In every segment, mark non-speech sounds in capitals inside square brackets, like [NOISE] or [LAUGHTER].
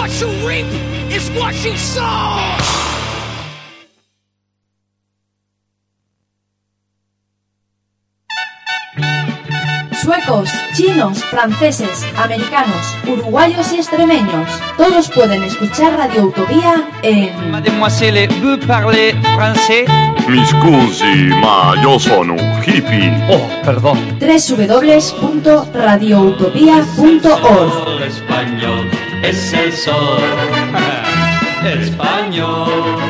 What you reap is what you sow. Suecos, chinos, franceses, americanos, uruguayos y extremeños. Todos pueden escuchar Radio Utopía en Mademoiselle, vous parlez français Mi scusi, ma io sono un hippie. Oh, perdón. www.radioutopía.org. es el sol. [LAUGHS] español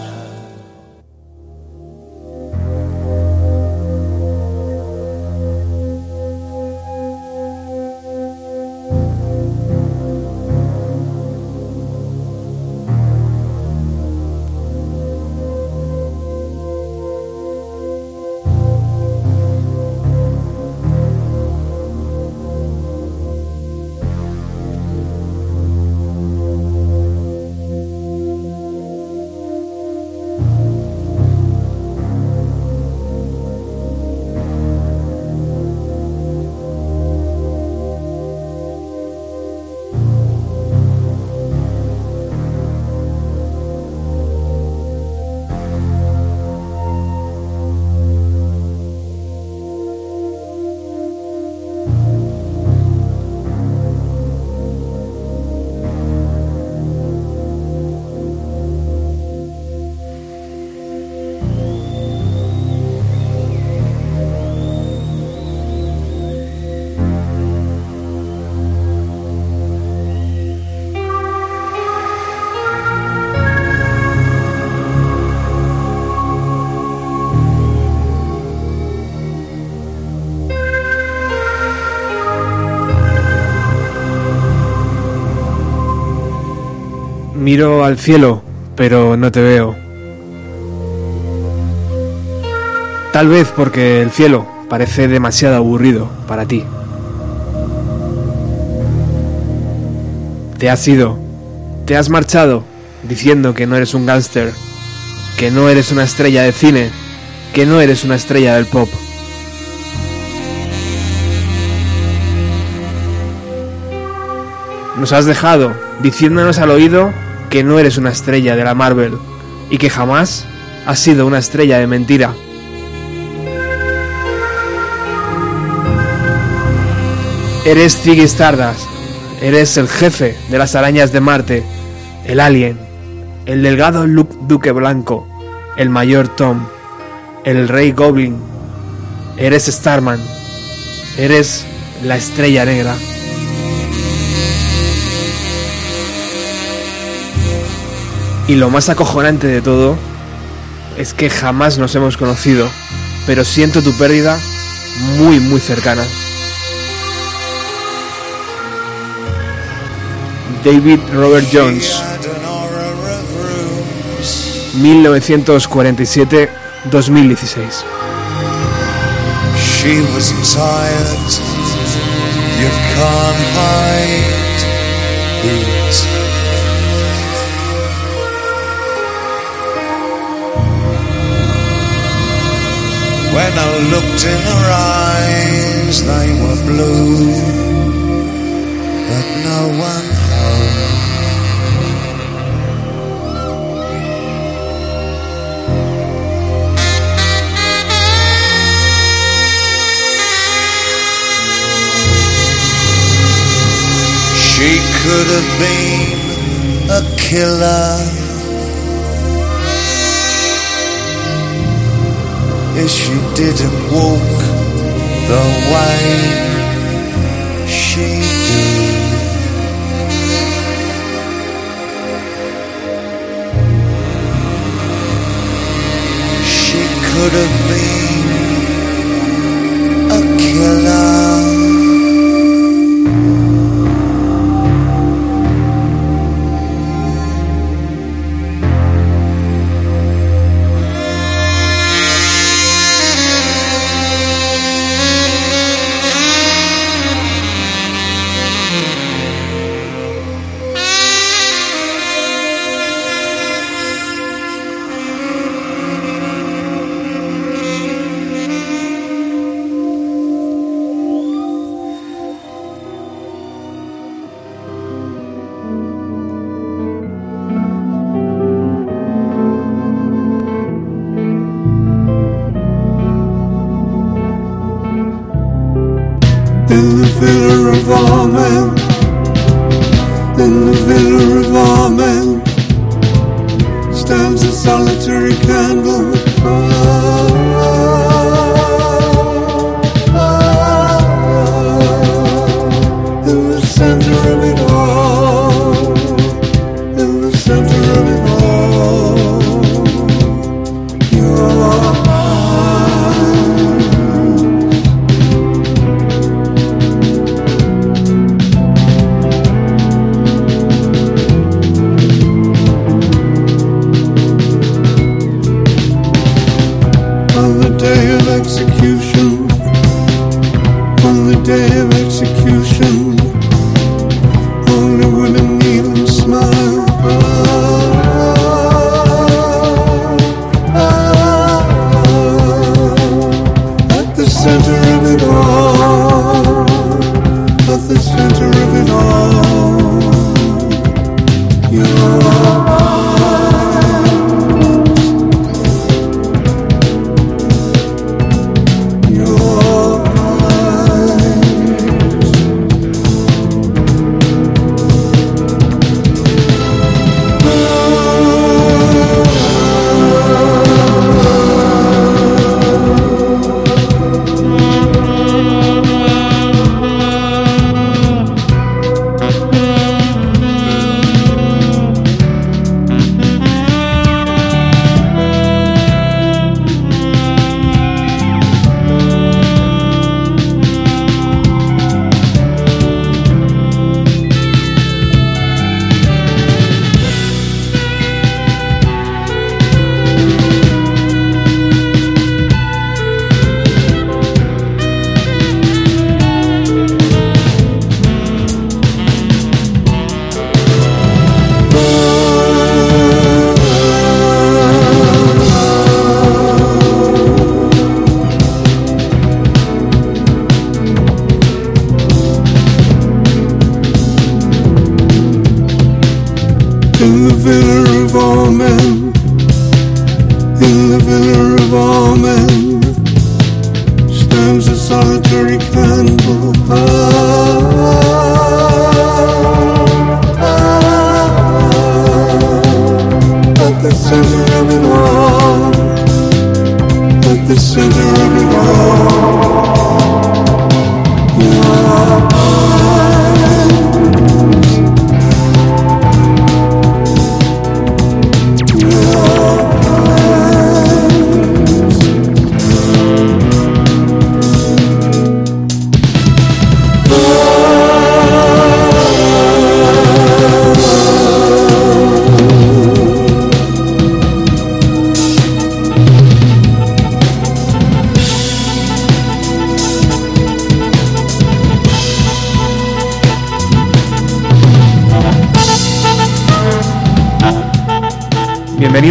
Miro al cielo, pero no te veo. Tal vez porque el cielo parece demasiado aburrido para ti. Te has ido, te has marchado diciendo que no eres un gángster, que no eres una estrella de cine, que no eres una estrella del pop. Nos has dejado diciéndonos al oído que no eres una estrella de la Marvel y que jamás has sido una estrella de mentira. Eres Ziggy Stardust, eres el jefe de las arañas de Marte, el alien, el delgado Luke Duque Blanco, el mayor Tom, el rey Goblin, eres Starman, eres la estrella negra. Y lo más acojonante de todo es que jamás nos hemos conocido, pero siento tu pérdida muy muy cercana. David Robert Jones. 1947-2016 She was tired, you can't hide When I looked in her eyes, they were blue, but no one home. She could have been a killer If she didn't walk the way she do. She could have been a killer.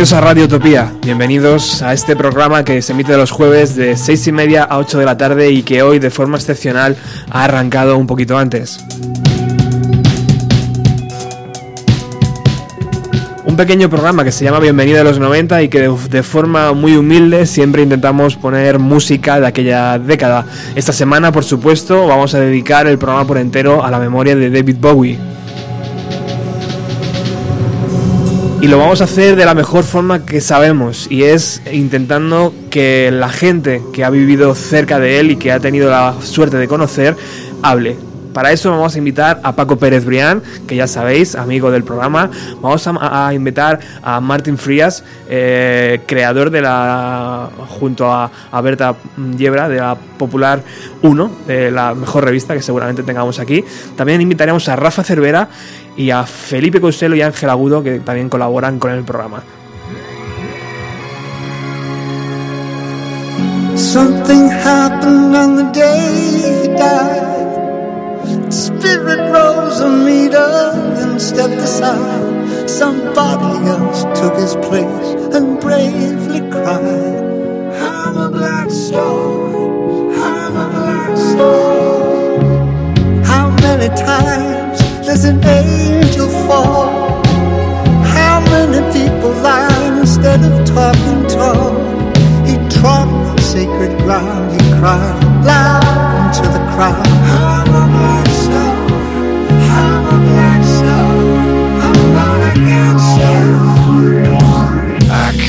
Bienvenidos a Radio Utopía, bienvenidos a este programa que se emite los jueves de 6 y media a 8 de la tarde y que hoy de forma excepcional ha arrancado un poquito antes. Un pequeño programa que se llama Bienvenido a los 90 y que de forma muy humilde siempre intentamos poner música de aquella década. Esta semana, por supuesto, vamos a dedicar el programa por entero a la memoria de David Bowie. Y lo vamos a hacer de la mejor forma que sabemos y es intentando que la gente que ha vivido cerca de él y que ha tenido la suerte de conocer hable. Para eso vamos a invitar a Paco Pérez Brián, que ya sabéis, amigo del programa. Vamos a, invitar a Martín Frías, eh, creador de la, junto a, a Berta Yebra, de la Popular 1, de la mejor revista que seguramente tengamos aquí. También invitaremos a Rafa Cervera y a Felipe Costello y Ángel Agudo, que también colaboran con el programa. Spirit rose a meter and stepped aside. Somebody else took his place and bravely cried. I'm a black star. I'm a black star. How many times does an angel fall? How many people lie instead of talking tall? He trod on sacred ground. He cried loud into the crowd.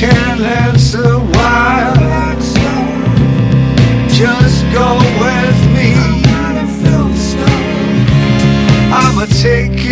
Can't answer why. Just go with me. I'ma take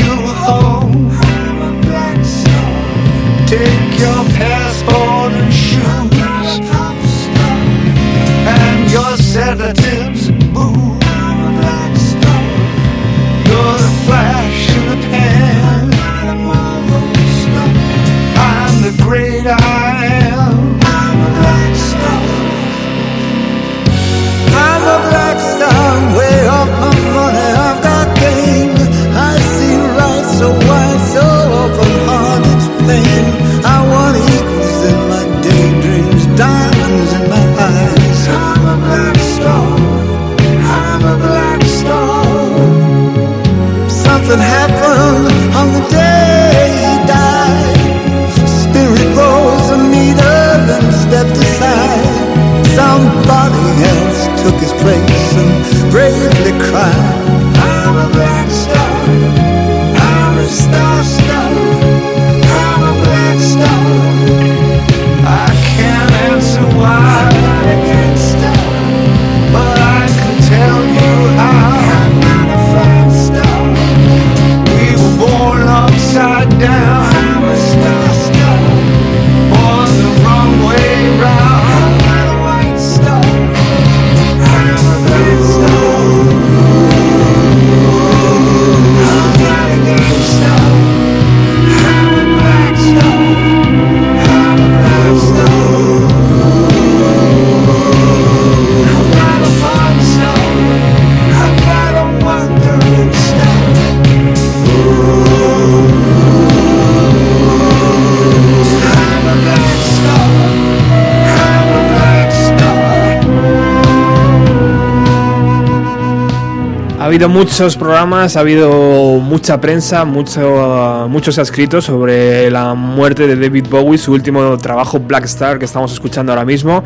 habido muchos programas, ha habido mucha prensa, mucho, mucho se ha escrito sobre la muerte de David Bowie, su último trabajo Black Star que estamos escuchando ahora mismo.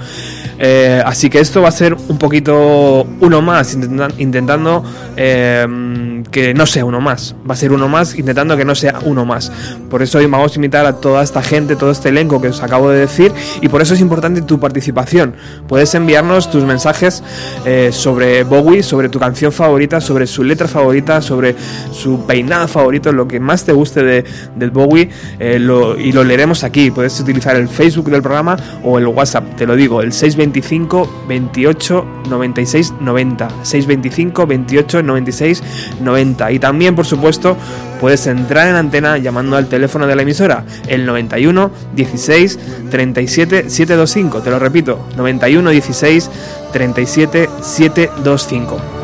Eh, así que esto va a ser un poquito uno más, intentan- intentando eh, que no sea uno más. Va a ser uno más, intentando que no sea uno más. Por eso hoy vamos a invitar a toda esta gente, todo este elenco que os acabo de decir, y por eso es importante tu participación. Puedes enviarnos tus mensajes eh, sobre Bowie, sobre tu canción favorita, sobre su letra favorita, sobre su peinado favorito, lo que más te guste de, del Bowie, eh, y lo leeremos aquí. Puedes utilizar el Facebook del programa o el WhatsApp, te lo digo, el 625 28 96 90. 625 28 96 90. Y también, por supuesto, puedes entrar en antena llamando al teléfono de la emisora, el 91 16 37 725. Te lo repito, 91 16 37 725.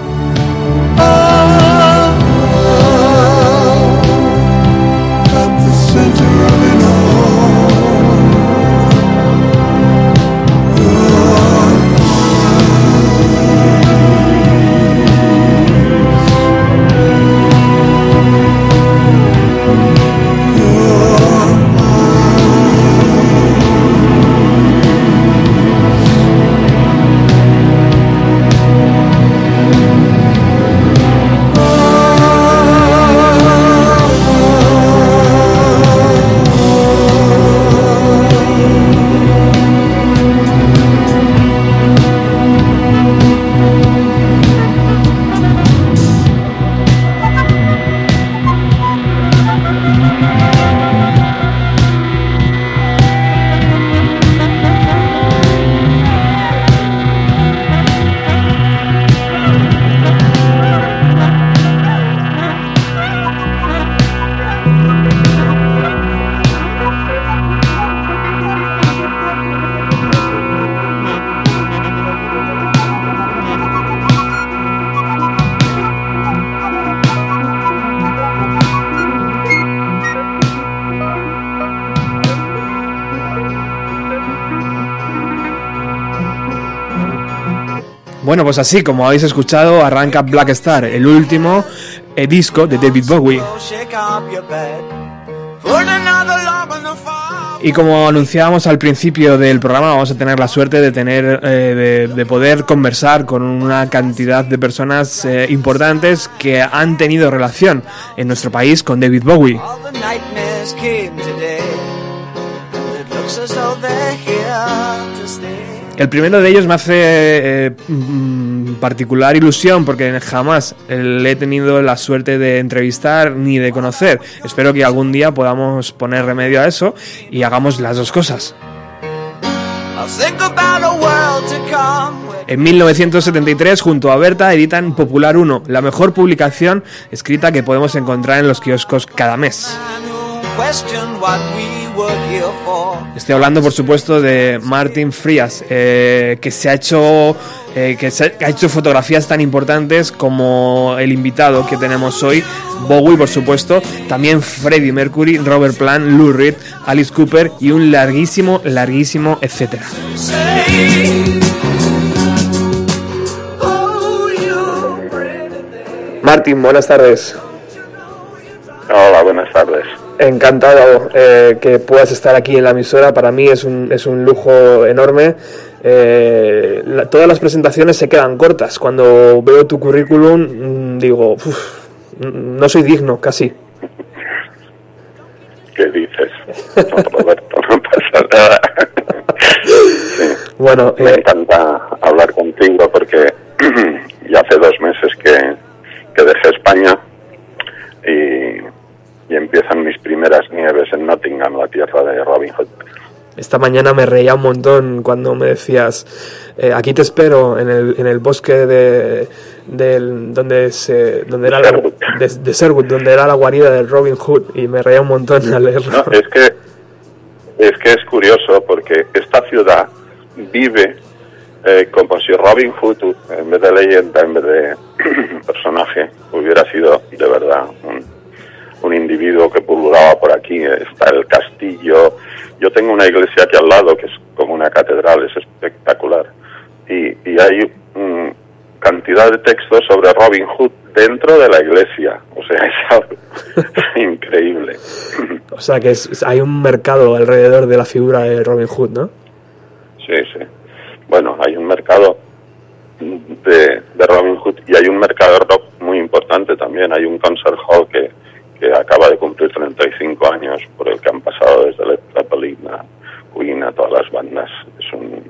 Bueno, pues así como habéis escuchado, arranca Black Star, el último eh, disco de David Bowie. Y como anunciábamos al principio del programa, vamos a tener la suerte de tener, eh, de poder conversar con una cantidad de personas eh, importantes que han tenido relación en nuestro país con David Bowie. El primero de ellos me hace eh, mm, particular ilusión porque jamás le he tenido la suerte de entrevistar ni de conocer. Espero que algún día podamos poner remedio a eso y hagamos las dos cosas. En 1973, junto a Berta, editan Popular 1, la mejor publicación escrita que podemos encontrar en los kioscos cada mes. Estoy hablando, por supuesto, de Martin Frías, eh, que se ha hecho eh, que, se- que ha hecho fotografías tan importantes como el invitado que tenemos hoy, Bowie, por supuesto, también Freddie Mercury, Robert Plant, Lou Reed, Alice Cooper y un larguísimo, larguísimo, etcétera. Martin, buenas tardes. Hola, buenas tardes. Encantado eh, que puedas estar aquí en la emisora. Para mí es un, es un lujo enorme. Eh, la- todas las presentaciones se quedan cortas. Cuando veo tu currículum, mm, digo, "Uf, no soy digno, casi. ¿Qué dices? No, Roberto, no pasa nada. Sí, [LAUGHS] Bueno, me eh, encanta hablar contigo porque [CLEARS THROAT] ya hace dos meses que, que dejé España y, y empiezan primeras nieves en Nottingham, la tierra de Robin Hood. esta mañana me reía un montón cuando me decías, eh, aquí te espero en el, en el bosque de, del- donde se, donde era la, de, de Sherwood, donde era la guarida de Robin Hood y me reía un montón al leerlo. No, es que es que es curioso porque esta ciudad vive eh, como si Robin Hood, en vez de leyenda, en vez de [CLEARS THROAT] personaje, hubiera sido de verdad un, un individuo que pululaba por aquí. Está el castillo. Yo tengo una iglesia aquí al lado que es como una catedral, es espectacular. Y, y hay mm, cantidad de textos sobre Robin Hood dentro de la iglesia. O sea, [LAUGHS] es algo increíble. [LAUGHS] O sea que es- es- hay un mercado alrededor de la figura de Robin Hood, ¿no? Sí, sí. Bueno, hay un mercado de, de Robin Hood y hay un mercado rock muy importante también. Hay un concert hall que, que acaba de cumplir 35 años, por el que han pasado desde Led Zeppelin a Queen a todas las bandas. Es un...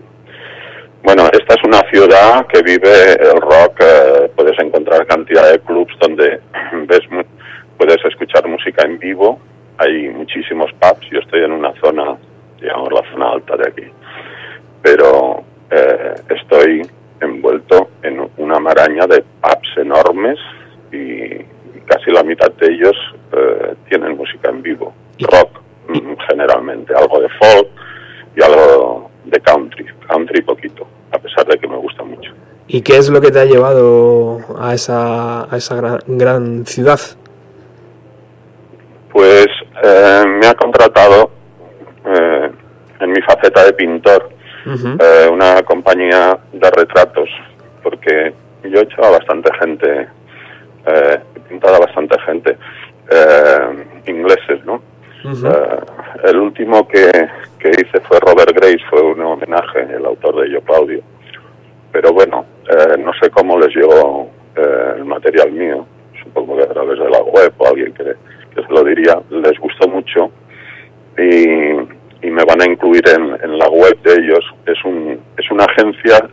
Bueno, esta es una ciudad que vive el rock. eh, puedes encontrar cantidad de clubs donde [CLEARS THROAT] ves puedes escuchar música en vivo. Hay muchísimos pubs. Yo estoy en una zona, digamos, la zona alta de aquí pero eh, estoy envuelto en una maraña de pubs enormes y casi la mitad de ellos eh, tienen música en vivo, rock mm, generalmente, algo de folk y algo de country, country poquito, a pesar de que me gusta mucho. ¿Y qué es lo que te ha llevado a esa, a esa gran, gran ciudad? Pues eh, me ha contratado eh, en mi faceta de pintor eh, una compañía de retratos, porque yo he hecho a bastante gente, eh, he pintado a bastante gente, eh, ingleses, ¿no? Eh, el último que, que hice fue Robert Grace, fue un homenaje, el autor de Yo Claudio. Pero bueno, eh, no sé cómo les llegó eh, el material mío, supongo que a través de la web o alguien que, que se lo diría, les gustó mucho y, y me van a incluir en, en la web de ellos. Es, un, es una agencia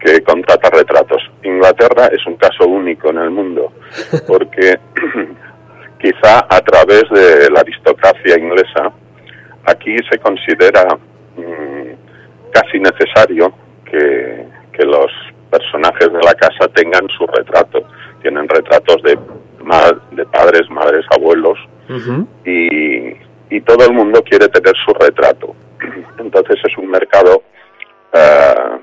que contrata retratos. Inglaterra es un caso único en el mundo, porque [CLEARS THROAT] quizá a través de la aristocracia inglesa, aquí se considera mm, casi necesario que, que los personajes de la casa tengan su retrato. Tienen retratos de, de padres, madres, abuelos, y, y todo el mundo quiere tener su retrato. [CLEARS THROAT] Entonces es un mercado eh,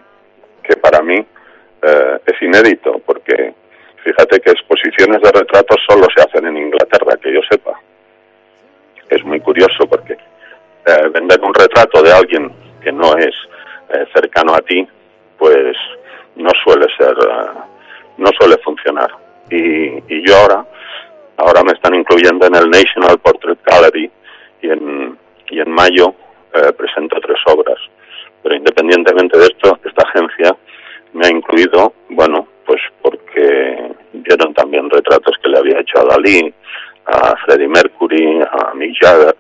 que para mí eh, es inédito, porque fíjate que exposiciones de retratos solo se hacen en Inglaterra, que yo sepa. Es muy curioso porque eh, vender un retrato de alguien que no es eh, cercano a ti, pues no suele ser, eh, no suele funcionar. Y, y yo ahora, ahora me están incluyendo en el National Portrait Gallery y en, y en mayo eh, presento tres obras. Pero independientemente de esto, esta agencia me ha incluido, bueno, pues porque vieron también retratos que le había hecho a Dalí, a Freddie Mercury, a Mick Jagger,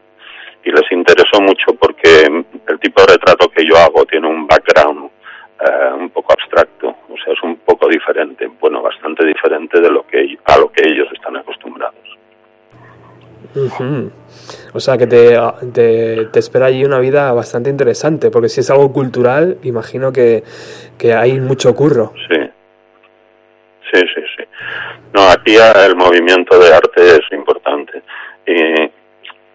y les interesó mucho porque el tipo de retrato que yo hago tiene un background eh, un poco abstracto, o sea, es un poco diferente, bueno, bastante diferente de lo que a lo que ellos están acostumbrados. O sea que te, te, te espera allí una vida bastante interesante, porque si es algo cultural, imagino que, que hay mucho curro. Sí, sí, sí, sí. No, aquí el movimiento de arte es importante. Y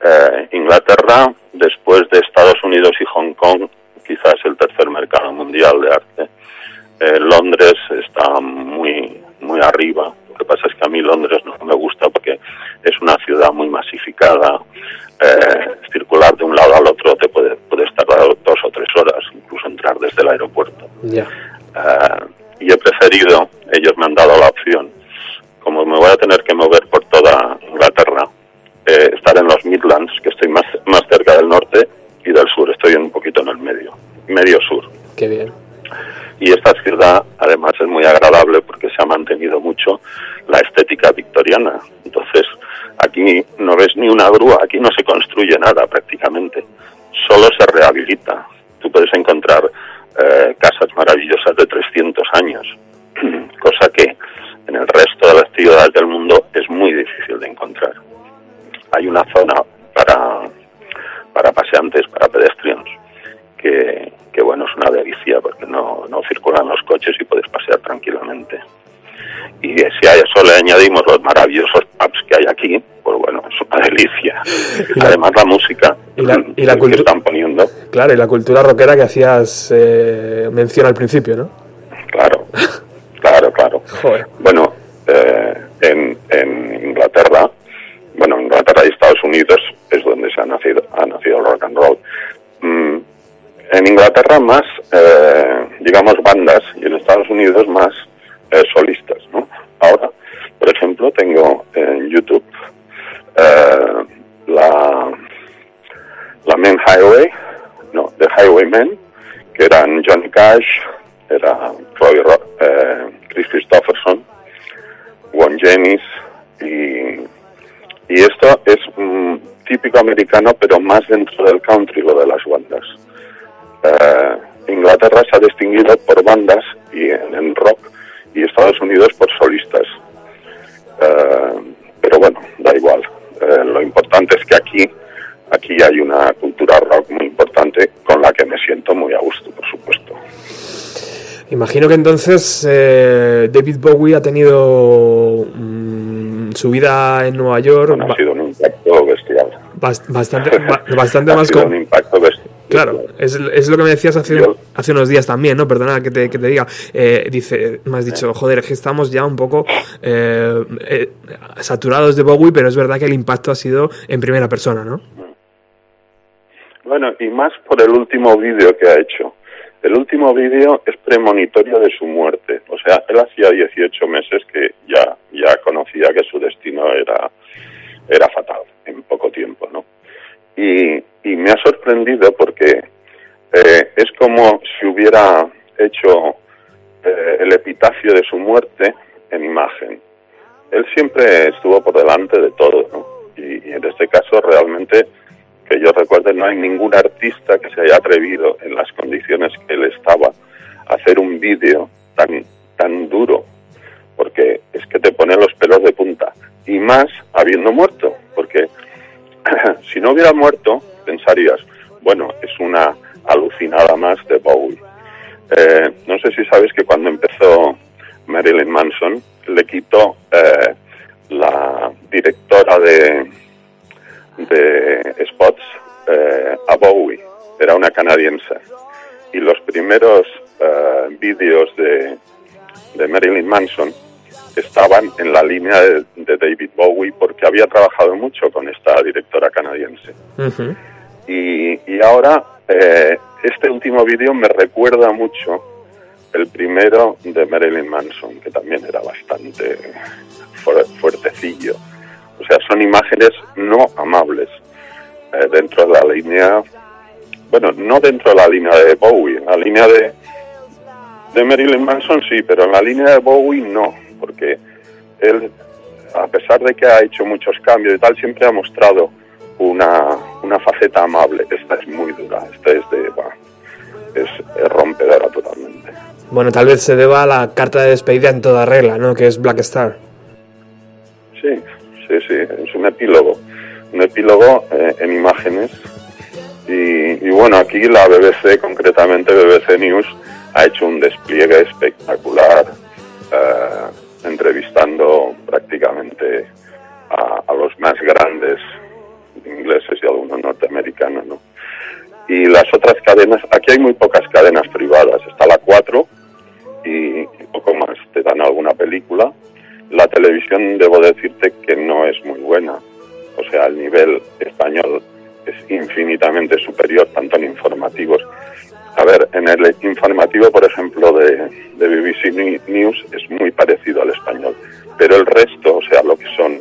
eh, Inglaterra, después de Estados Unidos y Hong Kong, quizás el tercer mercado mundial de arte. Eh, Londres está muy, muy arriba. Lo que pasa es que a mí Londres no me gusta porque es una ciudad muy masificada. Eh, circular de un lado al otro te puede, puedes tardar dos o tres horas, incluso entrar desde el aeropuerto. Ya. Eh, y he preferido, ellos me han dado la opción, como me voy a tener que mover por toda Inglaterra, eh, estar en los Midlands, que estoy más, más cerca del norte, y del sur, estoy un poquito en el medio, medio sur. Qué bien. Y esta ciudad, además, es muy agradable porque se ha mantenido mucho la estética victoriana. Entonces, aquí no ves ni una grúa, aquí no se construye nada prácticamente, solo se rehabilita. Tú puedes encontrar eh, casas maravillosas de 300 años, [CLEARS THROAT] cosa que en el resto de las ciudades del mundo es muy difícil de encontrar. Hay una zona para, para paseantes, para pedestrianos, que, que bueno, es una delicia porque no, no circulan los coches y puedes pasear tranquilamente. Y si a eso le añadimos los maravillosos pubs que hay aquí, pues bueno, es una delicia. [LAUGHS] la- Además la música y la- y la que están poniendo, Claro, y la cultura rockera que hacías eh, mención al principio, ¿no? claro, claro, claro. [LAUGHS] Joder. Bueno, eh, en, en Inglaterra, bueno, Inglaterra y Estados Unidos es donde se ha nacido, ha nacido el rock and roll. Mm, en Inglaterra más, eh, digamos, bandas y en Estados Unidos más eh, solistas, ¿no? Ahora, por ejemplo, tengo en YouTube eh, la, la Men Highway, no, The Highwaymen, que eran Johnny Cash, era Roy Ro- eh, Chris Christopherson, Won Janis y, y esto es típico americano pero más dentro del country lo de las bandas. Eh, Inglaterra se ha distinguido por bandas y en, en rock y Estados Unidos por solistas. Eh, pero bueno, da igual. Eh, lo importante es que aquí aquí hay una cultura rock muy importante con la que me siento muy a gusto, por supuesto. Imagino que entonces eh, David Bowie ha tenido mm, su vida en Nueva York Bueno, ha sido un impacto bestial. bas- bastante, ba- [LAUGHS] bastante ha más... sido un impacto bestial. Claro, es, es lo que me decías hace, Yo- hace unos días también, ¿no? Perdona que te, que te diga. Eh, dice, me has dicho, joder, que estamos ya un poco eh, eh, saturados de Bowie, pero es verdad que el impacto ha sido en primera persona, ¿no? Bueno, y más por el último vídeo que ha hecho. El último vídeo es premonitorio de su muerte. O sea, él hacía 18 meses que ya, ya conocía que su destino era, era fatal en poco tiempo, ¿no? Y, y me ha sorprendido porque eh, es como si hubiera hecho eh, el epitafio de su muerte en imagen. Él siempre estuvo por delante de todo, ¿no? Y, en este caso realmente que yo recuerde, no hay ningún artista que se haya atrevido en las condiciones que él estaba a hacer un vídeo tan, tan duro, porque es que te pone los pelos de punta, y más habiendo muerto, porque [CLEARS THROAT] si no hubiera muerto, pensarías, bueno, es una alucinada más de Bowie. Eh, no sé si sabes que cuando empezó Marilyn Manson, le quitó eh, la directora de, de spots eh, a Bowie, era una canadiense. Y los primeros eh, vídeos de, de Marilyn Manson estaban en la línea de, de David Bowie porque había trabajado mucho con esta directora canadiense. Ujú. Y, y ahora eh, este último vídeo me recuerda mucho el primero de Marilyn Manson, que también era bastante fuer- fuertecillo. O sea, son imágenes no amables eh, dentro de la línea, bueno, no dentro de la línea de Bowie, en la línea de, de Marilyn Manson sí, pero en la línea de Bowie no, porque él, a pesar de que ha hecho muchos cambios y tal, siempre ha mostrado una, una faceta amable. Esta es muy dura, esta es de, bah, es, es rompedora totalmente. Bueno, tal vez se deba a la carta de despedida en toda regla, ¿no? Que es Black Star. Sí, sí, sí, es un epílogo. Un epílogo eh, en imágenes. Y, y bueno, aquí la BBC, concretamente BBC News, ha hecho un despliegue espectacular, eh, entrevistando prácticamente a, a los más grandes ingleses y algunos norteamericanos, ¿no? Y las otras cadenas, aquí hay muy pocas cadenas privadas, está la 4 y poco más, te dan alguna película. La televisión, debo decirte que no es muy buena, o sea, el nivel español es infinitamente superior, tanto en informativos. A ver, en el informativo, por ejemplo, de, BBC News es muy parecido al español, pero el resto, o sea, lo que son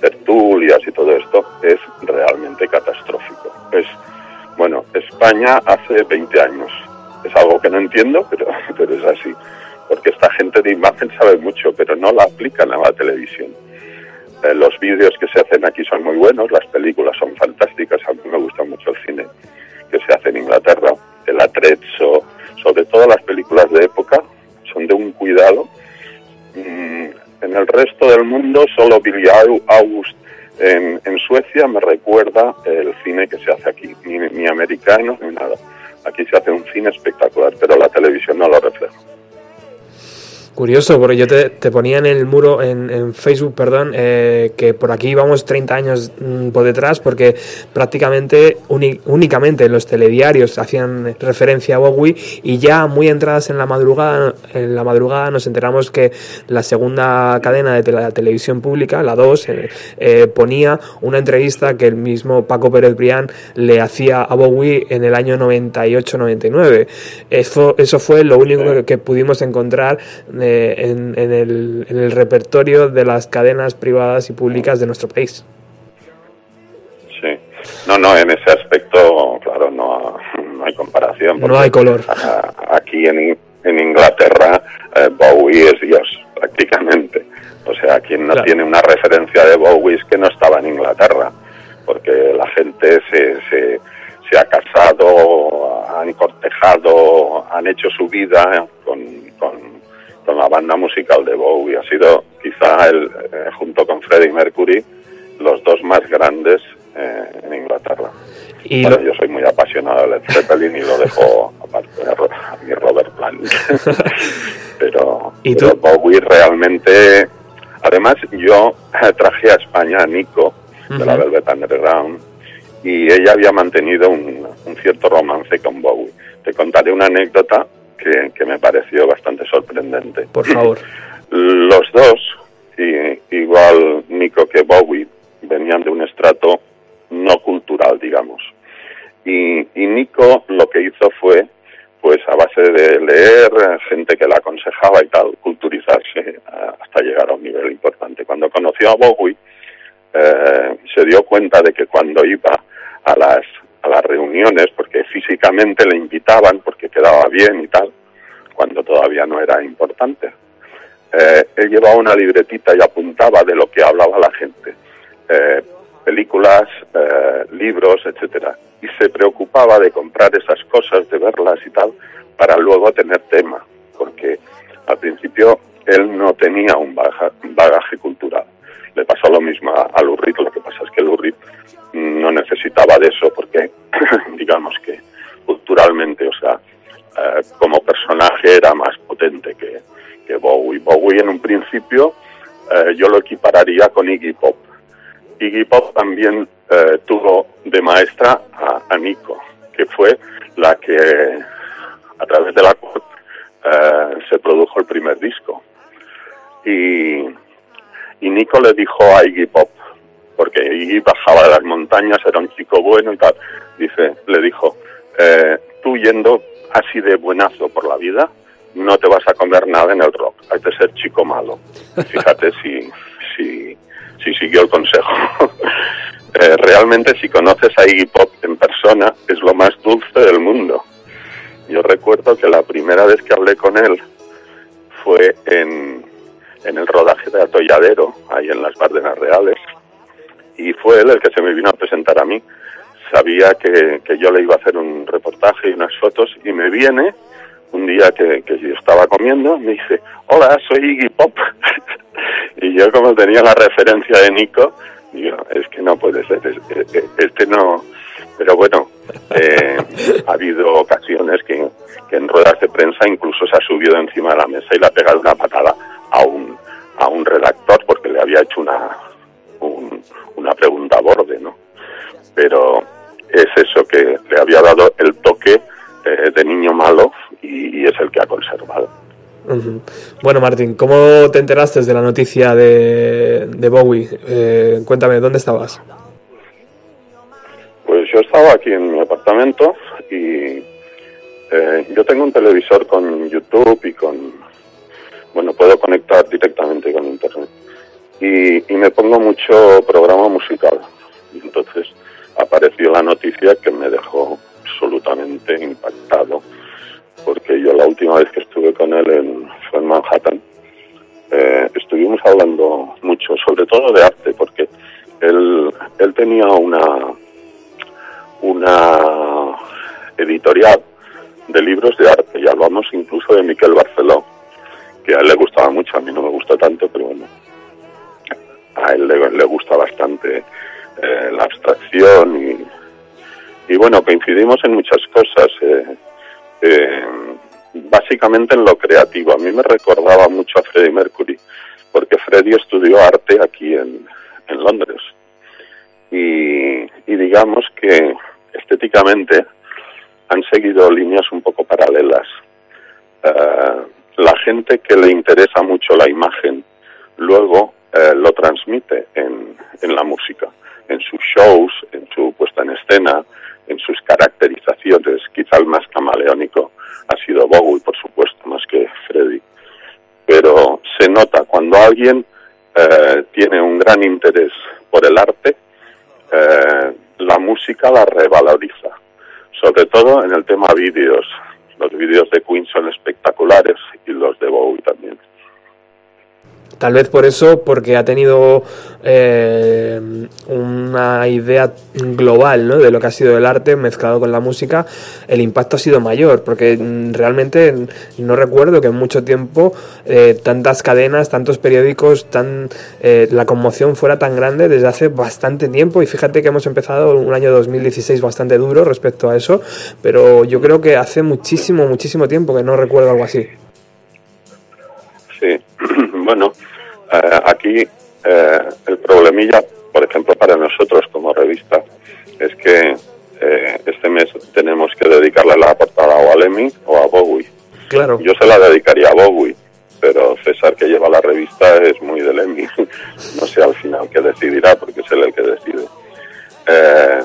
tertulias y todo esto, es realmente catastrófico. Es, bueno, España hace 20 años. Es algo que no entiendo, [LAUGHS] pero, pero es así. Porque esta gente de imagen sabe mucho, pero no la aplican a la televisión. Eh, los vídeos que se hacen aquí son muy buenos, las películas son fantásticas, a mí me gusta mucho el cine que se hace en Inglaterra, el atrezzo, sobre todo las películas de época, son de un cuidado. Mm, en el resto del mundo, solo Billy Au- August en, en Suecia me recuerda el cine que se hace aquí, ni, ni americano ni nada. Aquí se hace un cine espectacular, pero la televisión no lo refleja. Curioso, porque yo te, te ponía en el muro, en, en Facebook, perdón, eh, que por aquí vamos 30 años mm, por detrás, porque prácticamente uni- únicamente los telediarios hacían referencia a Bowie y ya muy entradas en la madrugada, en la madrugada nos enteramos que la segunda cadena de la televisión pública, la 2, eh, eh, ponía una entrevista que el mismo Paco Pérez Brián le hacía a Bowie en el año 98-99. Eso, eso fue lo único que, que pudimos encontrar eh, en, en el, en el repertorio de las cadenas privadas y públicas de nuestro país. Sí. No, no, en ese aspecto, claro, no, no hay comparación. No hay color. Aquí en, en Inglaterra, eh, Bowie es Dios, prácticamente. O sea, quien no Claro. tiene una referencia de Bowie es que no estaba en Inglaterra, porque la gente se, se, se ha casado, han cortejado, han hecho su vida con, con, con la banda musical de Bowie. Ha sido quizá, el, eh, junto con Freddie Mercury, los dos más grandes eh, en Inglaterra. Y Bueno, lo- yo soy muy apasionado de Led Zeppelin y lo dejo [LAUGHS] aparte a mi Robert Plant. [LAUGHS] pero, ¿Y pero tú? Bowie realmente... Además, yo [LAUGHS] traje a España a Nico, de la. Velvet Underground, y ella había mantenido un, un cierto romance con Bowie. Te contaré una anécdota que, que me pareció bastante sorprendente. por favor. [LAUGHS] Los dos, y, igual Nico que Bowie, venían de un estrato no cultural, digamos. Y, y Nico lo que hizo fue, pues a base de leer, gente que la aconsejaba y tal, culturizarse hasta llegar a un nivel importante. Cuando conoció a Bowie, eh, se dio cuenta de que cuando iba a las, a las reuniones, porque físicamente le invitaban, porque quedaba bien y tal, cuando todavía no era importante, eh, él llevaba una libretita y apuntaba de lo que hablaba la gente, eh, películas, eh, libros, etcétera, y se preocupaba de comprar esas cosas, de verlas y tal, para luego tener tema, porque al principio él no tenía un baja- bagaje cultural. Le pasó lo mismo a, Reed, lo que pasa es que Reed no necesitaba de eso porque, [CLEARS THROAT] digamos que culturalmente, o sea, eh, como personaje era más potente que, que Bowie. Bowie en un principio eh, yo lo equipararía con Iggy Pop. Iggy Pop también eh, tuvo de maestra a, a Nico, que fue la que a través de la cual se produjo el primer disco. Y, y Nico le dijo a Iggy Pop, porque Iggy bajaba de las montañas, era un chico bueno y tal, dice, le dijo, eh, tú yendo así de buenazo por la vida, no te vas a comer nada en el rock, hay que ser chico malo. Fíjate [LAUGHS] si, si, si siguió el consejo. [LAUGHS] Eh, realmente si conoces a Iggy Pop en persona es lo más dulce del mundo. Yo recuerdo que la primera vez que hablé con él fue en, en el rodaje de Atolladero, ahí en las Bardenas Reales, y fue él el que se me vino a presentar a mí. Sabía que, que yo le iba a hacer un reportaje y unas fotos, y me viene un día que, que yo estaba comiendo, me dice, hola, soy Iggy Pop. [LAUGHS] y yo como tenía la referencia de Nico, digo, es que no puede ser, es- es- este no... Pero bueno, eh, ha habido ocasiones que, que en ruedas de prensa incluso se ha subido encima de la mesa y le ha pegado una patada a un, a un redactor porque le había hecho una, un- una pregunta a borde, ¿no? Pero es eso que le había dado el toque eh, de niño malo y, y es el que ha conservado. Bueno, Martín, ¿cómo te enteraste de la noticia de, de Bowie? Eh, cuéntame, ¿dónde estabas? Pues yo estaba aquí en mi apartamento y eh, yo tengo un televisor con YouTube y con, bueno, puedo conectar directamente con Internet. Y, y me pongo mucho programa musical. Y entonces apareció la noticia que me dejó absolutamente impactado, porque yo la última vez que estuve con él en, fue en Manhattan. Eh, estuvimos hablando mucho, sobre todo de arte, porque él, él tenía una, una editorial de libros de arte y hablamos incluso de Miquel Barceló, a él le gustaba mucho, a mí no me gusta tanto, pero bueno, a él le, le gusta bastante eh, la abstracción y, y bueno, coincidimos en muchas cosas, eh, eh, básicamente en lo creativo. A mí me recordaba mucho a Freddie Mercury, porque Freddie estudió arte aquí en, en Londres y, y digamos que estéticamente han seguido líneas un poco paralelas. Eh, la gente que le interesa mucho la imagen luego eh, lo transmite en, en la música, en sus shows, en su puesta en escena, en sus caracterizaciones. Quizá el más camaleónico ha sido Bowie, por supuesto, más que Freddie. Pero se nota cuando alguien eh, tiene un gran interés por el arte, eh, la música la revaloriza, sobre todo en el tema vídeos. Los vídeos de Queen son espectaculares y los de Bowie también. Tal vez por eso, porque ha tenido eh, una idea global de lo que ha sido el arte mezclado con la música, el impacto ha sido mayor, porque mm, realmente no recuerdo que en mucho tiempo eh, tantas cadenas, tantos periódicos, tan eh, la conmoción fuera tan grande desde hace bastante tiempo. Y fíjate que hemos empezado un año 2016 bastante duro respecto a eso, pero yo creo que hace muchísimo, muchísimo tiempo que no recuerdo algo así. Sí, [CLEARS THROAT] bueno, eh, aquí eh, el problemilla, por ejemplo, para nosotros como revista, es que eh, este mes tenemos que dedicarle la portada o a Lemmy o a Bowie. Claro. Yo se la dedicaría a Bowie, pero César, que lleva la revista, es muy de Lemmy. [LAUGHS] no sé al final qué decidirá, porque es él el que decide. Eh,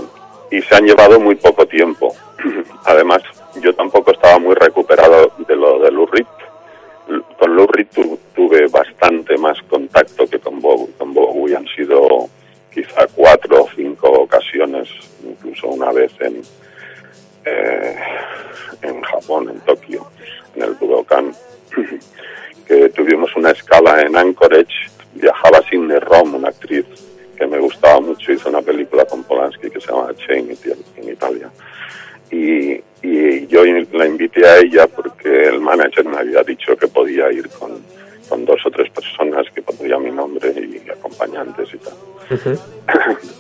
y se han llevado muy poco tiempo. [CLEARS THROAT] Además, yo tampoco estaba muy recuperado de lo de Reed. Con Lou tu- tuve bastante más contacto que con Bowie. Con Bowie han sido quizá cuatro o cinco ocasiones, incluso una vez en, eh, en Japón, en Tokio, en el Budokan, [CLEARS THROAT] que tuvimos una escala en Anchorage. Viajaba Sidney Rom, una actriz que me gustaba mucho, hizo una película con Polanski que se llama Chain en Italia. Y, y yo la invité a ella porque el manager me había dicho que podía ir con, con dos o tres personas que pondría mi nombre y acompañantes y tal.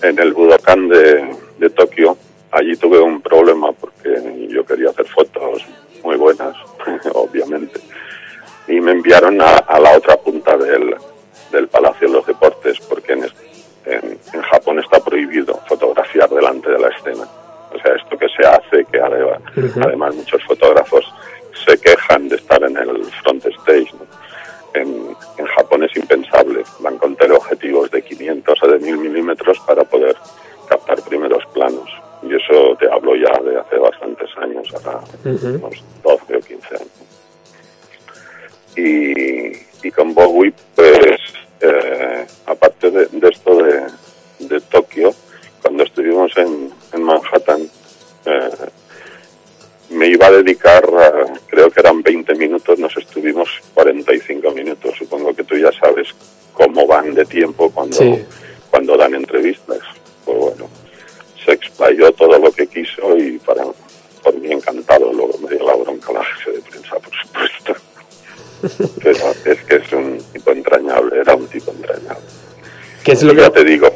[COUGHS] en el Budokan de, de Tokio, allí tuve un problema porque yo quería hacer fotos muy buenas, [LAUGHS] obviamente, y me enviaron a, a la otra punta del, del Palacio de los Deportes porque en, en Japón está prohibido fotografiar delante de la escena. O sea, esto que se hace, que además, muchos fotógrafos se quejan de estar en el front stage. ¿no? En, en Japón es impensable. Van con teleobjetivos de 500 o de 1000 milímetros para poder captar primeros planos. Y eso te hablo ya de hace bastantes años, ahora unos 12 o 15 años. Y, y con Bowie, pues, eh, aparte de, de esto de es lo que te digo,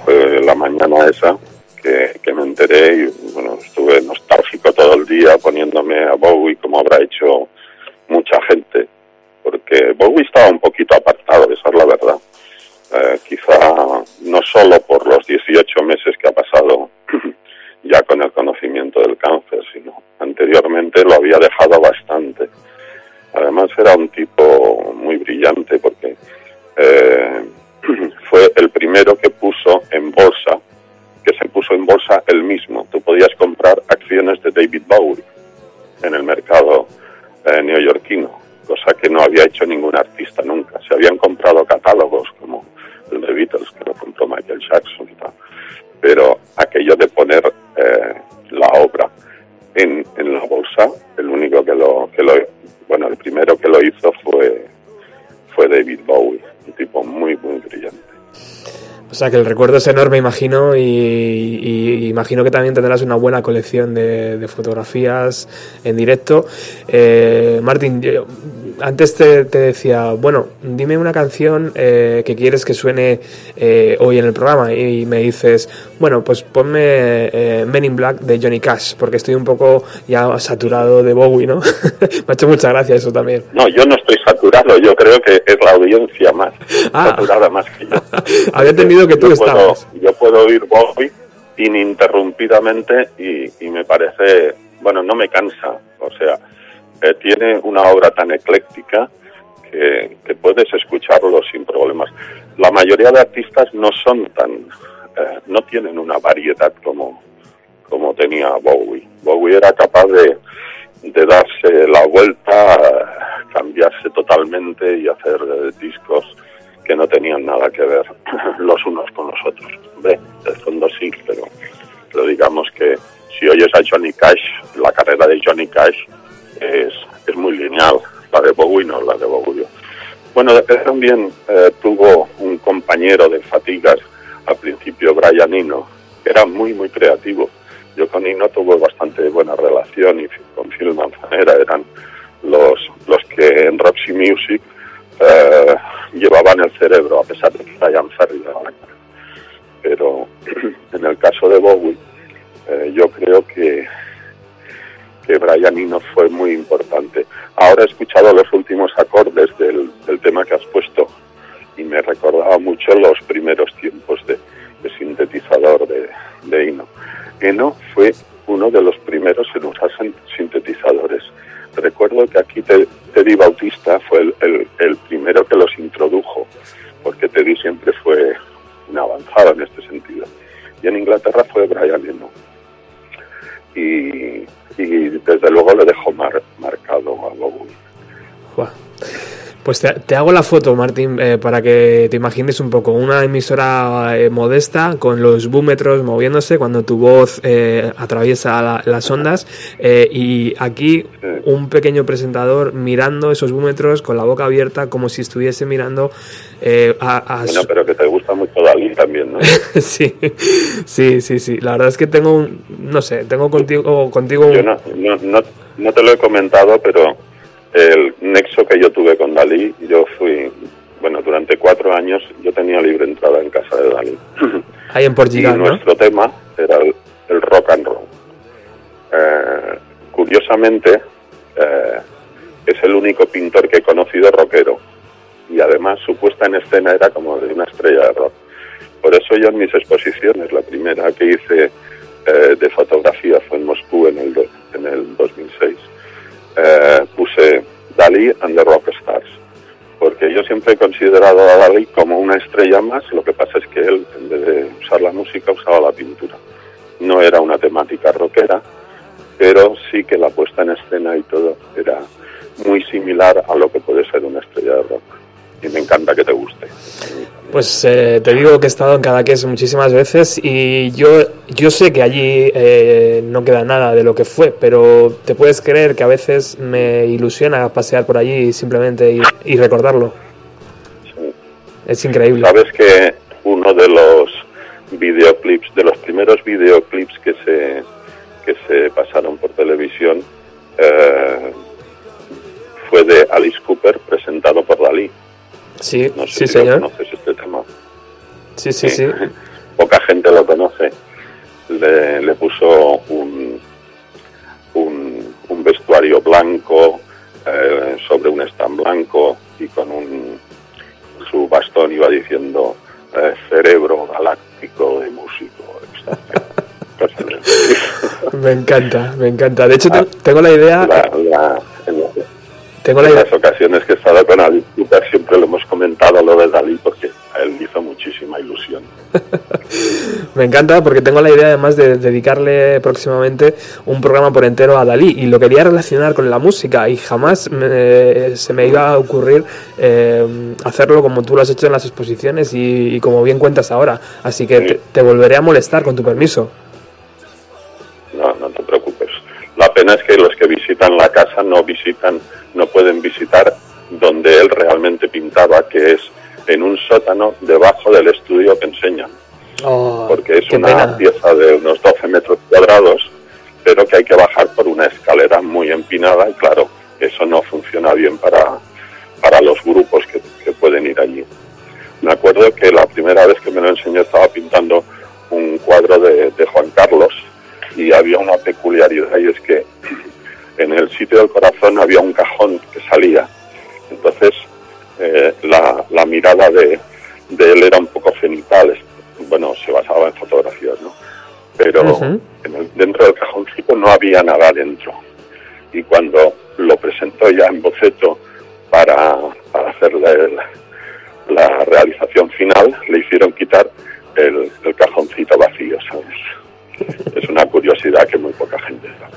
sea que el recuerdo es enorme, imagino, y, y imagino que también tendrás una buena colección de, de fotografías en directo. Eh, Martín, antes te, decía, bueno, dime una canción eh, que quieres que suene eh, hoy en el programa y me dices, bueno, pues ponme eh, Men in Black de Johnny Cash, porque estoy un poco ya saturado de Bowie, ¿no? [LAUGHS] me ha hecho mucha gracia eso también. No, yo no estoy saturado, yo creo que es la audiencia más Ah. saturada más que yo. [LAUGHS] Había entendido que tú yo puedo, estabas. yo puedo oír Bowie ininterrumpidamente y, y me parece, bueno, no me cansa, o sea, eh, tiene una obra tan ecléctica que, que puedes escucharlo sin problemas. La mayoría de artistas no son tan, eh, no tienen una variedad como, como tenía Bowie. Bowie era capaz de, de darse la vuelta, cambiarse totalmente y hacer eh, discos que no tenían nada que ver [CLEARS THROAT] los unos con los otros. Hombre, de fondo sí, pero, pero digamos que si oyes a Johnny Cash, la carrera de Johnny Cash es, es muy lineal. La de Bowie no, la de Bowie. Bueno, él también eh, tuvo un compañero de fatigas al principio, Brian Eno, que era muy, muy creativo. Yo con Eno tuve bastante buena relación y con Phil Manzanera eran los, los que en Roxy Music eh, llevaban el cerebro, a pesar de que Brian Ferry la cara. Pero [CLEARS THROAT] en el caso de Bowie, eh, yo creo que, que Brian Eno fue muy importante. Ahora he escuchado los últimos acordes del, del tema que has puesto y me recordaba mucho los primeros tiempos de, sintetizador de, de Eno. Eno fue uno de los primeros en usar sin- Recuerdo que aquí Te- Teddy Bautista fue el, primero que los introdujo, porque Teddy siempre fue un avanzado en este sentido. Y en Inglaterra fue Brian Eno. Y, desde luego le dejó mar- marcado a Bowie. Buah. Pues te, te hago la foto, Martín, eh, para que te imagines un poco. Una emisora eh, modesta con los búmetros moviéndose cuando tu voz eh, atraviesa la- las ondas. eh, y aquí un pequeño presentador mirando esos búmetros con la boca abierta como si estuviese mirando eh, a, a Bueno, pero que te gusta mucho Dalí también, ¿no? [LAUGHS] sí, sí, sí, sí. La verdad es que tengo un, no sé, tengo contigo, contigo un, Yo no, no, no, no te lo he comentado, pero el nexo que yo tuve con Dalí, yo fui, bueno, durante cuatro años yo tenía libre entrada en casa de Dalí. [CLEARS THROAT] ahí en y Portugal, ¿no? nuestro tema era el, el rock and roll. Eh, curiosamente, eh, es el único pintor que he conocido rockero. Y además su puesta en escena era como de una estrella de rock. Por eso yo en mis exposiciones, la primera que hice eh, de fotografía fue en Moscú en el, en el 2006, eh, puse Dalí and the Rock Stars. Porque yo siempre he considerado a Dalí como una estrella más, lo que pasa es que él, en vez de usar la música, usaba la pintura. No era una temática rockera, pero sí que la puesta en escena y todo era muy similar a lo que puede ser una estrella de rock. Y me encanta que te guste. Pues eh, te digo que he estado en Cadaqués muchísimas veces y yo, yo sé que allí eh, no queda nada de lo que fue, pero te puedes creer que a veces me ilusiona pasear por allí simplemente y, y recordarlo. Es increíble. Sabes que uno de los videoclips, de los primeros videoclips que se, que se pasaron por televisión, eh, fue de Alice Cooper presentado por Dalí. Sí, No sí, sé si lo señor. conoces este tema. Sí, sí, sí. [LAUGHS] Poca gente lo conoce. Le, le puso un, un, un vestuario blanco eh, sobre un stand blanco y con un, su bastón iba diciendo eh, cerebro galáctico de músico. [LAUGHS] Me encanta, me encanta. De hecho, te- tengo la idea, La- la- en las- tengo en las ocasiones que he estado con Cooper siempre lo hemos comentado lo de Dalí porque a él le hizo muchísima ilusión. [LAUGHS] me encanta porque tengo la idea además de dedicarle próximamente un programa por entero a Dalí y lo quería relacionar con la música y jamás me- se me iba a ocurrir eh, hacerlo como tú lo has hecho en las exposiciones y, y como bien cuentas ahora. Así que te, te volveré a molestar con tu permiso. No, no te preocupes. La pena es que los que visitan la casa no visitan, no pueden visitar donde él realmente pintaba, que es en un sótano debajo del estudio que enseñan, Oh, porque es una pena. pieza de unos 12 metros cuadrados, pero que hay que bajar por una escalera muy empinada y claro, eso no funciona bien para, para los grupos que, que pueden ir allí. Me acuerdo que la primera vez que me lo enseñó estaba pintando un cuadro de, de Juan Carlos y había una peculiaridad y es que en el sitio del corazón había un cajón que salía. Entonces eh, la, la mirada de, de él era un poco cenital, bueno, se basaba en fotografías, ¿no? Pero Ujú. en el- dentro del cajoncito no había nada dentro. Y cuando lo presentó ya en boceto para, para hacer la, la realización final, le hicieron quitar el, el cajoncito vacío, ¿sabes? Es una curiosidad que muy poca gente sabe.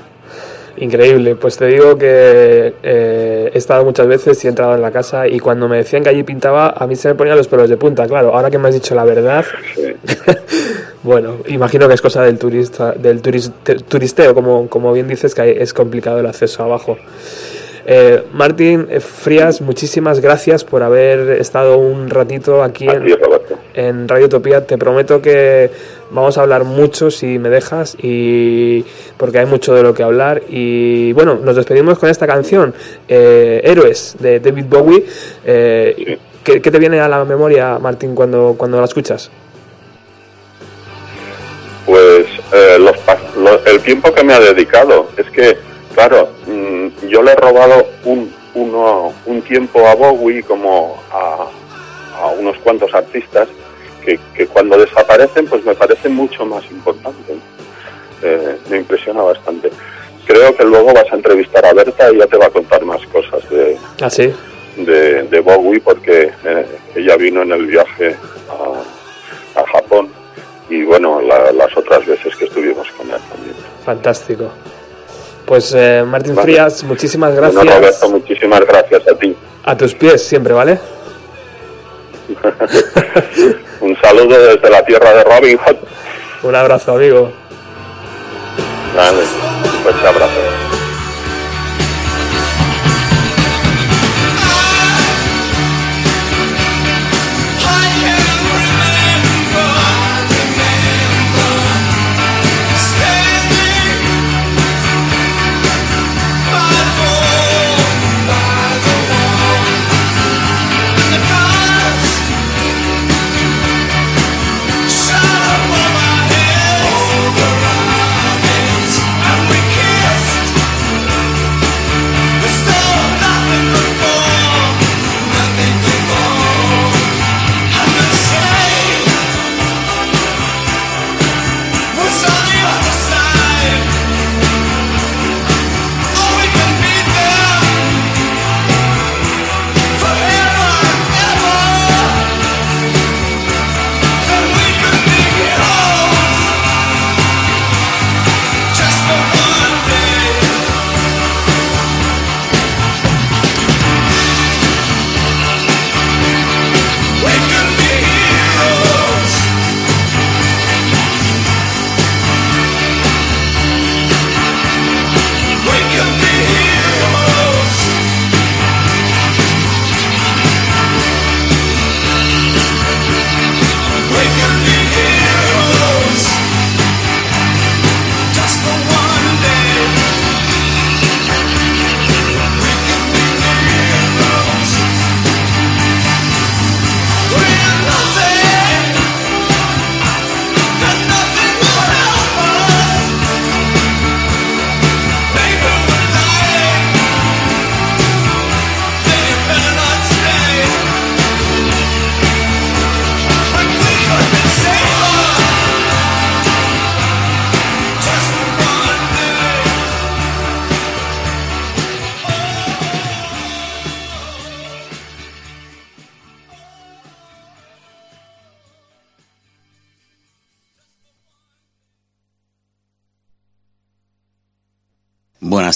Increíble, pues te digo que eh, he estado muchas veces y he entrado en la casa y cuando me decían que allí pintaba, a mí se me ponían los pelos de punta, claro, ahora que me has dicho la verdad, [LAUGHS] bueno, imagino que es cosa del turista, del turis- te- turisteo, como, como bien dices, que es complicado el acceso abajo. Eh, Martín eh, Frías, muchísimas gracias por haber estado un ratito aquí en, ti, Roberto. en Radio Utopía. Te prometo que vamos a hablar mucho si me dejas y porque hay mucho de lo que hablar. Y bueno, nos despedimos con esta canción, eh, Héroes, de David Bowie. Eh, Sí. ¿qué, qué te viene a la memoria, Martín, cuando, cuando la escuchas? Pues eh, los el tiempo que me ha dedicado, es que, claro, mm, yo le he robado un, uno, un tiempo a Bowie como a, a unos cuantos artistas que, que cuando desaparecen pues me parecen mucho más importantes. Eh, me impresiona bastante. Creo que luego vas a entrevistar a Berta y ya te va a contar más cosas de, Ah, sí. de, de Bowie porque eh, ella vino en el viaje a, a Japón y bueno, la- las otras veces que estuvimos con él también. Fantástico. Pues eh, Martín Vale. Frías, muchísimas Bueno, gracias. Roberto, muchísimas gracias a ti. A tus pies siempre, ¿vale? [LAUGHS] Un saludo desde la tierra de Robin Hood. Un abrazo, amigo. Vale, fuerte abrazo.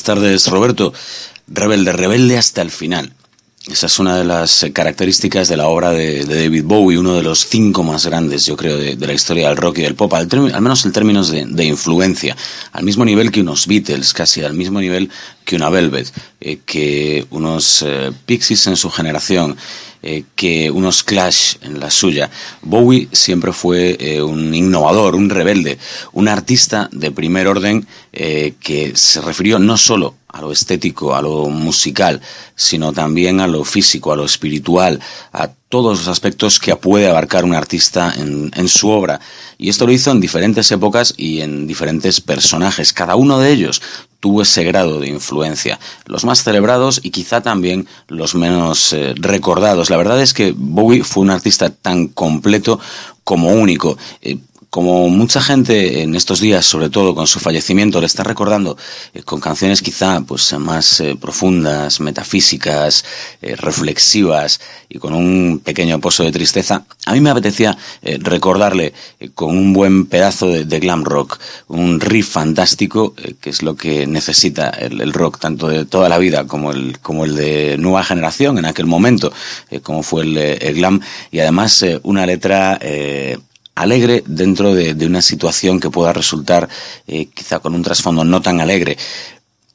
Tardes, Roberto. Rebelde, rebelde hasta el final. Esa es una de las características de la obra de, David Bowie, uno de los cinco más grandes, yo creo, de, la historia del rock y del pop, al, al menos en términos de, de influencia, al mismo nivel que unos Beatles, casi al mismo nivel que una Velvet, eh, que unos eh, Pixies en su generación, eh, que unos Clash en la suya. Bowie siempre fue eh, un innovador, un rebelde, un artista de primer orden eh, que se refirió no solo a lo estético, a lo musical, sino también a lo físico, a lo espiritual, a todos los aspectos que puede abarcar un artista en, en su obra. Y esto lo hizo en diferentes épocas y en diferentes personajes. Cada uno de ellos tuvo ese grado de influencia. Los más celebrados y quizá también los menos eh, recordados. La verdad es que Bowie fue un artista tan completo como único. Eh, como mucha gente en estos días, sobre todo con su fallecimiento, le está recordando eh, con canciones quizá pues más eh, profundas, metafísicas, eh, reflexivas y con un pequeño pozo de tristeza, a mí me apetecía recordarle con un buen pedazo de, glam rock, un riff fantástico que es lo que necesita el, rock tanto de toda la vida como el como el de nueva generación en aquel momento, como fue el, glam. Y además una letra alegre dentro de, de, una situación que pueda resultar eh, quizá con un trasfondo no tan alegre.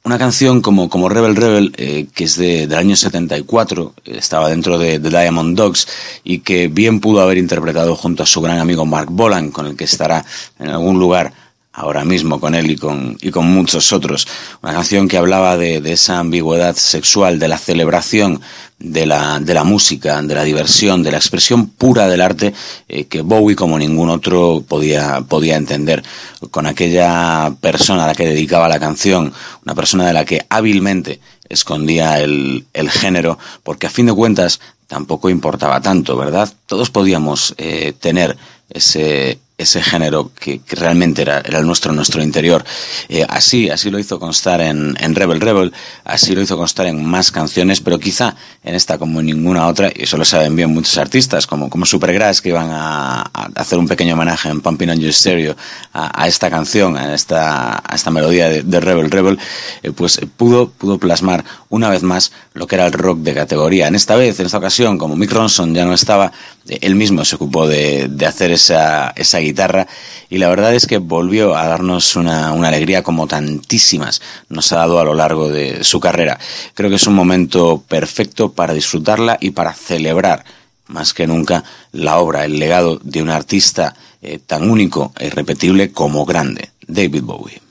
Una canción como, como Rebel Rebel, eh, que es de, del año 74, eh, estaba dentro de, de, Diamond Dogs y que bien pudo haber interpretado junto a su gran amigo Mark Bolan, con el que estará en algún lugar ahora mismo con él y con, y con muchos otros. Una canción que hablaba de, de esa ambigüedad sexual, de la celebración de la, de la música, de la diversión, de la expresión pura del arte eh, que Bowie como ningún otro podía, podía entender. Con aquella persona a la que dedicaba la canción, una persona de la que hábilmente escondía el, el género, porque a fin de cuentas tampoco importaba tanto, ¿verdad? Todos podíamos eh, tener ese, ese género que, realmente era, era el nuestro, nuestro interior. Eh, así, así lo hizo constar en, en, Rebel Rebel, así lo hizo constar en más canciones, pero quizá en esta como en ninguna otra, y eso lo saben bien muchos artistas, como, como Supergrass, que iban a, hacer un pequeño homenaje en Pumping on Your Stereo a, a esta canción, a esta, a esta melodía de, de Rebel Rebel, eh, pues pudo, pudo plasmar una vez más lo que era el rock de categoría. En esta vez, en esta ocasión, como Mick Ronson ya no estaba, eh, él mismo se ocupó de, de hacer esa, esa guitarra y la verdad es que volvió a darnos una, una, alegría como tantísimas nos ha dado a lo largo de su carrera. Creo que es un momento perfecto para disfrutarla y para celebrar más que nunca la obra, el legado de un artista eh, tan único e irrepetible como grande, David Bowie.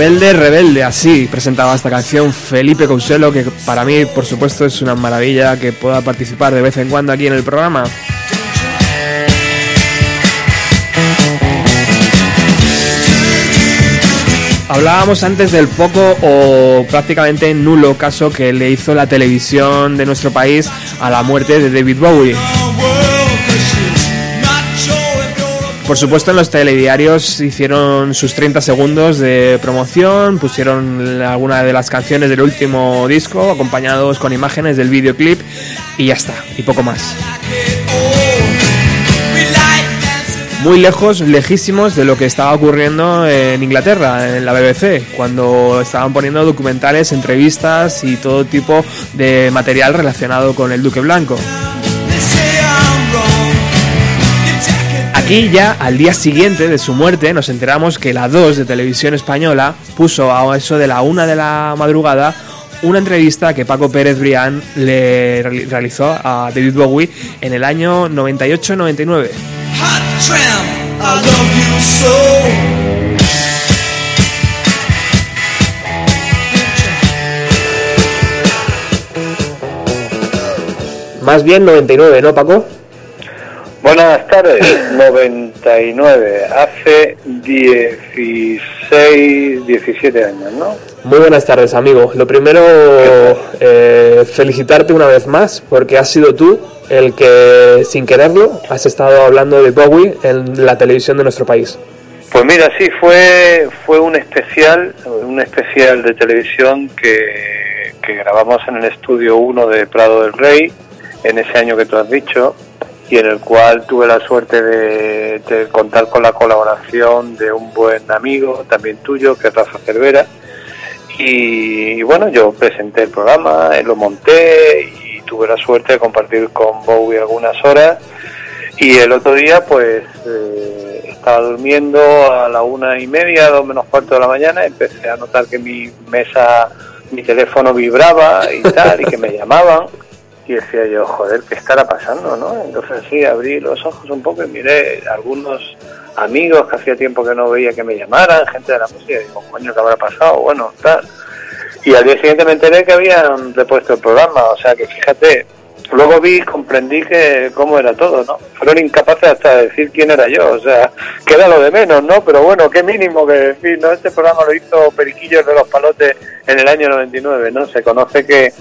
Rebelde, rebelde, así presentaba esta canción Felipe Couselo, que para mí, por supuesto, es una maravilla que pueda participar de vez en cuando aquí en el programa. Hablábamos antes del poco o prácticamente nulo caso que le hizo la televisión de nuestro país a la muerte de David Bowie. Por supuesto en los telediarios hicieron sus 30 segundos de promoción, pusieron alguna de las canciones del último disco acompañados con imágenes del videoclip y ya está, y poco más. muy lejos, lejísimos de lo que estaba ocurriendo en Inglaterra, en la BBC, cuando estaban poniendo documentales, entrevistas y todo tipo de material relacionado con el Duque Blanco. Aquí ya al día siguiente de su muerte nos enteramos que la 2 de televisión española puso a eso de la 1 de la madrugada una entrevista que Paco Pérez Brián le reali- realizó a David Bowie en el año 98-99. I love you so. Más bien 99, ¿no, Paco? Buenas tardes, 99, hace 16, 17 años, ¿no? Muy buenas tardes, amigo. Lo primero, eh, felicitarte una vez más porque has sido tú el que, sin quererlo, has estado hablando de Bowie en la televisión de nuestro país. Pues mira, sí, fue, fue un especial, un especial de televisión que, que grabamos en el estudio 1 de Prado del Rey, en ese año que tú has dicho, y en el cual tuve la suerte de, de contar con la colaboración de un buen amigo, también tuyo, que es Rafa Cervera. Y, bueno, yo presenté el programa, eh, lo monté y tuve la suerte de compartir con Bowie algunas horas. Y el otro día, pues, eh, estaba durmiendo a la una y media, dos menos cuarto de la mañana, empecé a notar que mi mesa, mi teléfono vibraba y tal, y que me [LAUGHS] llamaban. Y decía yo, joder, ¿qué estará pasando, no? Entonces sí, abrí los ojos un poco y miré algunos amigos que hacía tiempo que no veía que me llamaran, gente de la música, y digo, coño, ¿qué habrá pasado? Bueno, tal. Y al día siguiente me enteré que habían repuesto el programa, o sea que fíjate, luego vi comprendí que cómo era todo, ¿no? Fueron incapaces hasta de decir quién era yo, o sea, que era lo de menos, ¿no? Pero bueno, qué mínimo que decir, ¿no? Este programa lo hizo Periquillos de los Palotes en el año 99, ¿no? Se conoce que,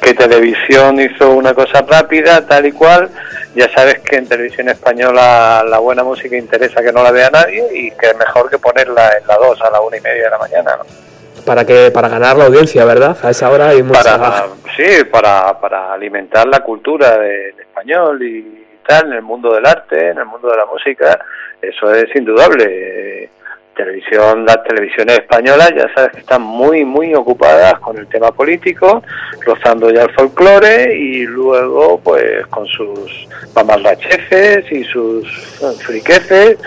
que televisión hizo una cosa rápida, tal y cual. Ya sabes que en televisión española la buena música interesa que no la vea nadie y que es mejor que ponerla en la 2 a la una y media de la mañana, ¿no? Para que para ganar la audiencia, ¿verdad? A esa hora hay mucha... para sí para, para alimentar la cultura del español y tal en el mundo del arte en el mundo de la música eso es indudable televisión las televisiones españolas ya sabes que están muy muy ocupadas con el tema político rozando ya el folclore y luego pues con sus mamarracheces y sus friqueces.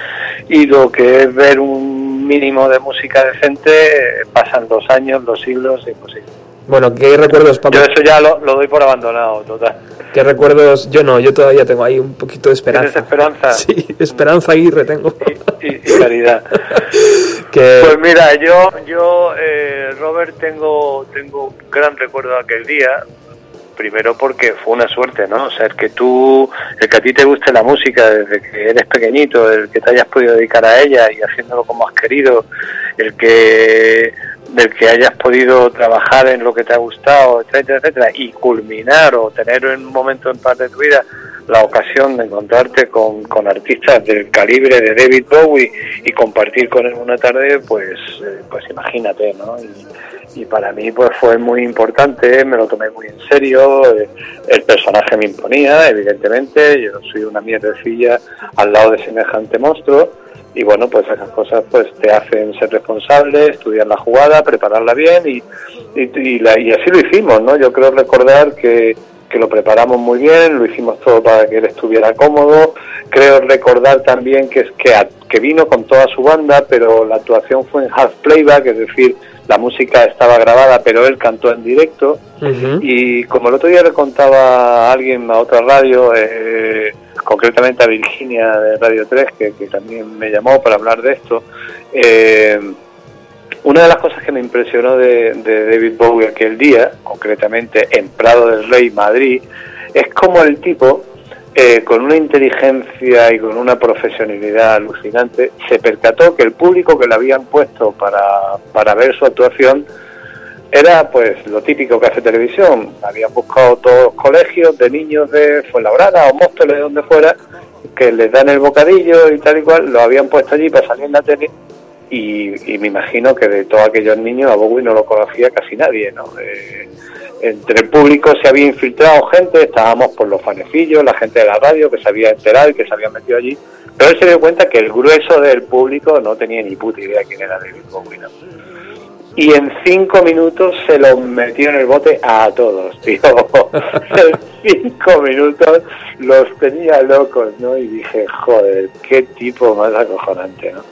Y lo que es ver un mínimo de música decente eh, pasan los años los siglos imposible Bueno, ¿qué recuerdos, yo eso ya lo, lo doy por abandonado, total. ¿Qué recuerdos? Yo no, yo todavía tengo ahí un poquito de esperanza. ¿Tienes esperanza? [LAUGHS] Sí, esperanza Aguirre tengo. Y, y caridad. [LAUGHS] que... Pues mira, yo, yo eh, Robert, tengo, tengo un gran recuerdo de aquel día. Primero porque fue una suerte, ¿no? O sea, el que tú, el que a ti te guste la música desde que eres pequeñito, el que te hayas podido dedicar a ella y haciéndolo como has querido, el que del que hayas podido trabajar en lo que te ha gustado, etcétera, etcétera, y culminar o tener en un momento en parte de tu vida la ocasión de encontrarte con, con artistas del calibre de David Bowie y compartir con él una tarde, pues, eh, pues imagínate, ¿no? Y, y para mí pues fue muy importante, me lo tomé muy en serio, eh, el personaje me imponía, evidentemente, yo soy una mierdecilla al lado de semejante monstruo, y bueno pues esas cosas pues te hacen ser responsable estudiar la jugada prepararla bien y, y, la- y así lo hicimos no yo creo recordar que, que lo preparamos muy bien lo hicimos todo para que él estuviera cómodo. Creo recordar también que que, que vino con toda su banda pero la actuación fue en half playback es decir la música estaba grabada pero él cantó en directo. Y como el otro día le contaba a alguien a otra radio, eh, concretamente a Virginia de Radio 3, que, que también me llamó para hablar de esto, eh, una de las cosas que me impresionó de, de David Bowie aquel día, concretamente en Prado del Rey, Madrid, es como el tipo, eh, con una inteligencia y con una profesionalidad alucinante, se percató que el público que le habían puesto para, para ver su actuación era pues lo típico que hace televisión. Habían buscado todos los colegios de niños de Fuenlabrada o Móstoles, de donde fuera, que les dan el bocadillo y tal y cual, lo habían puesto allí para salir en la tele y, y me imagino que de todos aquellos niños a Bowie no lo conocía casi nadie, ¿no? Eh, entre el público se había infiltrado gente, estábamos por los fanecillos, la gente de la radio que se había enterado y que se había metido allí, Pero él se dio cuenta que el grueso del público no tenía ni puta idea quién era David Bowie. ¿no? Y en cinco minutos se los metió en el bote a todos, [LAUGHS] tío. en cinco minutos los tenía locos, ¿no? Y dije, joder, qué tipo más acojonante, ¿no?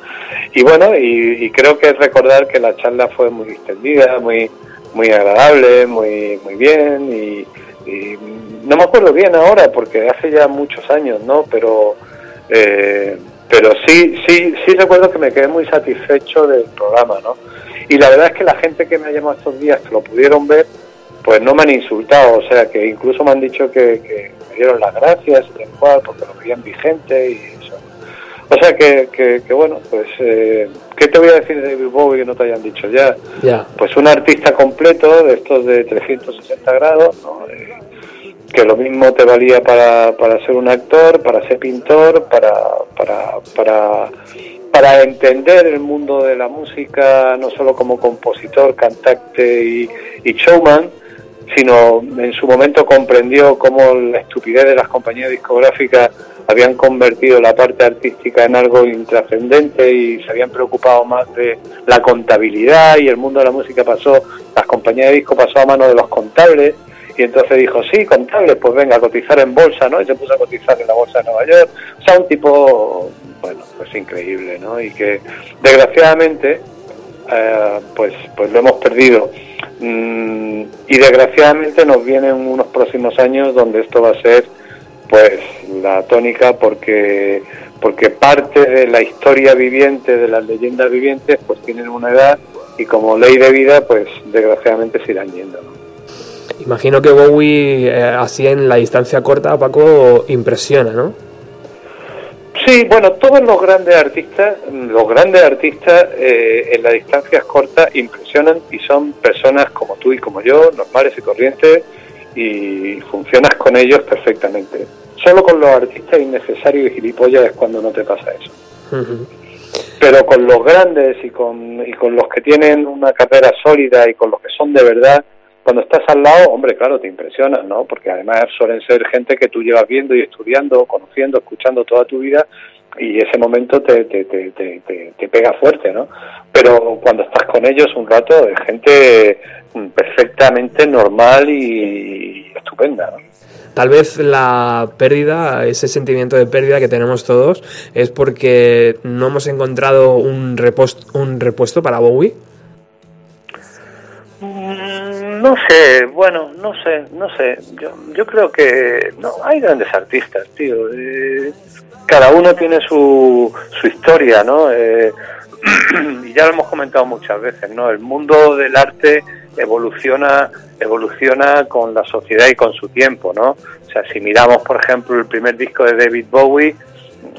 Y bueno, y, y creo que es recordar que la charla fue muy extendida, muy muy agradable, muy muy bien y, y no me acuerdo bien ahora porque hace ya muchos años, ¿no? Pero eh, pero sí sí sí recuerdo que me quedé muy satisfecho del programa, ¿no? Y la verdad es que la gente que me ha llamado estos días que lo pudieron ver, pues no me han insultado, o sea que incluso me han dicho que, que me dieron las gracias tal cual porque lo veían vigente y. O sea que, que, que bueno, pues eh, ¿qué te voy a decir de David Bowie que no te hayan dicho ya? Ya. Pues un artista completo de estos de 360 grados, ¿no? Eh, que lo mismo te valía para, para ser un actor, para ser pintor, para, para, para, para entender el mundo de la música, no solo como compositor, cantante y, y showman, sino en su momento comprendió cómo la estupidez de las compañías discográficas habían convertido la parte artística en algo intrascendente y se habían preocupado más de la contabilidad y el mundo de la música pasó, las compañías de disco pasó a manos de los contables y entonces dijo, sí, contables, pues venga, a cotizar en bolsa, ¿no? Y se puso a cotizar en la bolsa de Nueva York. O sea, un tipo, bueno, pues increíble, ¿no? Y que desgraciadamente, eh, pues, pues lo hemos perdido. Mm, y desgraciadamente nos vienen unos próximos años donde esto va a ser, pues, la tónica porque porque parte de la historia viviente, de las leyendas vivientes, pues tienen una edad y como ley de vida, pues desgraciadamente se irán yendo. ¿no? Imagino que Bowie, eh, así en la distancia corta, Paco, impresiona, ¿no? Sí, bueno, todos los grandes artistas, los grandes artistas eh, en las distancias cortas impresionan y son personas como tú y como yo, normales y corrientes, y funcionas con ellos perfectamente. Solo con los artistas innecesarios y gilipollas es cuando no te pasa eso. Pero con los grandes y con, y con los que tienen una carrera sólida y con los que son de verdad, cuando estás al lado, hombre, claro, te impresionas, ¿no? Porque además suelen ser gente que tú llevas viendo y estudiando, conociendo, escuchando toda tu vida y ese momento te, te, te, te, te- te pega fuerte, ¿no? Pero cuando estás con ellos un rato, es gente mm, perfectamente normal y estupenda, ¿no? Tal vez la pérdida, ese sentimiento de pérdida que tenemos todos, es porque no hemos encontrado un, repos- un repuesto para Bowie. Mm, No sé, bueno, no sé, no sé. Yo, yo creo que no hay grandes artistas, tío. Eh, cada uno tiene su, su historia, ¿no? Eh, [CLEARS THROAT] y ya lo hemos comentado muchas veces, ¿no? El mundo del arte evoluciona evoluciona con la sociedad y con su tiempo, ¿no? O sea, si miramos, por ejemplo, el primer disco de David Bowie,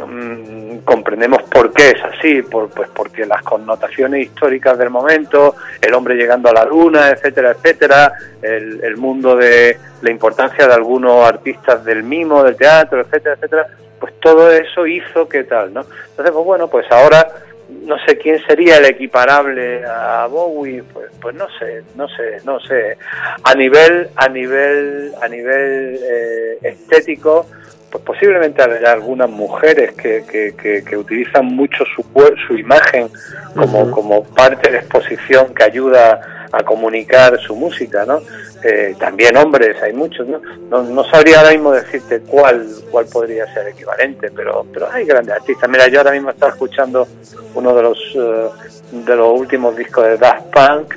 mm, comprendemos por qué es así, por, pues porque las connotaciones históricas del momento, el hombre llegando a la luna, etcétera, etcétera, el, el mundo de la importancia de algunos artistas del mimo, del teatro, etcétera, etcétera, pues todo eso hizo que tal, ¿no? Entonces, pues bueno, pues ahora no sé quién sería el equiparable a Bowie, pues, pues no sé, no sé, no sé. A nivel, a nivel, a nivel eh, estético, pues posiblemente haya algunas mujeres que, que, que, que utilizan mucho su su imagen como, como parte de exposición que ayuda a comunicar su música, ¿no? Eh, también hombres, hay muchos, ¿no? ¿no? no sabría ahora mismo decirte cuál cuál podría ser equivalente, pero pero hay grandes artistas. Mira, yo ahora mismo estaba escuchando uno de los eh, de los últimos discos de Daft Punk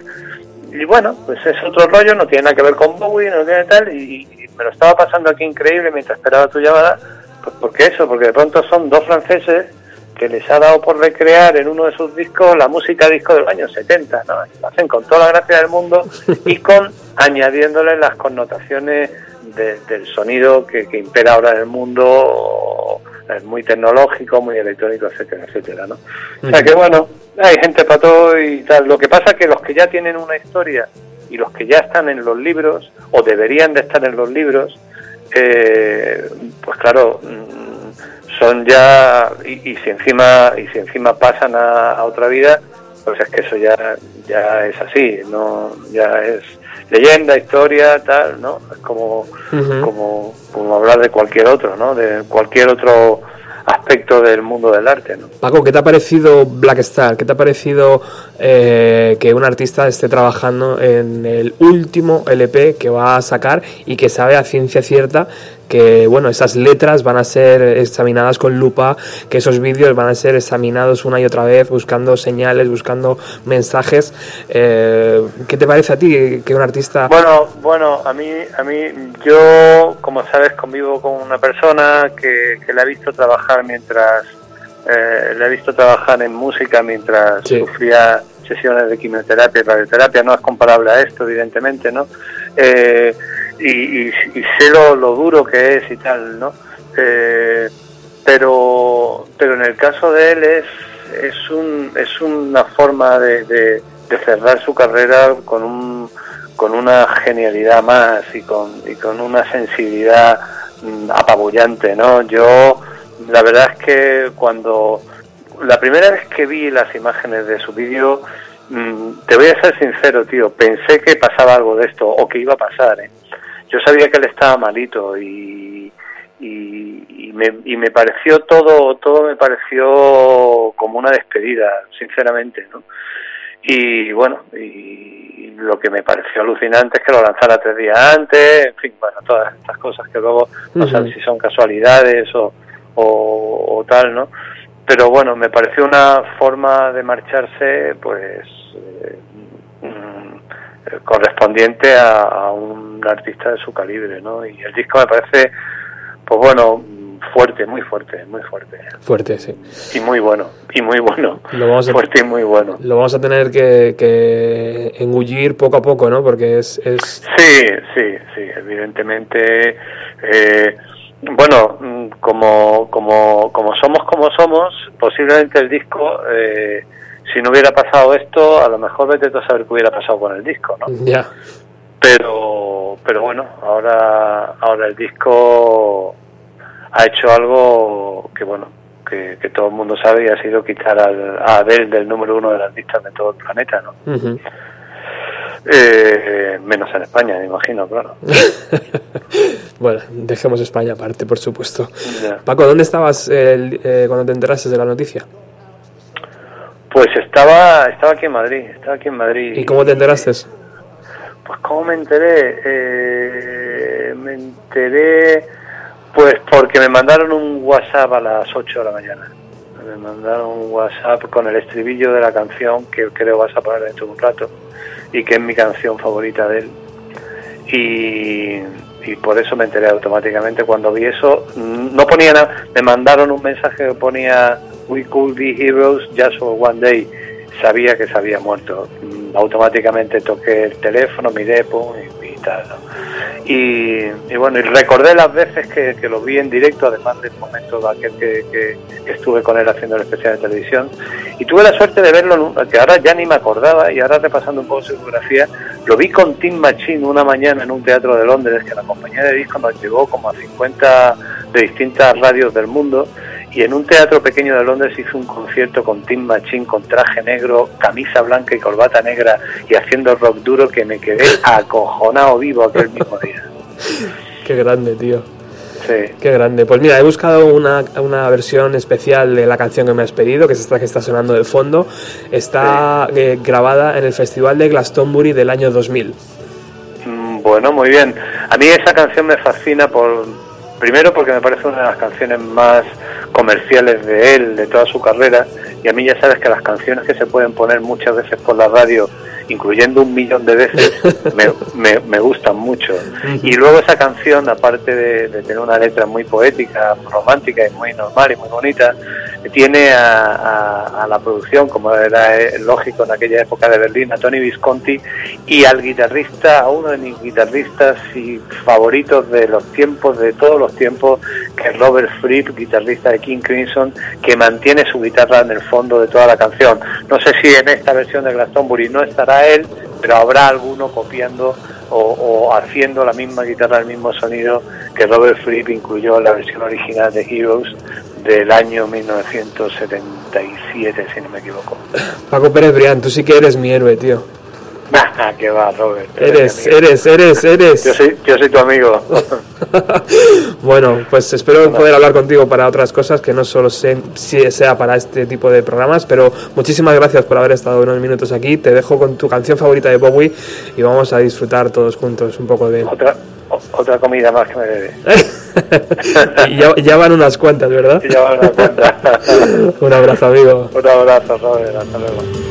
y bueno, pues es otro rollo, no tiene nada que ver con Bowie, no tiene tal, y me lo estaba pasando aquí increíble mientras esperaba tu llamada, pues porque eso, porque de pronto son dos franceses que les ha dado por recrear en uno de sus discos la música disco del año 70, ¿no? Lo hacen con toda la gracia del mundo y con [LAUGHS] añadiéndole las connotaciones de- del sonido que, que impera ahora en el mundo, es muy tecnológico, muy electrónico, etcétera, etcétera, ¿no? O sea que bueno, hay gente para todo y tal. Lo que pasa es que los que ya tienen una historia y los que ya están en los libros, o deberían de estar en los libros, eh, pues claro, mm, son ya, y, y si encima, y si encima pasan a, a otra vida, pues es que eso ya, ya es así, no, ya es leyenda, historia, tal, ¿no? Es como, como, como hablar de cualquier otro, ¿no? De cualquier otro aspectos del mundo del arte, ¿no? Paco, ¿qué te ha parecido Black Star? ¿Qué te ha parecido eh, que un artista esté trabajando en el último LP que va a sacar y que sabe a ciencia cierta que bueno, esas letras van a ser examinadas con lupa, que esos vídeos van a ser examinados una y otra vez, buscando señales, buscando mensajes. Eh, ¿Qué te parece a ti que un artista... Bueno, bueno, a mí, a mí, yo, como sabes, convivo con una persona que, que la he visto trabajar mientras, eh, la he visto trabajar en música mientras Sí. sufría sesiones de quimioterapia y radioterapia, no es comparable a esto, evidentemente, ¿no? Eh, y, y- sé lo, lo duro que es y tal, ¿no? Eh, pero, pero en el caso de él es, es, un, es una forma de, de- cerrar su carrera con un con una genialidad más y con, y con una sensibilidad mm, apabullante, ¿no? Yo, la verdad es que cuando la primera vez que vi las imágenes de su vídeo, te voy a ser sincero, tío, pensé que pasaba algo de esto o que iba a pasar, ¿eh? Yo sabía que él estaba malito y, y, y me, y me pareció todo, todo me pareció como una despedida, sinceramente, ¿no? Y bueno, y lo que me pareció alucinante es que lo lanzara tres días antes, en fin, bueno, todas estas cosas que luego no saben si son casualidades o, o, o tal, ¿no? Pero bueno, me pareció una forma de marcharse, pues, eh, mm, correspondiente a, a un artista de su calibre, ¿no? Y el disco me parece, pues bueno, fuerte, muy fuerte, muy fuerte. Fuerte, sí. Y muy bueno, y muy bueno. Lo vamos a- Fuerte y muy bueno. Lo vamos a tener que, que engullir poco a poco, ¿no? Porque es... es... Sí, sí, sí, evidentemente. eh, bueno, mm, como, como, como somos como somos, posiblemente el disco, eh, si no hubiera pasado esto, a lo mejor vete a saber qué hubiera pasado con el disco, ¿no? Ya. Pero, pero bueno, ahora, ahora el disco ha hecho algo que, bueno, que, que todo el mundo sabe y ha sido quitar al, a Adele del número uno de las listas de todo el planeta, ¿no? Ujú. Eh, menos en España, me imagino, claro. [LAUGHS] Bueno, dejemos España aparte, por supuesto. Paco, ¿dónde estabas el- eh, cuando te enteraste de la noticia? Pues estaba, estaba aquí en Madrid, estaba aquí en Madrid. ¿Y cómo te enteraste? Pues cómo me enteré, Eh, me enteré, pues porque me mandaron un WhatsApp a las 8 de la mañana. Me mandaron un WhatsApp con el estribillo de la canción que creo vas a poner dentro de un rato y que es mi canción favorita de él. Y, y por eso me enteré automáticamente cuando vi eso. Mm, No ponía nada, me mandaron un mensaje que ponía We could be heroes just for one day. Sabía que se había muerto. Mm, Automáticamente toqué el teléfono, miré, pum, y, tal. Y, y bueno, y recordé las veces que, que lo vi en directo, además del momento de aquel que, que- estuve con él haciendo el especial de televisión. Y tuve la suerte de verlo, que ahora ya ni me acordaba, y ahora repasando un poco su biografía, lo vi con Tim Machine una mañana en un teatro de Londres, que la compañía de discos nos llevó como a 50 de distintas radios del mundo, y en un teatro pequeño de Londres hizo un concierto con Tim Machine con traje negro, camisa blanca y corbata negra, y haciendo rock duro que me quedé acojonado vivo aquel mismo día. [LAUGHS] Qué grande, tío. Sí. Qué grande. Pues mira, he buscado una, una versión especial de la canción que me has pedido, que es esta que está sonando de fondo. Está eh, grabada en el Festival de Glastonbury del año 2000. Mm, Bueno, muy bien. A mí esa canción me fascina por primero porque me parece una de las canciones más comerciales de él, de toda su carrera, y a mí ya sabes que las canciones que se pueden poner muchas veces por la radio, incluyendo un millón de veces, [LAUGHS] me, me, me gustan mucho. Y luego esa canción, aparte de, de tener una letra muy poética, romántica y muy normal y muy bonita, tiene a, a- a la producción, como era eh, lógico en aquella época de Berlín, a Tony Visconti y al guitarrista, a uno de mis guitarristas y favoritos de los tiempos, de todos los tiempos, que es Robert Fripp, guitarrista de King Crimson, que mantiene su guitarra en el fondo de toda la canción. No sé si en esta versión de Glastonbury no estará él, pero habrá alguno copiando o, haciendo la misma guitarra, el mismo sonido que Robert Fripp incluyó en la versión original de Heroes del año 1977, si no me equivoco. Paco Pérez Brián, tú sí que eres mi héroe, tío. Nah, que va, Robert. Eres, eres, eres, eres. Yo soy, yo soy tu amigo. [LAUGHS] Bueno, pues espero poder hablar contigo para otras cosas que no solo se- si- sea para este tipo de programas, pero muchísimas gracias por haber estado unos minutos aquí. Te dejo con tu canción favorita de Bowie y vamos a disfrutar todos juntos un poco de. Otra, otra comida más que me debe. [LAUGHS] Ya, ya van unas cuantas, ¿verdad? Ya van unas cuantas. [LAUGHS] Un abrazo, amigo. Un abrazo, Robert. Hasta luego.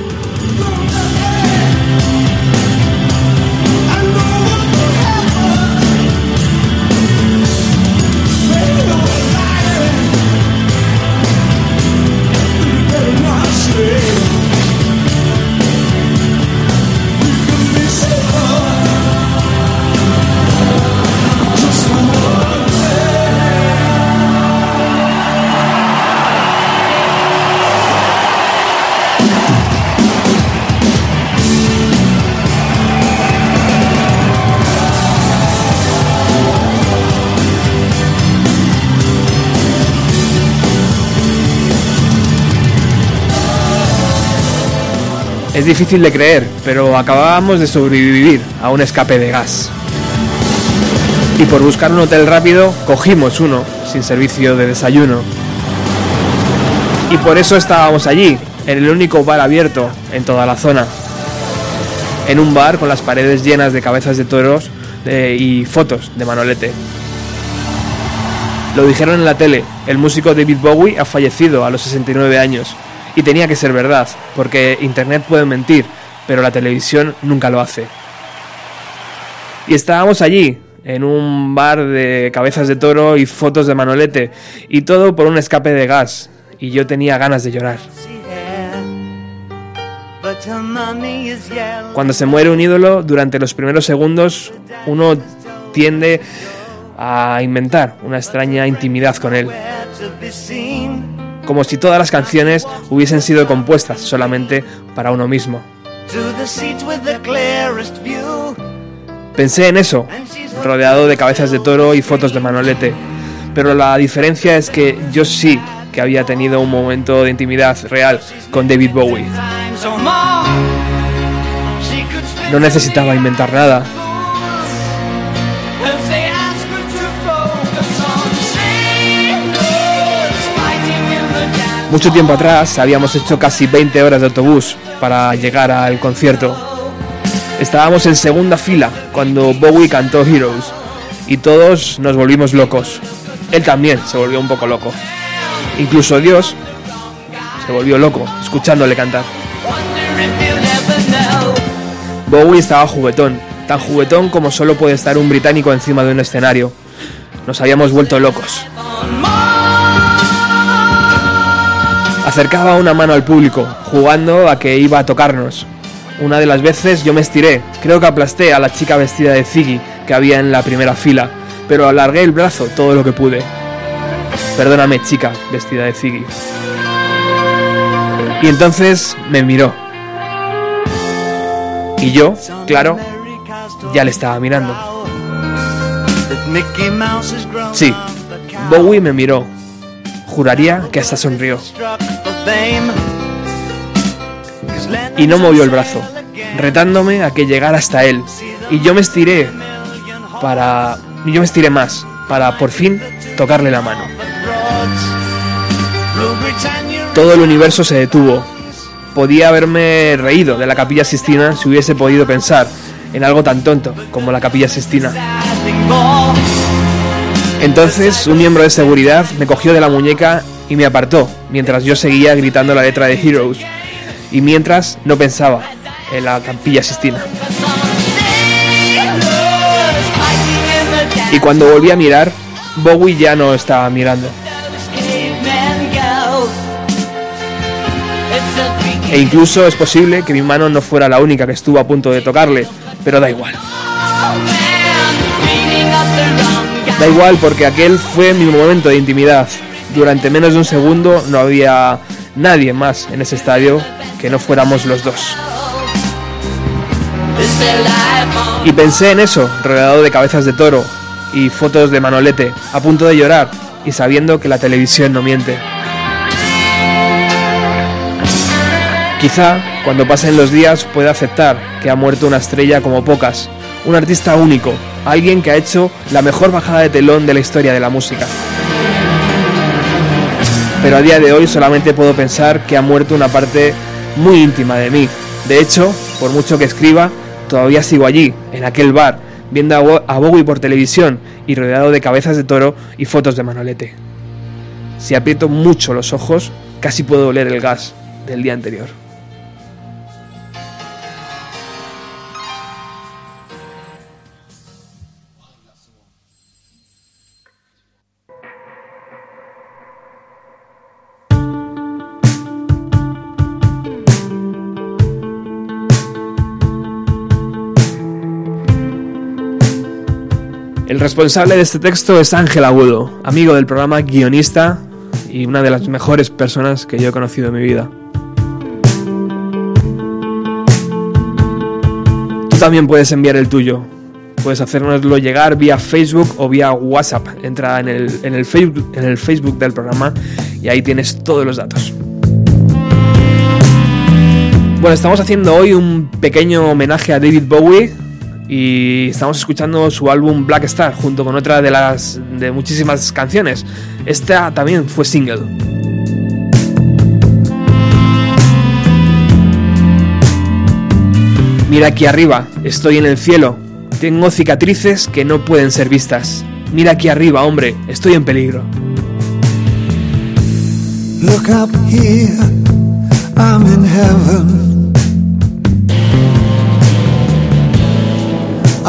Es difícil de creer, pero acabábamos de sobrevivir a un escape de gas. Y por buscar un hotel rápido, cogimos uno, sin servicio de desayuno. Y por eso estábamos allí, en el único bar abierto en toda la zona. En un bar con las paredes llenas de cabezas de toros eh, y fotos de Manolete. Lo dijeron en la tele, el músico David Bowie ha fallecido a los 69 años. Y tenía que ser verdad, porque Internet puede mentir, pero la televisión nunca lo hace. Y estábamos allí, en un bar de cabezas de toro y fotos de Manolete, y todo por un escape de gas, y yo tenía ganas de llorar. Cuando se muere un ídolo, durante los primeros segundos, uno tiende a inventar una extraña intimidad con él. Como si todas las canciones hubiesen sido compuestas solamente para uno mismo. Pensé en eso, rodeado de cabezas de toro y fotos de Manolete. Pero la diferencia es que yo sí que había tenido un momento de intimidad real con David Bowie. No necesitaba inventar nada. Mucho tiempo atrás habíamos hecho casi 20 horas de autobús para llegar al concierto. Estábamos en segunda fila cuando Bowie cantó Heroes y todos nos volvimos locos. Él también se volvió un poco loco. Incluso Dios se volvió loco escuchándole cantar. Bowie estaba juguetón, tan juguetón como solo puede estar un británico encima de un escenario. Nos habíamos vuelto locos. Acercaba una mano al público, jugando a que iba a tocarnos. Una de las veces yo me estiré, creo que aplasté a la chica vestida de Ziggy que había en la primera fila, pero alargué el brazo todo lo que pude. Perdóname, chica vestida de Ziggy. Y entonces me miró. Y yo, claro, ya le estaba mirando. Sí, Bowie me miró. Juraría que hasta sonrió. Y no movió el brazo, retándome a que llegara hasta él. Y yo me estiré para... Yo me estiré más, para por fin tocarle la mano. Todo el universo se detuvo. Podía haberme reído de la capilla Sistina si hubiese podido pensar en algo tan tonto como la capilla Sistina. Entonces un miembro de seguridad me cogió de la muñeca y me apartó, mientras yo seguía gritando la letra de Heroes, y mientras no pensaba en la capilla Sistina. Y cuando volví a mirar, Bowie ya no estaba mirando. E incluso es posible que mi mano no fuera la única que estuvo a punto de tocarle, pero da igual. Da igual porque aquel fue mi momento de intimidad. Durante menos de un segundo no había nadie más en ese estadio que no fuéramos los dos. Y pensé en eso, rodeado de cabezas de toro y fotos de Manolete, a punto de llorar y sabiendo que la televisión no miente. Quizá, cuando pasen los días, pueda aceptar que ha muerto una estrella como pocas, un artista único, alguien que ha hecho la mejor bajada de telón de la historia de la música. Pero a día de hoy solamente puedo pensar que ha muerto una parte muy íntima de mí. De hecho, por mucho que escriba, todavía sigo allí, en aquel bar, viendo a Bo- a Bowie por televisión y rodeado de cabezas de toro y fotos de Manolete. Si aprieto mucho los ojos, casi puedo oler el gas del día anterior. Responsable de este texto es Ángel Agudo, amigo del programa, guionista y una de las mejores personas que yo he conocido en mi vida. Tú también puedes enviar el tuyo. Puedes hacérnoslo llegar vía Facebook o vía WhatsApp. Entra en el, en el Facebook, en el Facebook del programa y ahí tienes todos los datos. Bueno, estamos haciendo hoy un pequeño homenaje a David Bowie y estamos escuchando su álbum Black Star junto con otra de las de muchísimas canciones. Esta también fue single. Mira aquí arriba, estoy en el cielo. Tengo cicatrices que no pueden ser vistas. Mira aquí arriba, hombre, estoy en peligro.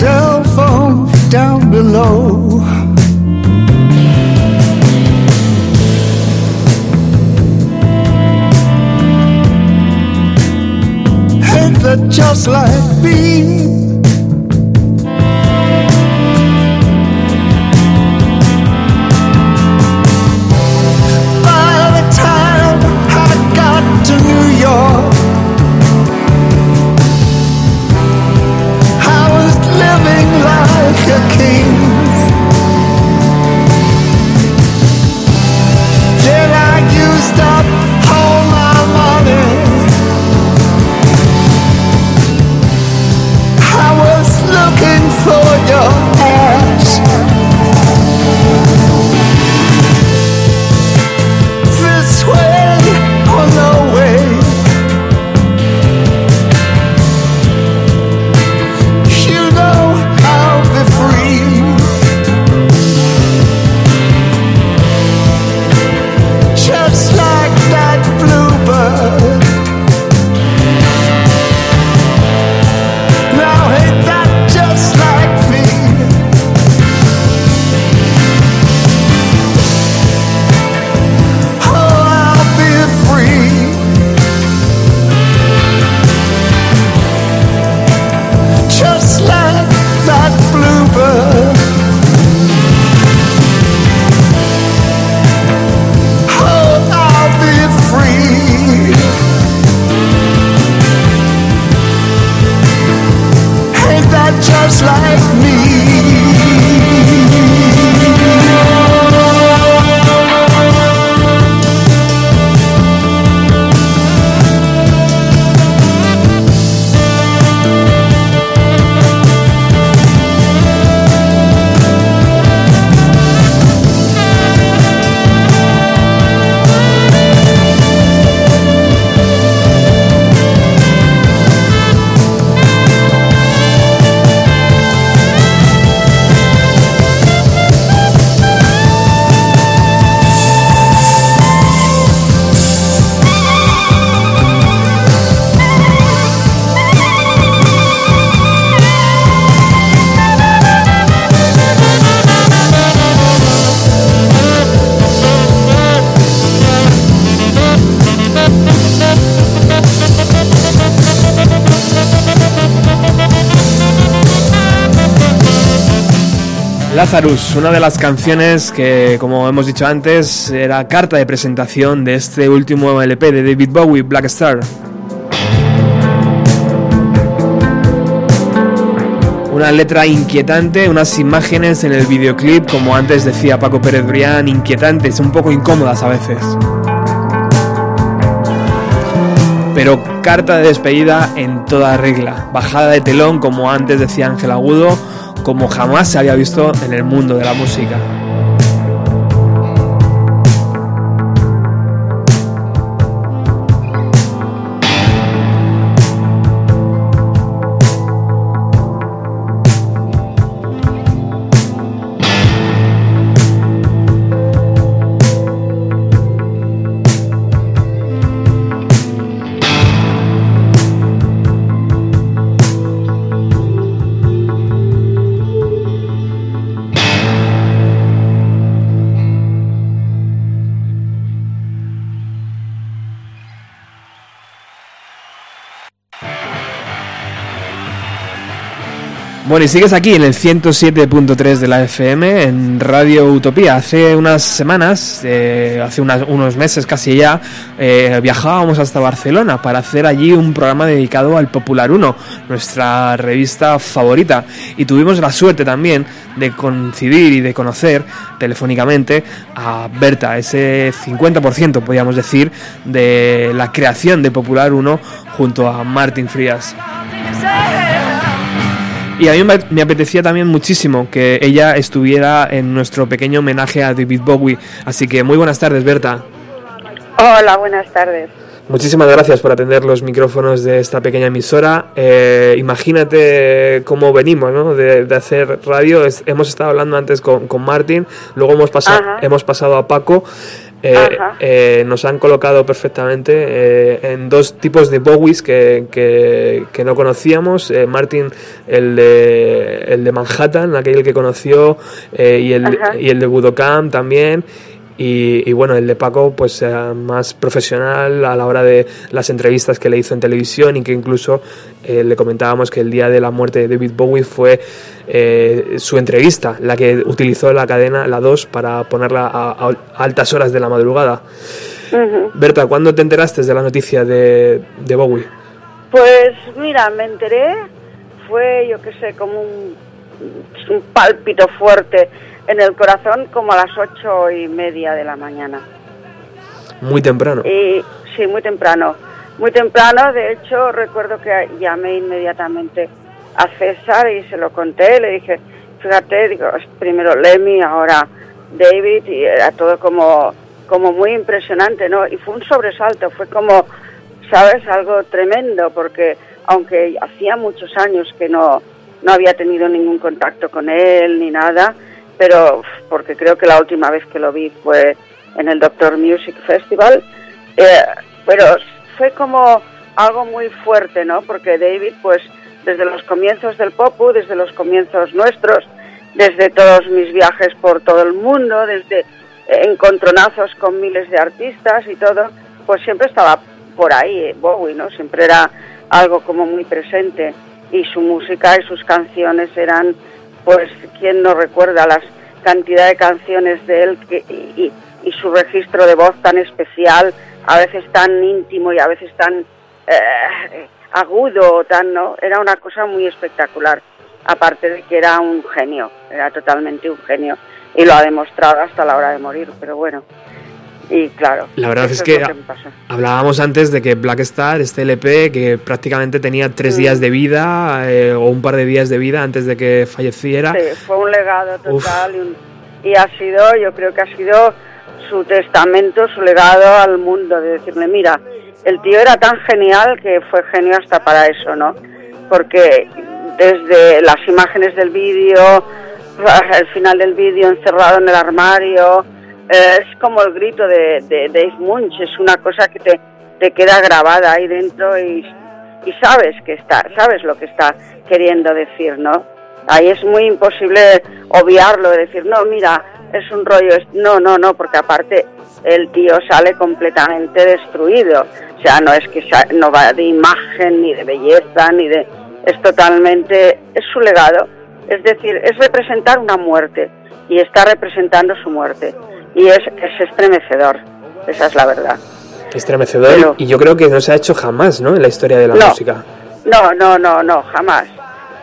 Cell phone down below. Ain't that just like me? Una de las canciones que, como hemos dicho antes, era carta de presentación de este último LP de David Bowie, Black Star. Una letra inquietante, unas imágenes en el videoclip, como antes decía Paco Pérez Brián, inquietantes, un poco incómodas a veces. Pero carta de despedida en toda regla, bajada de telón, como antes decía Ángel Agudo, como jamás se había visto en el mundo de la música. Bueno, y sigues aquí en el 107.3 de la FM, en Radio Utopía. Hace unas semanas, eh, hace unos meses casi ya, eh, viajábamos hasta Barcelona para hacer allí un programa dedicado al Popular 1, nuestra revista favorita. Y tuvimos la suerte también de coincidir y de conocer telefónicamente a Berta, ese 50%, podríamos decir, de la creación de Popular 1 junto a Martín Frías. Y a mí me apetecía también muchísimo que ella estuviera en nuestro pequeño homenaje a David Bowie. Así que muy buenas tardes, Berta. Hola, buenas tardes. Muchísimas gracias por atender los micrófonos de esta pequeña emisora. Eh, imagínate cómo venimos ¿no? de, hacer radio. hemos estado hablando antes con, con Martín, luego hemos, pasado hemos pasado a Paco. Eh, eh, nos han colocado perfectamente eh, en dos tipos de Bowies que, que, no conocíamos. Martin, el de, el de Manhattan, aquel que conoció, y, el, y el de Budokan también. Y, bueno, el de Paco, pues más profesional a la hora de las entrevistas que le hizo en televisión y que incluso le comentábamos que el día de la muerte de David Bowie fue eh, su entrevista, la que utilizó la cadena, la 2, para ponerla a, altas horas de la madrugada. Berta, ¿cuándo te enteraste de la noticia de, de Bowie? Pues mira, me enteré, fue yo que sé, como un, un pálpito fuerte en el corazón como a las ocho y media de la mañana. Muy temprano. Y, sí, muy temprano. Muy temprano, de hecho, recuerdo que llamé inmediatamente a César y se lo conté, le dije, fíjate, digo, primero Lemmy, ahora David, y era todo como, como muy impresionante, ¿no? Y fue un sobresalto, fue como, ¿sabes? Algo tremendo, porque aunque hacía muchos años que no, no había tenido ningún contacto con él ni nada, pero porque creo que la última vez que lo vi fue en el Doctor Music Festival, eh, pero fue como algo muy fuerte, ¿no? Porque David, pues, desde los comienzos del Popu, desde los comienzos nuestros, desde todos mis viajes por todo el mundo, desde encontronazos con miles de artistas y todo, pues siempre estaba por ahí eh, Bowie, ¿no? Siempre era algo como muy presente y su música y sus canciones eran, pues, ¿quién no recuerda las cantidad de canciones de él y, y, su registro de voz tan especial, a veces tan íntimo y a veces tan... Eh, agudo, tan, ¿no? Era una cosa muy espectacular, aparte de que era un genio, era totalmente un genio, y lo ha demostrado hasta la hora de morir, pero bueno. Y claro, la verdad es que, hablábamos antes de que Black Star, este LP, que prácticamente tenía tres días de vida eh, o un par de días de vida antes de que falleciera. Sí, fue un legado total y, y, ha sido, yo creo que ha sido su testamento, su legado al mundo, de decirle, mira, el tío era tan genial que fue genio hasta para eso, ¿no? Porque desde las imágenes del vídeo, el final del vídeo encerrado en el armario, es como el grito de, Dave Munch, es una cosa que te, te queda grabada ahí dentro y, sabes que está, sabes lo que está queriendo decir, ¿no? Ahí es muy imposible obviarlo, decir, no, mira, es un rollo, no, no, no, porque aparte el tío sale completamente destruido. O sea, no es que no va de imagen, ni de belleza, ni de... Es totalmente... Es su legado. Es decir, es representar una muerte y está representando su muerte. Y es, es estremecedor, esa es la verdad. Estremecedor Pero- y yo creo que no se ha hecho jamás, ¿no? En la historia de la No. música. No, no, no, no, jamás.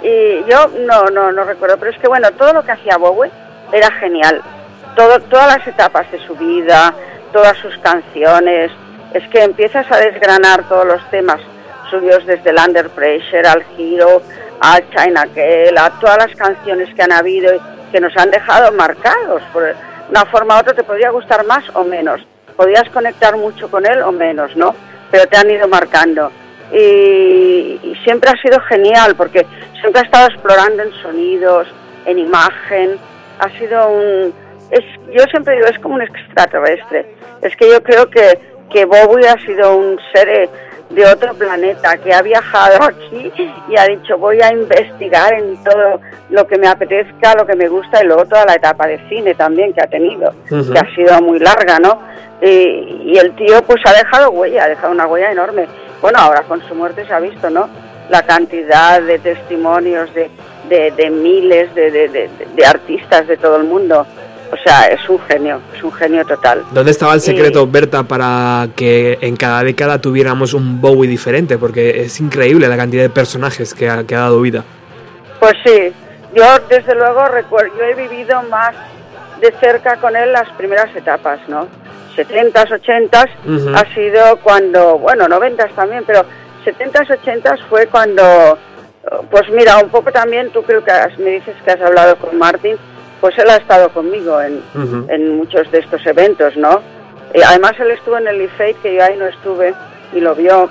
Y yo no, no, no recuerdo, pero es que bueno, todo lo que hacía Bowie era genial. Todo, todas las etapas de su vida, todas sus canciones, es que empiezas a desgranar todos los temas suyos desde el Under Pressure al Hero, al China Girl, a todas las canciones que han habido y que nos han dejado marcados. Por una forma u otra te podría gustar más o menos. Podías conectar mucho con él o menos, ¿no? Pero te han ido marcando y, siempre ha sido genial porque siempre ha estado explorando en sonidos, en imagen, ha sido un... Es, yo siempre digo, es como un extraterrestre. Es que yo creo que, que Bowie ha sido un ser eh, de otro planeta que ha viajado aquí y ha dicho voy a investigar en todo lo que me apetezca, lo que me gusta y luego toda la etapa de cine también que ha tenido, que ha sido muy larga, ¿no? Y, y el tío pues ha dejado huella, ha dejado una huella enorme. Bueno, ahora con su muerte se ha visto, ¿no? La cantidad de testimonios de, de, de miles de- de artistas de todo el mundo. O sea, es un genio, es un genio total. ¿Dónde estaba el Y- secreto, Berta, para que en cada década tuviéramos un Bowie diferente? Porque es increíble la cantidad de personajes que ha, que ha dado vida. Pues sí, yo desde luego recuerdo, yo he vivido más de cerca con él las primeras etapas, ¿no? 70s, 80s Ujú. ha sido cuando, bueno, 90s también, pero 70s, 80s fue cuando, pues mira, un poco también, tú creo que has- me dices que has hablado con Martin, pues él ha estado conmigo en, en muchos de estos eventos, ¿no? Y además él estuvo en el IFATE, que yo ahí no estuve y lo vio,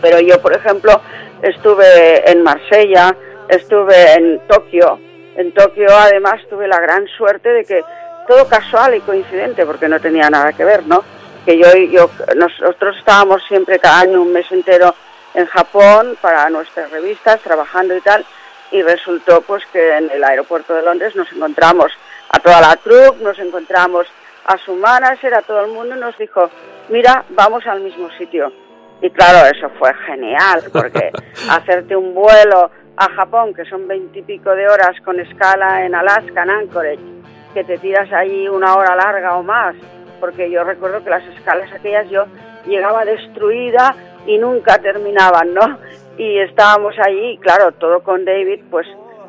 pero yo, por ejemplo, estuve en Marsella, estuve en Tokio. En Tokio, además, tuve la gran suerte de que todo casual y coincidente, porque no tenía nada que ver, ¿no? Que yo, yo nosotros estábamos siempre cada año un mes entero en Japón para nuestras revistas, trabajando y tal, y resultó pues que en el aeropuerto de Londres nos encontramos a toda la troupe, nos encontramos a su manager, a todo el mundo, y nos dijo, mira, vamos al mismo sitio. Y claro, eso fue genial, porque [LAUGHS] hacerte un vuelo a Japón, que son veintipico de horas con escala en Alaska, en Anchorage, que te tiras allí una hora larga o más, porque yo recuerdo que las escalas aquellas yo llegaba destruida y nunca terminaban, ¿no? Y estábamos allí, claro, todo con David, pues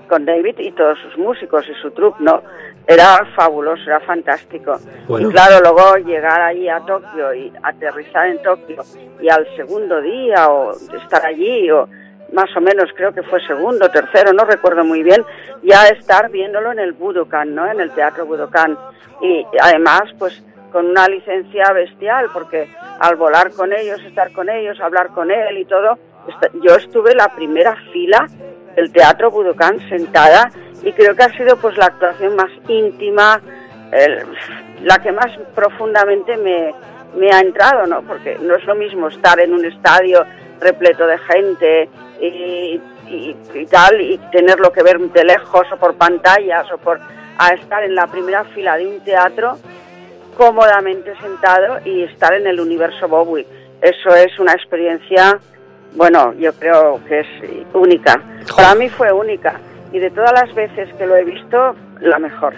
con David y todos sus músicos y su troupe, ¿no? Era fabuloso, era fantástico. Bueno. Y claro, luego llegar allí a Tokio y aterrizar en Tokio y al segundo día o estar allí o más o menos creo que fue segundo, tercero, no recuerdo muy bien, ya estar viéndolo en el Budokan, ¿no? En el Teatro Budokan. Y además, pues con una licencia bestial, porque al volar con ellos, estar con ellos, hablar con él y todo, yo estuve en la primera fila del Teatro Budokan sentada y creo que ha sido pues la actuación más íntima, la que más profundamente me, me ha entrado, ¿no? Porque no es lo mismo estar en un estadio repleto de gente y, y- y tal y tenerlo que ver de lejos o por pantallas o por a estar en la primera fila de un teatro cómodamente sentado y estar en el universo Bowie. Eso es una experiencia, bueno, yo creo que es única. Para mí fue única y de todas las veces que lo he visto, la mejor.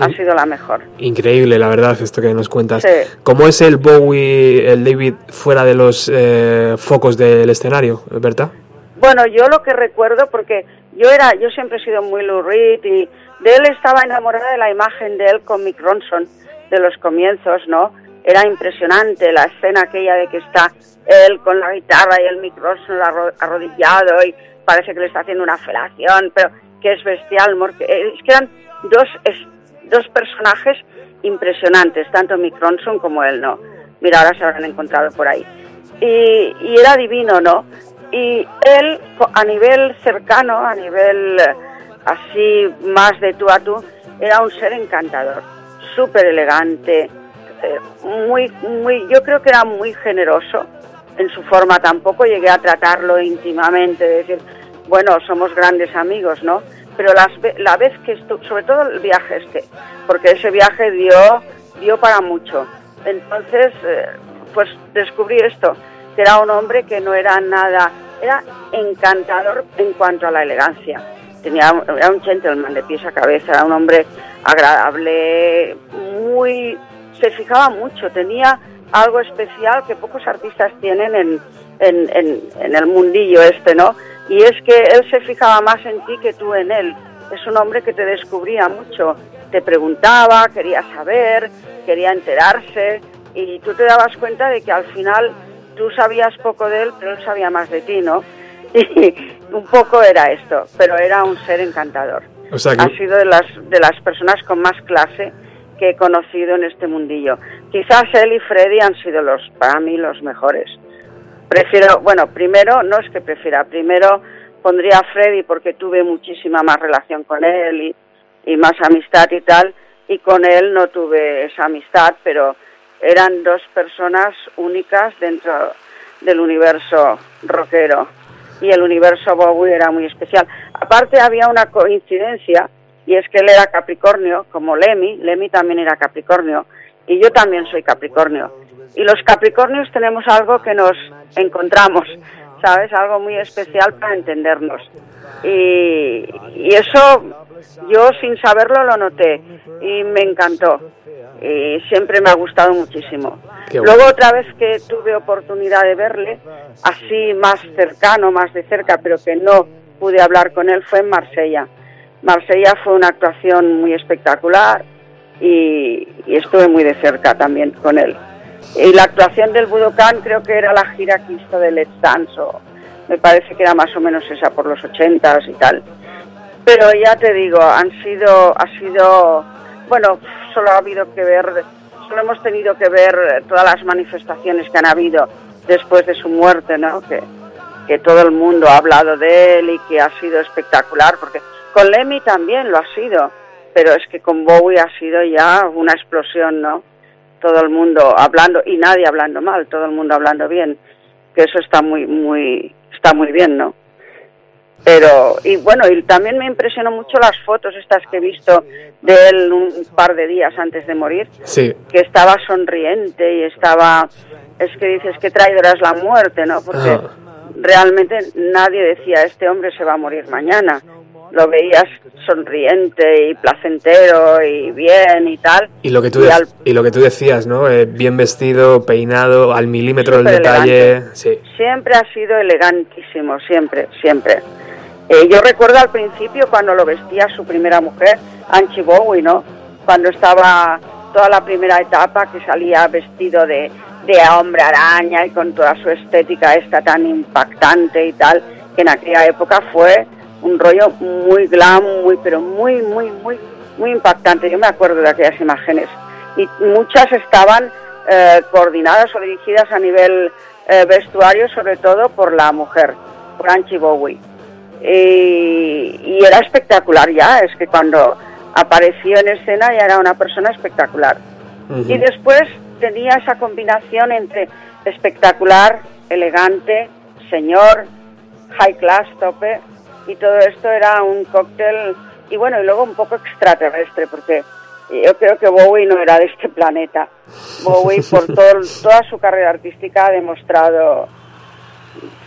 Ha sido la mejor. Increíble, la verdad, esto que nos cuentas. Sí. ¿Cómo es el Bowie, el David, fuera de los eh, focos del escenario, Berta? Bueno, yo lo que recuerdo, porque yo era, yo siempre he sido muy Lou Reed y de él estaba enamorada de la imagen de él con Mick Ronson de los comienzos, ¿no? Era impresionante la escena aquella de que está él con la guitarra y el arro- arrodillado y parece que le está haciendo una felación, pero que es bestial, porque es que eran dos, dos personajes impresionantes, tanto Mick Ronson como él, ¿no? Mira, ahora se habrán encontrado por ahí. Y, y era divino, ¿no? Y él, a nivel cercano, a nivel eh, así más de tú a tú, era un ser encantador, súper elegante, eh, muy, muy, yo creo que era muy generoso en su forma. Tampoco llegué a tratarlo íntimamente, de decir, bueno, somos grandes amigos, ¿no? Pero las, la vez que estuvo, sobre todo el viaje este, porque ese viaje dio, dio para mucho. Entonces, eh, pues descubrí esto, que era un hombre que no era nada, era encantador en cuanto a la elegancia. tenía era un gentleman de pies a cabeza, era un hombre agradable, muy se fijaba mucho, tenía algo especial que pocos artistas tienen en, en, en, en el mundillo este, ¿no? Y es que él se fijaba más en ti que tú en él. Es un hombre que te descubría mucho, te preguntaba, quería saber, quería enterarse y tú te dabas cuenta de que al final tú sabías poco de él, pero él sabía más de ti, ¿no? [LAUGHS] Y un poco era esto, pero era un ser encantador. O sea que- Ha sido de las, de las personas con más clase que he conocido en este mundillo. Quizás él y Freddy han sido los, para mí, los mejores. Prefiero, bueno, primero, no es que prefiera, primero pondría a Freddy porque tuve muchísima más relación con él y, y más amistad y tal, y con él no tuve esa amistad, pero eran dos personas únicas dentro del universo rockero y el universo Bowie era muy especial. Aparte había una coincidencia y es que él era Capricornio, como Lemmy, Lemmy también era Capricornio y yo también soy Capricornio. Y los Capricornios tenemos algo que nos encontramos, ¿sabes? Algo muy especial para entendernos. Y, y eso yo sin saberlo lo noté y me encantó. Y siempre me ha gustado muchísimo. Bueno. Luego otra vez que tuve oportunidad de verle, así más cercano, más de cerca, pero que no pude hablar con él, fue en Marsella. Marsella fue una actuación muy espectacular y, estuve muy de cerca también con él. Y la actuación del Budokan creo que era la gira que hizo de Let's me parece que era más o menos esa por los ochentas y tal. Pero ya te digo, han sido, ha sido, bueno, solo ha habido que ver, solo hemos tenido que ver todas las manifestaciones que han habido después de su muerte, ¿no? Que, que todo el mundo ha hablado de él y que ha sido espectacular, porque con Lemmy también lo ha sido, pero es que con Bowie ha sido ya una explosión, ¿no? Todo el mundo hablando y nadie hablando mal, todo el mundo hablando bien, que eso está muy, muy, está muy bien, ¿no? Pero, y bueno, y también me impresionó mucho las fotos estas que he visto de él un par de días antes de morir, Sí, que estaba sonriente y estaba, es que dices que traidora es la muerte, ¿no? Porque Ah. realmente nadie decía, este hombre se va a morir mañana. Lo veías sonriente y placentero y bien y tal. y lo que tú, Y de- al- y lo que tú decías, ¿no? Eh, bien vestido, peinado, al milímetro el Súper detalle. Sí. Siempre ha sido elegantísimo, siempre, siempre. Eh, yo recuerdo al principio cuando lo vestía su primera mujer, Angie Bowie, ¿no? Cuando estaba toda la primera etapa que salía vestido de, de hombre araña y con toda su estética esta tan impactante y tal, que en aquella época fue un rollo muy glam, muy, pero muy, muy, muy, muy impactante. Yo me acuerdo de aquellas imágenes. Y muchas estaban eh, coordinadas o dirigidas a nivel eh, vestuario, sobre todo por la mujer, por Angie Bowie. Y, y era espectacular ya, es que cuando apareció en escena ya era una persona espectacular. Y después tenía esa combinación entre espectacular, elegante, señor, high class, tope, y todo esto era un cóctel, y bueno, y luego un poco extraterrestre, porque yo creo que Bowie no era de este planeta. Bowie, por [LAUGHS] todo, toda su carrera artística, ha demostrado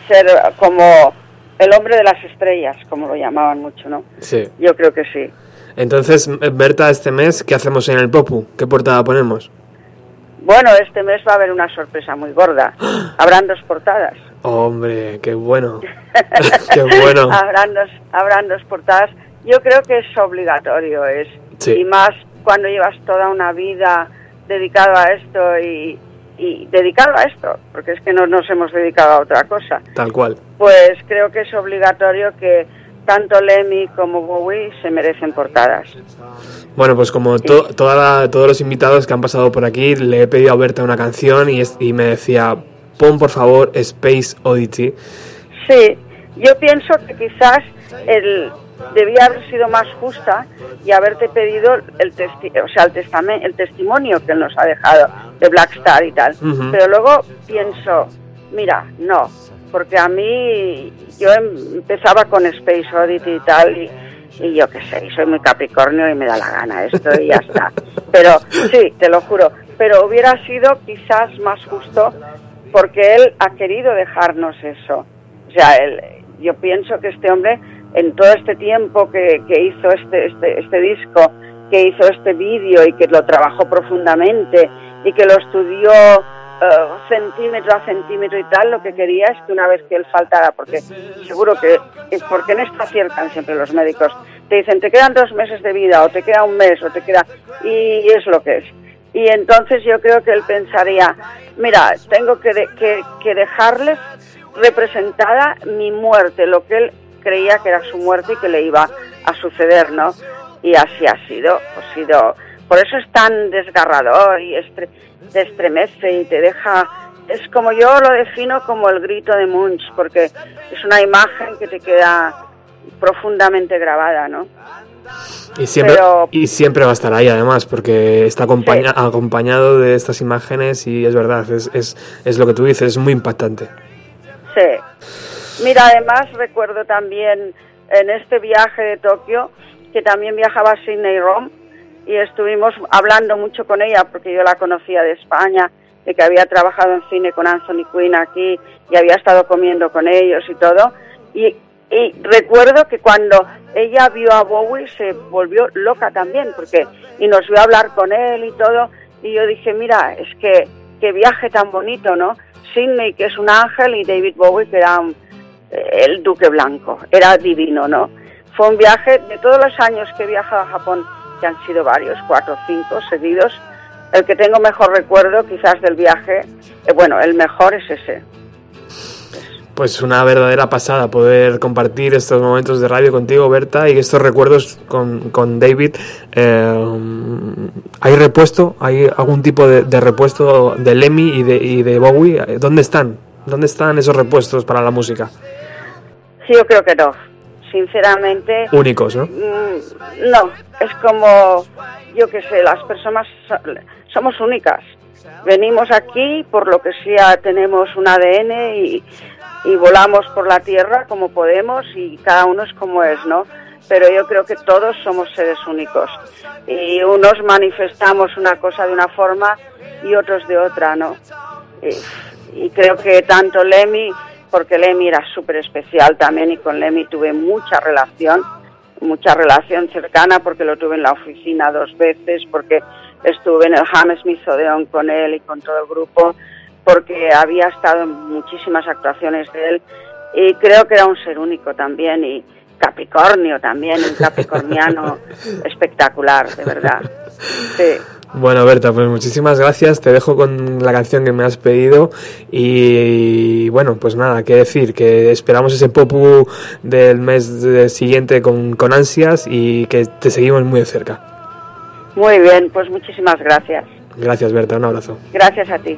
ser como el hombre de las estrellas, como lo llamaban mucho, ¿no? Sí. Yo creo que sí. Entonces, Berta, este mes, ¿qué hacemos en el Popu? ¿Qué portada ponemos? Bueno, este mes va a haber una sorpresa muy gorda. [GASPS] Habrán dos portadas. Hombre, qué bueno. [LAUGHS] [LAUGHS] qué bueno. habrán, dos, habrán dos portadas. Yo creo que es obligatorio, es Sí. y más cuando llevas toda una vida dedicado a esto y, y dedicado a esto, porque es que no nos hemos dedicado a otra cosa. Tal cual. Pues creo que es obligatorio que tanto Lemmy como Bowie se merecen portadas. Bueno, pues como to- toda la- todos los invitados que han pasado por aquí, le he pedido a Berta una canción y, es- y me decía, pon por favor Space Oddity. Sí, yo pienso que quizás el, debía haber sido más justa y haberte pedido el, testi- o sea, el, testamen- el testimonio que él nos ha dejado de Black Star y tal. Pero luego pienso, mira, no, porque a mí yo em- empezaba con Space Oddity y tal y, y yo qué sé, soy muy Capricornio y me da la gana esto y ya está. Pero sí, te lo juro, pero hubiera sido quizás más justo porque él ha querido dejarnos eso. O sea, él, yo pienso que este hombre en todo este tiempo que, que hizo este, este, este disco, que hizo este vídeo y que lo trabajó profundamente y que lo estudió eh, centímetro a centímetro y tal, lo que quería es que una vez que él faltara, porque seguro que, porque en esto aciertan siempre los médicos, te dicen te quedan dos meses de vida o te queda un mes o te queda, y es lo que es. Y entonces yo creo que él pensaría, mira, tengo que, que, que dejarles representada mi muerte, lo que él creía que era su muerte y que le iba a suceder, ¿no? Y así ha sido, ha sido, por eso es tan desgarrador y te estremece y te deja, es como yo lo defino como el grito de Munch, porque es una imagen que te queda profundamente grabada, ¿no? Y siempre, y siempre va a estar ahí además, porque está acompañado de estas imágenes y es verdad, es, es, es lo que tú dices, es muy impactante. Sí. Mira, además recuerdo también en este viaje de Tokio, que también viajaba a Sydney y Rome, y estuvimos hablando mucho con ella, porque yo la conocía de España, de que había trabajado en cine con Anthony Quinn aquí, y había estado comiendo con ellos y todo, y recuerdo que cuando ella vio a Bowie se volvió loca también, porque y nos vio hablar con él y todo, y yo dije, mira, es que qué viaje tan bonito, ¿no? Sidney, que es un ángel, y David Bowie, que era el duque blanco, era divino, ¿no? Fue un viaje de todos los años que he viajado a Japón, que han sido varios, cuatro o cinco seguidos, el que tengo mejor recuerdo quizás del viaje, eh, bueno, el mejor es ese pues una verdadera pasada poder compartir estos momentos de radio contigo, Berta, y estos recuerdos con, con David. Eh, ¿Hay repuesto? ¿Hay algún tipo de, repuesto de Lemmy y de, y de Bowie? ¿Dónde están? ¿Dónde están esos repuestos para la música? Sí, yo creo que no. Sinceramente. Únicos, ¿no? Mm, no, es como, yo qué sé, las personas somos únicas. Venimos aquí por lo que sea, tenemos un ADN y, y volamos por la tierra como podemos y cada uno es como es, ¿no? Pero yo creo que todos somos seres únicos y unos manifestamos una cosa de una forma y otros de otra, ¿no? Y, creo que tanto Lemmy, porque Lemmy era súper especial también y con Lemmy tuve mucha relación, mucha relación cercana porque lo tuve en la oficina dos veces, porque estuve en el Hammersmith Odeon con él y con todo el grupo porque había estado en muchísimas actuaciones de él y creo que era un ser único también y Capricornio también, un [LAUGHS] capricorniano espectacular, de verdad. Sí. Bueno, Berta, pues muchísimas gracias. Te dejo con la canción que me has pedido. Y, bueno, pues nada, qué decir, que esperamos ese popu del mes siguiente con, con ansias y que te seguimos muy de cerca. Muy bien, pues muchísimas gracias. Gracias, Berta, un abrazo. Gracias a ti.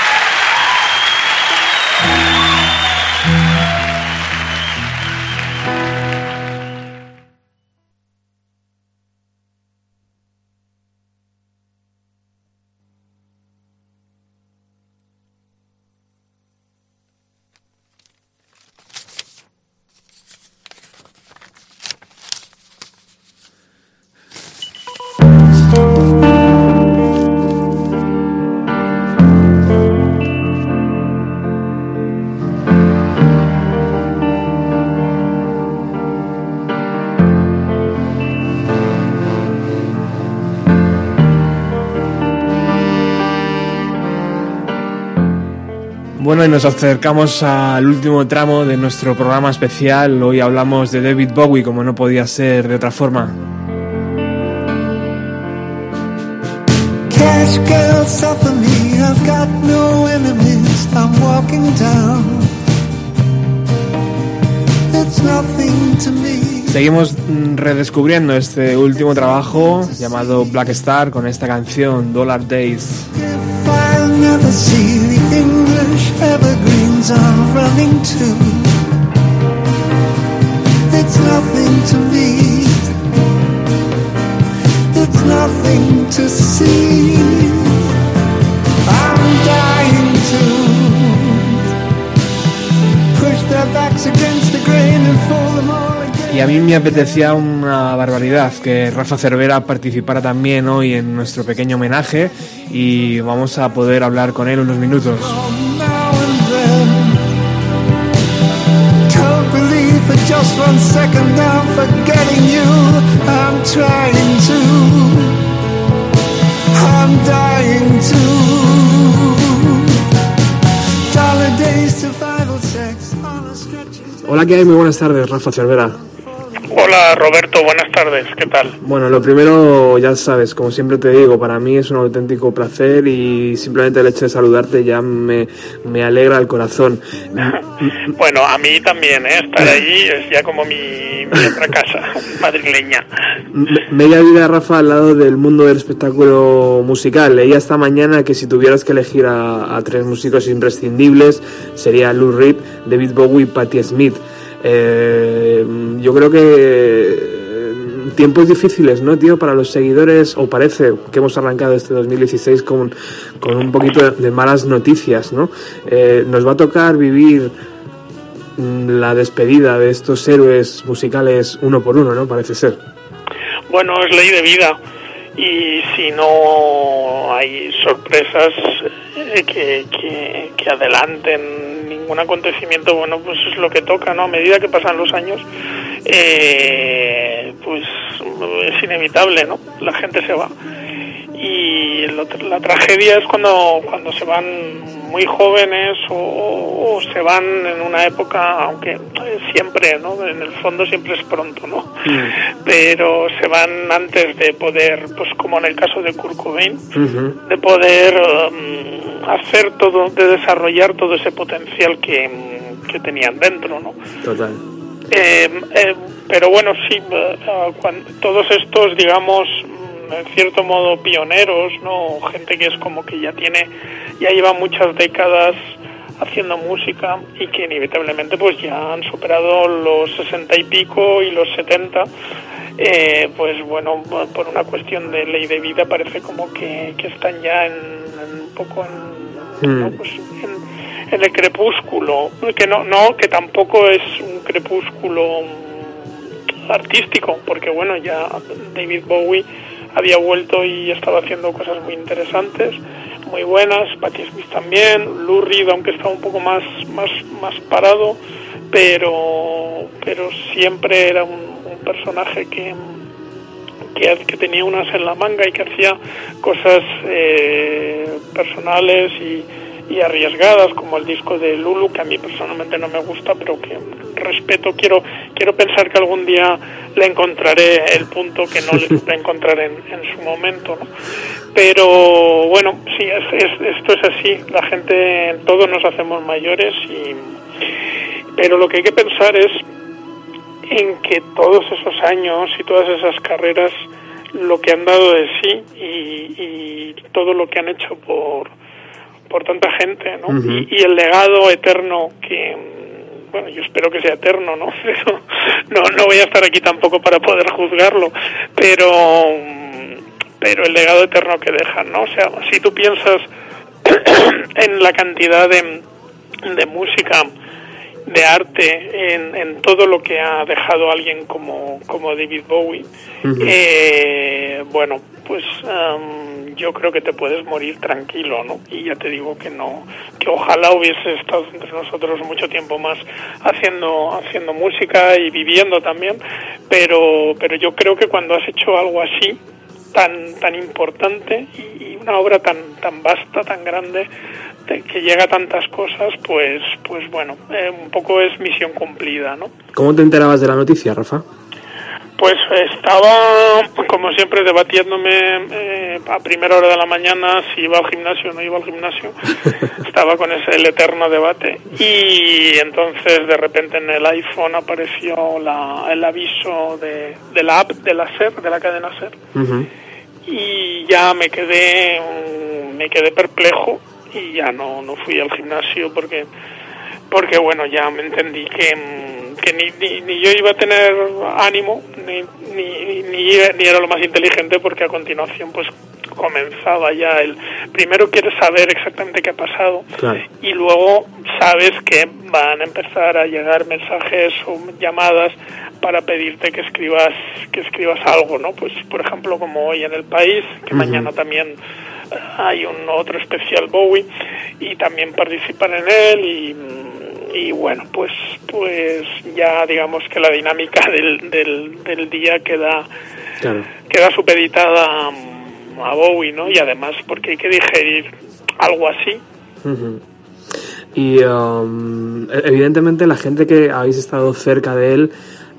Bueno, y nos acercamos al último tramo de nuestro programa especial. Hoy hablamos de David Bowie, como no podía ser de otra forma. Seguimos redescubriendo este último trabajo llamado Black Star con esta canción Dollar Days. Y a mí me apetecía una barbaridad que Rafa Cervera participara también hoy en nuestro pequeño homenaje y vamos a poder hablar con él unos minutos. Hola, ¿qué hay? Muy buenas tardes, Rafa Cervera. Hola Roberto, buenas tardes, ¿qué tal? Bueno, lo primero, ya sabes, como siempre te digo, para mí es un auténtico placer y simplemente el hecho de saludarte ya me, me alegra el corazón. [LAUGHS] Bueno, a mí también, ¿eh? estar [LAUGHS] allí es ya como mi, mi otra casa [LAUGHS] madrileña. Media vida, Rafa, al lado del mundo del espectáculo musical. Leía esta mañana que si tuvieras que elegir a, a tres músicos imprescindibles sería Lou Reed, David Bowie y Patti Smith. Eh, yo creo que tiempos difíciles, ¿no, tío? Para los seguidores, o parece que hemos arrancado este 2016 con, con un poquito de, malas noticias, ¿no? Eh, nos va a tocar vivir mm, la despedida de estos héroes musicales uno por uno, ¿no? Parece ser. Bueno, es ley de vida y si no hay sorpresas eh, que, que, que adelanten ningún acontecimiento, bueno, pues es lo que toca, ¿no? A medida que pasan los años, eh, pues es inevitable, ¿no? La gente se va. Y lo- la tragedia es cuando, cuando se van muy jóvenes o, o se van en una época, aunque siempre, ¿no? En el fondo siempre es pronto, ¿no? Pero se van antes de poder, pues como en el caso de Kurt Cobain, de poder um, hacer todo, de desarrollar todo ese potencial que, que tenían dentro, ¿no? Total. Eh, eh, pero bueno, sí, cuan- todos estos, digamos, en cierto modo pioneros, ¿no? Gente que es como que ya tiene, ya lleva muchas décadas haciendo música y que inevitablemente pues ya han superado los sesenta y pico y los setenta eh, pues bueno por una cuestión de ley de vida parece como que, que están ya en, en un poco en, ¿no? Pues en, en el crepúsculo que no no que tampoco es un crepúsculo mm, artístico porque bueno ya David Bowie había vuelto y estaba haciendo cosas muy interesantes muy buenas Patti Smith también Lou Reed aunque estaba un poco más más más parado pero pero siempre era un, personaje que que, que tenía unas en la manga y que hacía cosas eh, personales y, y arriesgadas como el disco de Lulu que a mí personalmente no me gusta pero que respeto quiero quiero pensar que algún día le encontraré el punto que no le [LAUGHS] supe encontrar en, en su momento ¿no? pero bueno sí es, es- esto es así la gente todos nos hacemos mayores y pero lo que hay que pensar es en que todos esos años y todas esas carreras lo que han dado de sí y, y todo lo que han hecho por por tanta gente, ¿no? Y, y el legado eterno que mm, bueno, yo espero que sea eterno, ¿no? [LAUGHS] Pero no no voy a estar aquí tampoco para poder juzgarlo, pero mm, pero el legado eterno que dejan, ¿no? O sea, si tú piensas [CLEARS THROAT] en la cantidad de, de música de arte en, en todo lo que ha dejado alguien como, como David Bowie, eh, bueno, pues am, yo creo que te puedes morir tranquilo, ¿no? Y ya te digo que no, que ojalá hubiese estado entre nosotros mucho tiempo más haciendo, haciendo música y viviendo también, pero, pero yo creo que cuando has hecho algo así, tan, tan importante y, y una obra tan, tan vasta, tan grande, de- que llega a tantas cosas, pues, pues bueno, eh, un poco es misión cumplida, ¿no? ¿Cómo te enterabas de la noticia, Rafa? Pues estaba, como siempre, debatiéndome eh, a primera hora de la mañana si iba al gimnasio o no iba al gimnasio. [LAUGHS] estaba con ese el eterno debate. Y entonces, de repente, en el iPhone apareció la, el aviso de, de la app de la SER, de la cadena SER. Y ya me quedé, me quedé perplejo y ya no, no fui al gimnasio porque porque bueno ya me entendí que que ni, ni, ni yo iba a tener ánimo, ni, ni, ni, ni era lo más inteligente, porque a continuación, pues comenzaba ya el primero quieres saber exactamente qué ha pasado Claro. y luego sabes que van a empezar a llegar mensajes o llamadas para pedirte que escribas que escribas algo no pues por ejemplo como hoy en el país que mañana también hay un otro especial Bowie y también participan en él y y bueno pues pues ya digamos que la dinámica [LAUGHS] del, del, del día queda Claro. queda supeditada a, Bowie no y además porque hay que digerir algo así. Y um, e- evidentemente la gente que habéis estado cerca de él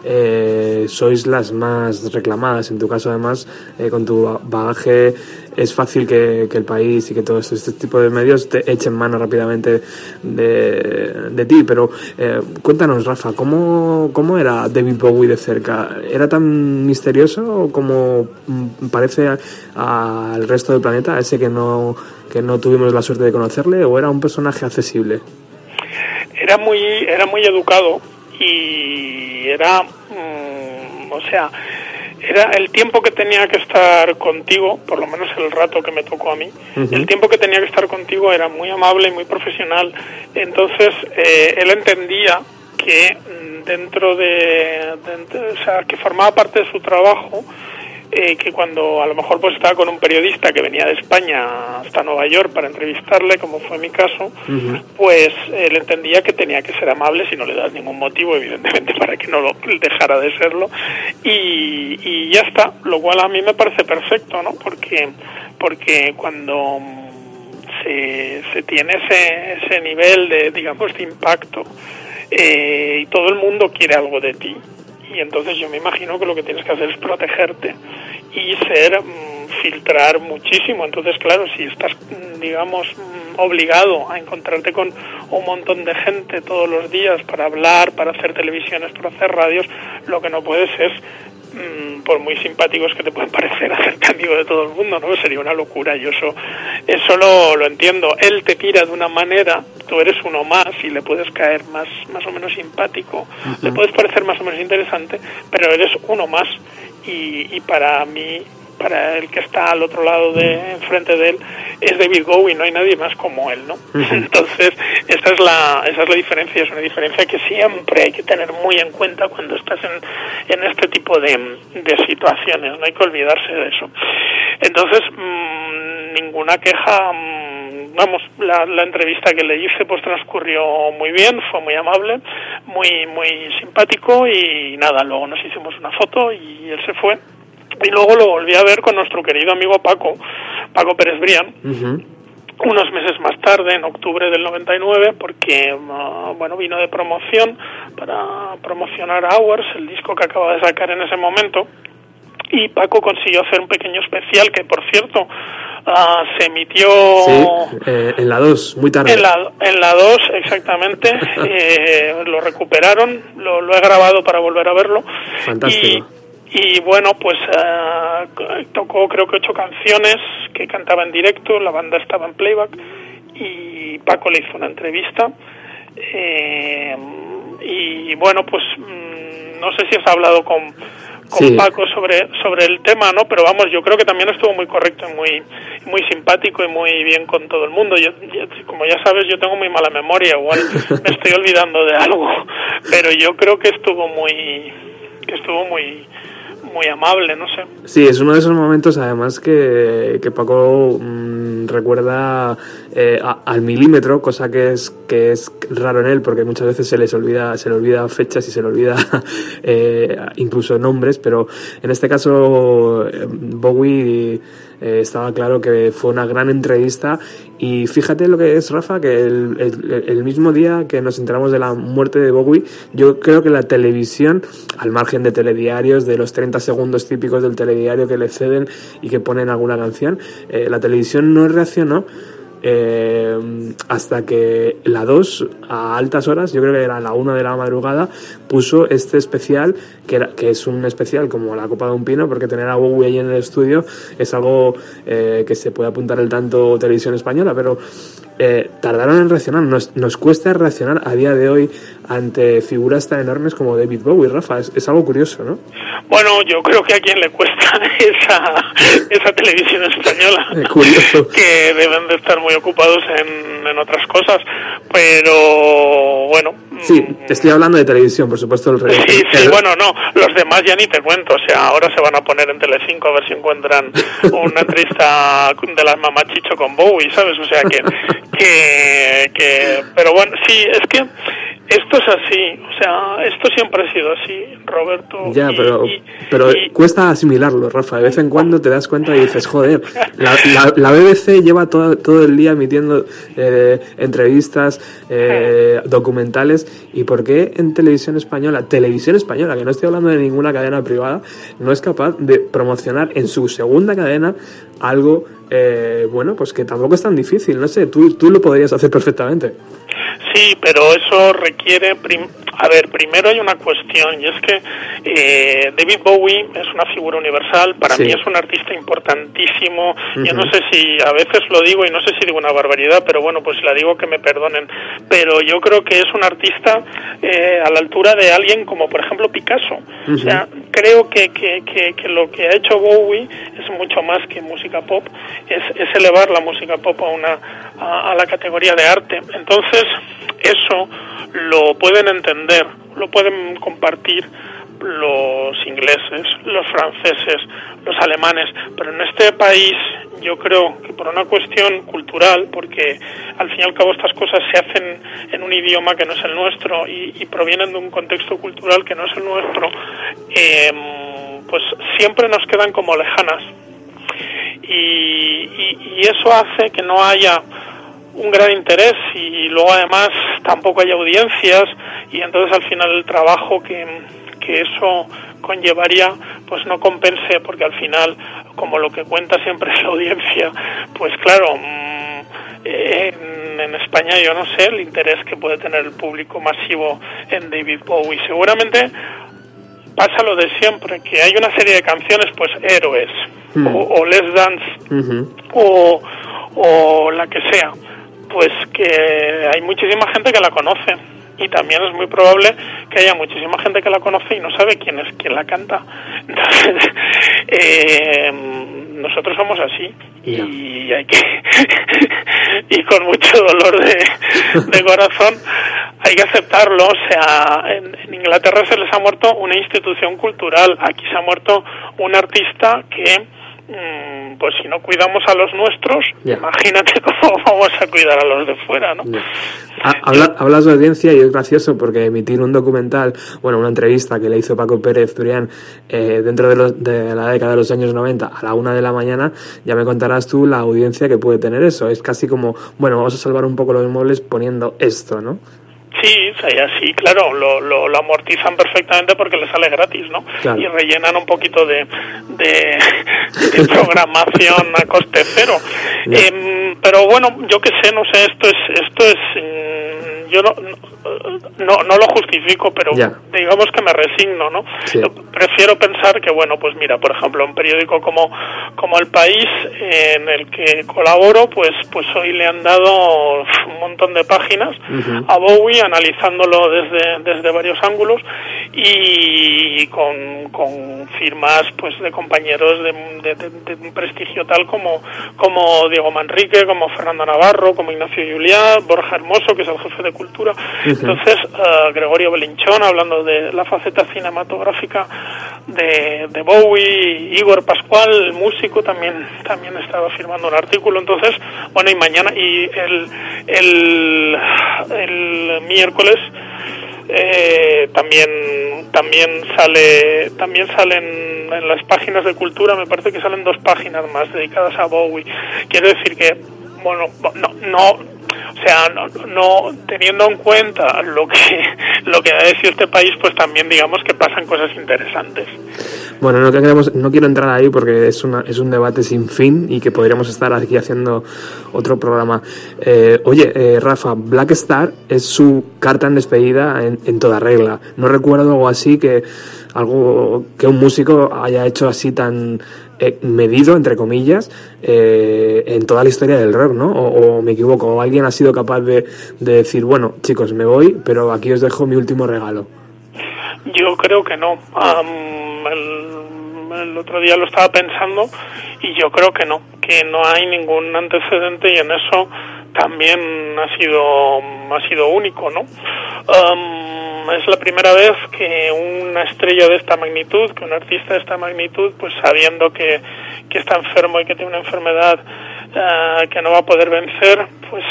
eh, sois las más reclamadas. En tu caso, además, eh, con tu ba- bagaje, es fácil que, el país y que todos este tipo de medios te echen mano rápidamente de, de ti. Pero eh, cuéntanos, Rafa, ¿cómo, ¿cómo era David Bowie de cerca? ¿Era tan misterioso como mm, parece al resto del planeta, ese que no, que no tuvimos la suerte de conocerle, o era un personaje accesible? era muy era muy educado y era mm, o sea era el tiempo que tenía que estar contigo por lo menos el rato que me tocó a mí el tiempo que tenía que estar contigo era muy amable y muy profesional. Entonces eh, él entendía que mm, dentro de, dentro- o sea que formaba parte de su trabajo eh, que cuando a lo mejor pues estaba con un periodista que venía de España hasta Nueva York para entrevistarle, como fue mi caso, pues él entendía que tenía que ser amable si no le das ningún motivo, evidentemente, [LAUGHS] para que no lo dejara de serlo. Y, y ya está, lo cual a mí me parece perfecto, ¿no? Porque, porque cuando mm, se, se tiene ese, ese nivel de, digamos, de impacto eh, y todo el mundo quiere algo de ti, y entonces yo me imagino que lo que tienes que hacer es protegerte y ser mm, filtrar muchísimo. Entonces claro si estás mm, digamos mm, obligado a encontrarte con un montón de gente todos los días para hablar para hacer televisiones para hacer radios lo que no puedes es por muy simpáticos que te pueden [LAUGHS] parecer hacerte amigo de todo el mundo no sería una locura yo eso eso lo, lo entiendo. Él te mira de una manera tú eres uno más y le puedes caer más más o menos simpático le puedes parecer más o menos interesante, pero eres uno más y, y para mí, para el que está al otro lado de enfrente de él, es David Bowie, no hay nadie más como él, ¿no? [LAUGHS] Entonces, esa es la esa es la diferencia, es una diferencia que siempre hay que tener muy en cuenta cuando estás en, en este tipo de, de situaciones, no hay que olvidarse de eso. Entonces, mm, ninguna queja, mm, vamos, la, la entrevista que le hice pues transcurrió muy bien, fue muy amable, muy muy simpático y nada, luego nos hicimos una foto y él se fue. Y luego lo volví a ver con nuestro querido amigo Paco, Paco Pérez Brián, unos meses más tarde, en octubre del 99, porque ah, bueno vino de promoción para promocionar Hours, el disco que acaba de sacar en ese momento, y Paco consiguió hacer un pequeño especial que, por cierto, ah, se emitió Sí, eh, en la 2, muy tarde. en la, en la 2, exactamente. [LAUGHS] eh, lo recuperaron, lo, lo he grabado para volver a verlo. Fantástico. Y, y bueno, pues ah, tocó creo que ocho canciones que cantaba en directo, la banda estaba en playback y Paco le hizo una entrevista. Eh, y bueno, pues mm, no sé si has hablado con, con Sí. Paco sobre sobre el tema, ¿no? Pero vamos, yo creo que también estuvo muy correcto y muy muy simpático y muy bien con todo el mundo. Yo, yo- como ya sabes, yo tengo muy mala memoria, igual me estoy olvidando de algo, [LAUGHS] pero yo creo que estuvo muy que estuvo muy muy amable, no sé. Sí, es uno de esos momentos además que, que Paco mm, recuerda eh, a- al milímetro, cosa que es que es raro en él porque muchas veces se les olvida se le olvida fechas y se le olvida [LAUGHS] eh, incluso nombres, pero en este caso eh, Bowie eh, estaba claro que fue una gran entrevista y fíjate lo que es Rafa, que el, mismo día que nos enteramos de la muerte de Bowie, yo creo que la televisión, al margen de telediarios, de los 30 segundos típicos del telediario que le ceden y que ponen alguna canción, eh, la televisión no reaccionó eh, hasta que la 2 a altas horas, yo creo que era la 1 de la madrugada, puso este especial, que, era, que es un especial como la copa de un pino, porque tener a Bowie ahí en el estudio es algo eh, que se puede apuntar el tanto televisión española, pero eh, tardaron en reaccionar. Nos, nos cuesta reaccionar a día de hoy ante figuras tan enormes como David Bowie, Rafa. Es, es algo curioso, ¿no? Bueno, yo creo que a quien le cuesta [LAUGHS] esa, esa televisión española, [LAUGHS] Eh, curioso. que deben de estar muy ocupados en, en otras cosas, pero bueno, Sí, estoy hablando de televisión, por supuesto. El, re- Sí, sí, el- bueno, no, los demás ya ni te cuento, o sea, ahora se van a poner en Telecinco a ver si encuentran una entrevista de las mamás Chicho con Bowie, ¿sabes? O sea, que, que, que, pero bueno, sí, es que esto es así, o sea, esto siempre ha sido así, Roberto. Ya, y- pero, y- pero cuesta asimilarlo, Rafa. De vez en cuando te das cuenta y dices, joder, la, la- la BBC lleva todo, todo el día emitiendo eh, entrevistas, eh, documentales, ¿y por qué en televisión española, televisión española, que no estoy hablando de ninguna cadena privada, no es capaz de promocionar en su segunda cadena algo, eh, bueno, pues que tampoco es tan difícil, no sé, tú, tú lo podrías hacer perfectamente. Sí, pero eso requiere, prim- a ver, primero hay una cuestión y es que eh, David Bowie es una figura universal, para Sí. mí es un artista importantísimo, yo no sé si a veces lo digo y no sé si digo una barbaridad, pero bueno, pues si la digo que me perdonen, pero yo creo que es un artista eh, a la altura de alguien como por ejemplo Picasso, o sea, creo que, que, que, que lo que ha hecho Bowie es mucho más que música pop, es, es elevar la música pop a, una, a, a la categoría de arte. Entonces, eso lo pueden entender, lo pueden compartir los ingleses, los franceses, los alemanes, pero en este país yo creo que por una cuestión cultural, porque al fin y al cabo estas cosas se hacen en un idioma que no es el nuestro y, provienen de un contexto cultural que no es el nuestro, em, pues siempre nos quedan como lejanas. Y- y eso hace que no haya un gran interés y luego además tampoco hay audiencias y entonces al final el trabajo que, que eso conllevaría pues no compense porque al final como lo que cuenta siempre es la audiencia pues claro mm, en, en España yo no sé el interés que puede tener el público masivo en David Bowie. Seguramente pasa lo de siempre que hay una serie de canciones pues héroes Hmm. o, o Let's Dance o, o la que sea, pues que hay muchísima gente que la conoce y también es muy probable que haya muchísima gente que la conoce y no sabe quién es quien la canta. [LAUGHS] Entonces, eh, nosotros somos así y hay que [LAUGHS] y con mucho dolor de, de corazón hay que aceptarlo. O sea, en, en Inglaterra se les ha muerto una institución cultural, aquí se ha muerto un artista que pues si no cuidamos a los nuestros, Ya. imagínate [LAUGHS] cómo vamos a cuidar a los de fuera, ¿no? Ha- habla- hablas de audiencia y es gracioso porque emitir un documental, bueno, una entrevista que le hizo Paco Pérez Turián eh, dentro de, los- de la década de los años 90 a la una de la mañana, ya me contarás tú la audiencia que puede tener eso. Es casi como, bueno, vamos a salvar un poco los muebles poniendo esto, ¿no? Sí, así, claro, lo, lo, lo amortizan perfectamente porque les sale gratis, ¿no? Claro. Y rellenan un poquito de, de, de [LAUGHS] programación a coste cero. Em, pero bueno, yo qué sé, no sé, esto es, esto es, mm, yo no, no, no lo justifico, pero Ya. digamos que me resigno, ¿no? Sí. Yo prefiero pensar que, bueno, pues mira, por ejemplo, un periódico como, como El País, en el que colaboro, pues, pues hoy le han dado un montón de páginas a Bowie analizándolo desde, desde varios ángulos y con, con firmas pues de compañeros de, de- de- de un prestigio tal como, como Diego Manrique, como Fernando Navarro, como Ignacio Juliá, Borja Hermoso, que es el jefe de cultura. Entonces, eh, Gregorio Belinchón, hablando de la faceta cinematográfica de, de Bowie, Igor Pascual, el músico, también, también estaba firmando un artículo. Entonces, bueno, y mañana, y el, el, el miércoles eh, también también sale también salen en las páginas de cultura me parece que salen dos páginas más dedicadas a Bowie quiero decir que bueno no no o sea no, no teniendo en cuenta lo que [LAUGHS] lo que ha decidido este país pues también digamos que pasan cosas interesantes Bueno, no, queremos, no quiero entrar ahí porque es, una, es un debate sin fin y que podríamos estar aquí haciendo otro programa. Eh, oye, eh, Rafa, Black Star es su carta en despedida en, en toda regla. No recuerdo algo así que algo que un músico haya hecho así tan eh, medido, entre comillas, eh, en toda la historia del rock, ¿no? O, o me equivoco, o alguien ha sido capaz de, de decir, bueno, chicos, me voy, pero aquí os dejo mi último regalo. Yo creo que no. Am, el, otro día lo estaba pensando y yo creo que no, que no hay ningún antecedente y en eso también ha sido ha sido único, ¿no? Am, es la primera vez que una estrella de esta magnitud, que un artista de esta magnitud, pues sabiendo que, que está enfermo y que tiene una enfermedad eh, que no va a poder vencer, pues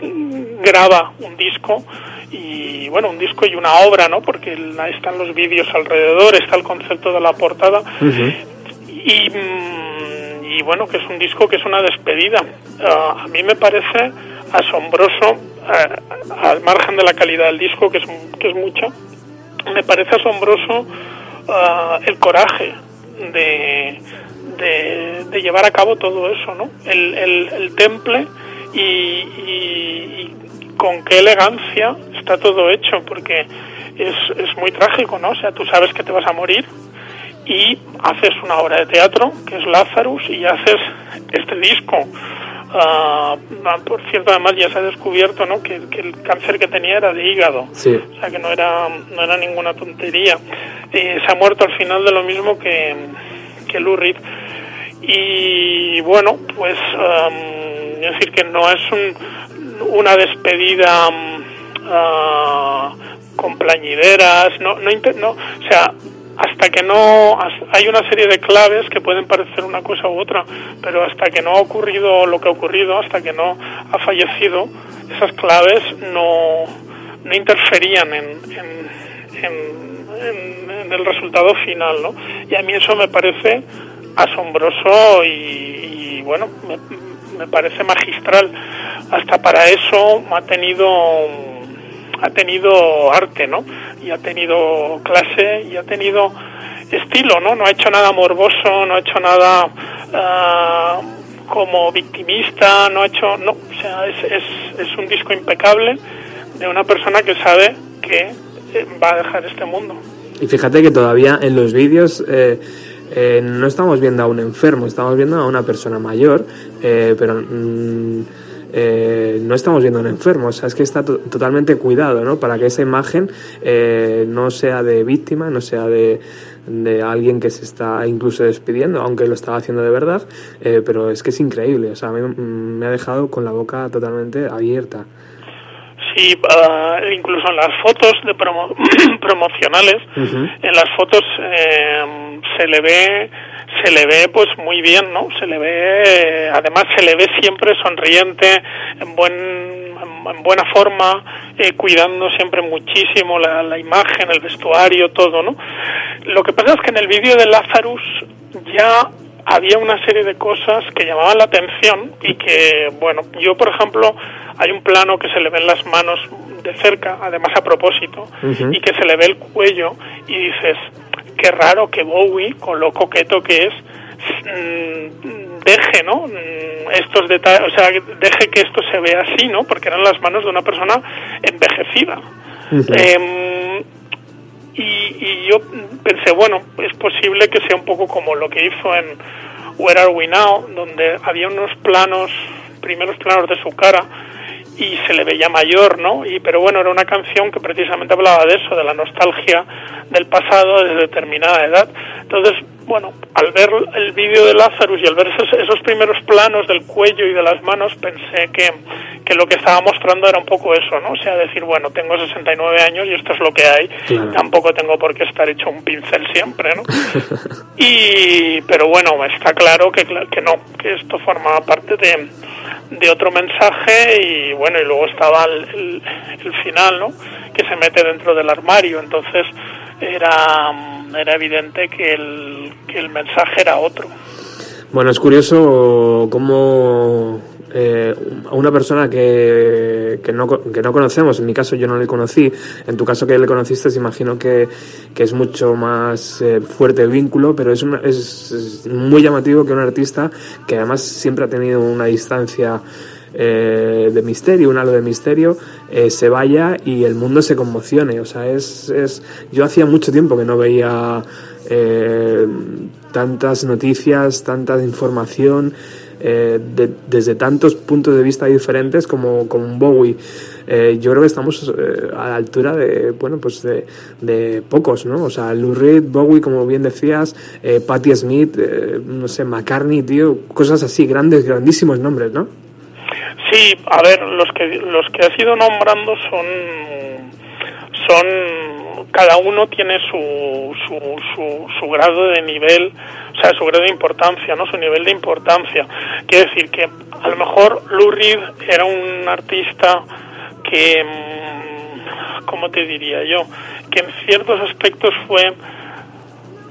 mm, graba un disco y bueno, un disco y una obra, ¿no? Porque ahí están los vídeos alrededor, está el concepto de la portada y, mm, y bueno, que es un disco que es una despedida. Ah, a mí me parece asombroso, eh, al margen de la calidad del disco, que es, que es mucha, me parece asombroso ah, el coraje de, de, de llevar a cabo todo eso, ¿no? El, el, el temple y, y- y con qué elegancia está todo hecho, porque es, es muy trágico, ¿no? O sea, tú sabes que te vas a morir y haces una obra de teatro que es Lazarus y haces este disco. Ah, por cierto, además ya se ha descubierto ¿no? que, que el cáncer que tenía era de hígado, Sí. o sea que no era, no era ninguna tontería. Eh, se ha muerto al final de lo mismo que, que Lou Reed. Y bueno, pues es decir que no es un, una despedida ah, con plañideras, no, no, no, o sea, hasta que no hay una serie de claves que pueden parecer una cosa u otra, pero hasta que no ha ocurrido lo que ha ocurrido, hasta que no ha fallecido, esas claves no, no interferían en, en, en- en- en el resultado final, ¿no? Y a mí eso me parece asombroso y, y, bueno, me, me parece magistral. Hasta para eso ha tenido ha tenido arte, ¿no? Y ha tenido clase y ha tenido estilo, ¿no? No ha hecho nada morboso, no ha hecho nada ah, como victimista, no ha hecho, no, o sea, es, es, es un disco impecable de una persona que sabe que eh, va a dejar este mundo. Y fíjate que todavía en los vídeos eh, eh, no estamos viendo a un enfermo, estamos viendo a una persona mayor, eh, pero mm, eh, no estamos viendo a un enfermo, o sea, es que está to- totalmente cuidado, ¿no? Para que esa imagen eh, no sea de víctima, no sea de, de alguien que se está incluso despidiendo, aunque lo estaba haciendo de verdad, eh, pero es que es increíble, o sea, a mm, me ha dejado con la boca totalmente abierta. Sí, ah, incluso en las fotos de promo- [CLEARS THROAT] promocionales, en las fotos eh, se le ve se le ve pues muy bien no se le ve eh, además se le ve siempre sonriente en buen en, en buena forma eh, cuidando siempre muchísimo la, la imagen el vestuario todo no lo que pasa es que en el vídeo de Lazarus ya había una serie de cosas que llamaban la atención y que, bueno, yo por ejemplo, hay un plano que se le ven las manos de cerca, además a propósito, y que se le ve el cuello y dices, qué raro que Bowie, con lo coqueto que es, mm, deje, ¿no? Mm, Estos detalles, o sea, deje que esto se vea así, ¿no? Porque eran las manos de una persona envejecida. Em, y, y yo pensé, bueno, es posible que sea un poco como lo que hizo en Where Are We Now, donde había unos planos, primeros planos de su cara y se le veía mayor, ¿no? Y pero bueno, era una canción que precisamente hablaba de eso, de la nostalgia del pasado de determinada edad. Entonces, bueno, al ver el vídeo de Lazarus y al ver esos, esos primeros planos del cuello y de las manos, pensé que, que lo que estaba mostrando era un poco eso, ¿no? O sea, decir, bueno, tengo 69 años y esto es lo que hay, Claro. tampoco tengo por qué estar hecho un pincel siempre, ¿no? [LAUGHS] Y, pero bueno, está claro que, que no, que esto formaba parte de, de otro mensaje y bueno, y luego estaba el, el- el final, ¿no? Que se mete dentro del armario, entonces era, era evidente que el, que el mensaje era otro. Bueno, es curioso cómo eh, a una persona que, que, no, que no conocemos, en mi caso yo no le conocí, en tu caso que le conociste, imagino que, que es mucho más eh, fuerte el vínculo, pero es, es, muy llamativo que un artista que además siempre ha tenido una distancia eh, de misterio, un halo de misterio, eh, se vaya y el mundo se conmocione. O sea, es, es yo hacía mucho tiempo que no veía eh, tantas noticias, tanta información eh, de- desde tantos puntos de vista diferentes como, como un Bowie. Eh, yo creo que estamos eh, a la altura de, bueno, pues de, pocos, ¿no? O sea, Lou Reed, Bowie, como bien decías, eh, Patti Smith, eh, no sé, McCartney, tío, cosas así, grandes, grandísimos nombres, ¿no? Sí, a ver, los que los que has ido nombrando son son cada uno tiene su, su, su, su grado de nivel, o sea, su grado de importancia, ¿no? Su nivel de importancia. Quiere decir que a lo mejor Lou Reed era un artista que, mm, ¿cómo te diría yo? Que en ciertos aspectos fue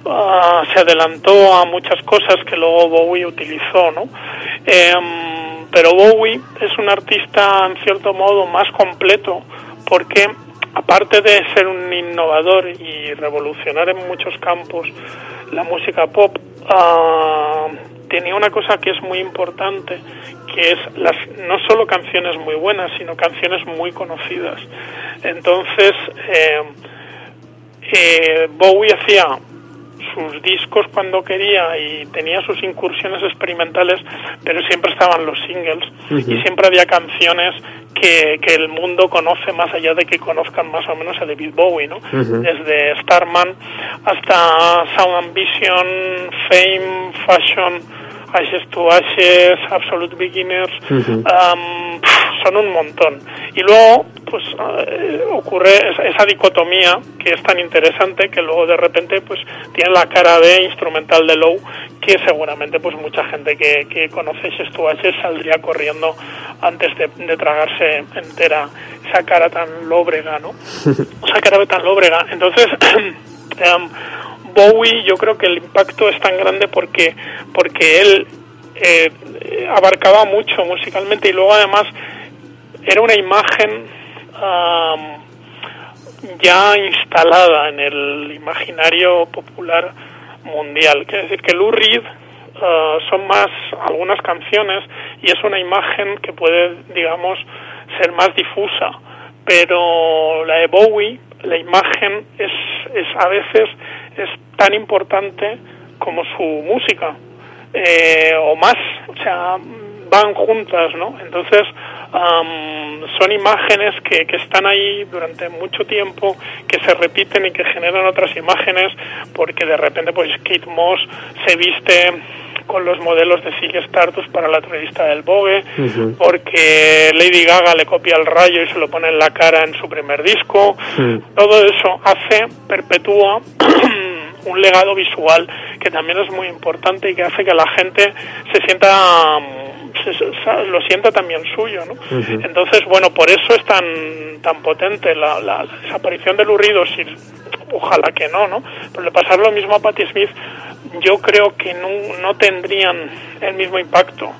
ah, se adelantó a muchas cosas que luego Bowie utilizó, ¿no? Em, pero Bowie es un artista en cierto modo más completo porque aparte de ser un innovador y revolucionar en muchos campos la música pop, ah, tenía una cosa que es muy importante, que es las no solo canciones muy buenas, sino canciones muy conocidas. Entonces, eh, eh, Bowie hacía sus discos cuando quería y tenía sus incursiones experimentales, pero siempre estaban los singles. Y siempre había canciones que, que el mundo conoce más allá de que conozcan más o menos a David Bowie, ¿no? Desde Starman hasta Sound Ambition, Fame, Fashion, Ashes to Ashes, Absolute Beginners, pf, son un montón. Y luego, pues eh, ocurre esa, esa dicotomía que es tan interesante que luego de repente, pues tiene la cara de instrumental de Low que seguramente, pues mucha gente que, que conoce Ashes to Ashes saldría corriendo antes de, de tragarse entera esa cara tan lóbrega, ¿no? [LAUGHS] esa cara tan lóbrega. Entonces, [CLEARS THROAT] em, Bowie yo creo que el impacto es tan grande porque porque él eh, abarcaba mucho musicalmente y luego además era una imagen am, ya instalada en el imaginario popular mundial. Quiere decir que Lou Reed ah, son más algunas canciones y es una imagen que puede, digamos, ser más difusa, pero la de Bowie, la imagen es, es a veces es tan importante como su música eh, o más, o sea, van juntas, ¿no? Entonces, am, son imágenes que, que están ahí durante mucho tiempo, que se repiten y que generan otras imágenes, porque de repente, pues Kate Moss se viste con los modelos de Ziggy Stardust para la entrevista del Vogue, porque Lady Gaga le copia el rayo y se lo pone en la cara en su primer disco. Todo eso hace, perpetúa [CLEARS THROAT] un legado visual que también es muy importante y que hace que la gente se sienta mm, se- se- lo sienta también suyo, ¿no? Entonces, bueno, por eso es tan tan potente la, la- la desaparición del Urrido, si, ojalá que no, ¿no? Pero le pasar lo mismo a Patti Smith, yo creo que no, no tendrían el mismo impacto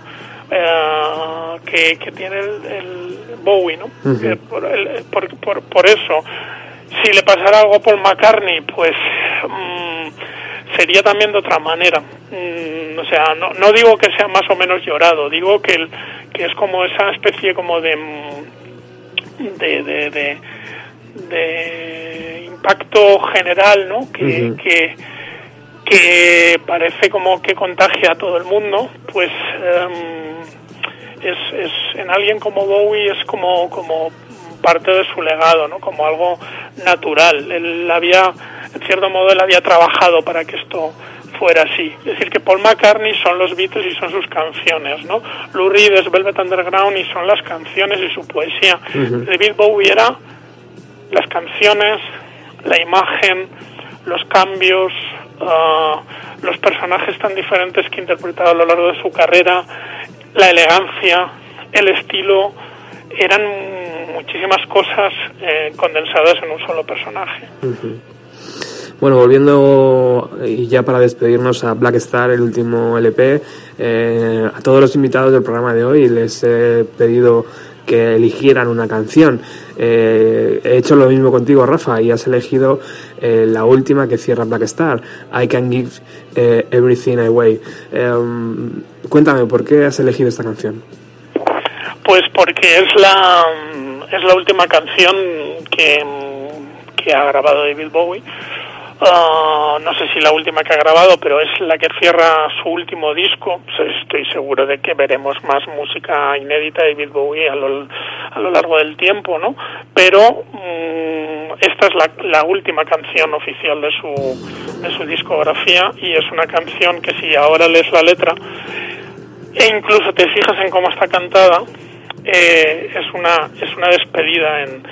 eh, que, que tiene el, el Bowie, ¿no? Eh, por, el- por, por, por eso, si le pasara algo a Paul McCartney, pues mm, sería también de otra manera. Mm, o sea, no, no digo que sea más o menos llorado, digo que, el, que es como esa especie como de mm, de, de, de, de impacto general, ¿no? Que, que, que parece como que contagia a todo el mundo, pues em, es, es en alguien como Bowie es como como parte de su legado, ¿no? Como algo natural. Él había, en cierto modo, él había trabajado para que esto fuera así. Es decir, que Paul McCartney son los Beatles y son sus canciones, ¿no? Lou Reed es Velvet Underground y son las canciones y su poesía. Ujú. David Bowie era las canciones, la imagen, los cambios, ah, los personajes tan diferentes que ha interpretado a lo largo de su carrera, la elegancia, el estilo, eran muchísimas cosas eh, condensadas en un solo personaje. Ujú. Bueno, volviendo y ya para despedirnos a Black Star, el último LP, eh, a todos los invitados del programa de hoy les he pedido que eligieran una canción. Eh, he hecho lo mismo contigo, Rafa, y has elegido eh, la última que cierra Black Star, I Can Give eh, Everything Away. Em, cuéntame, ¿por qué has elegido esta canción? Pues porque es la, es la última canción que, que ha grabado David Bowie. Ah, no sé si la última que ha grabado, pero es la que cierra su último disco. Estoy seguro de que veremos más música inédita de David Bowie a lo, a lo largo del tiempo, ¿no? Pero mm, esta es la, la última canción oficial de su, de su discografía y es una canción que si ahora lees la letra e incluso te fijas en cómo está cantada, eh, es una es una despedida en,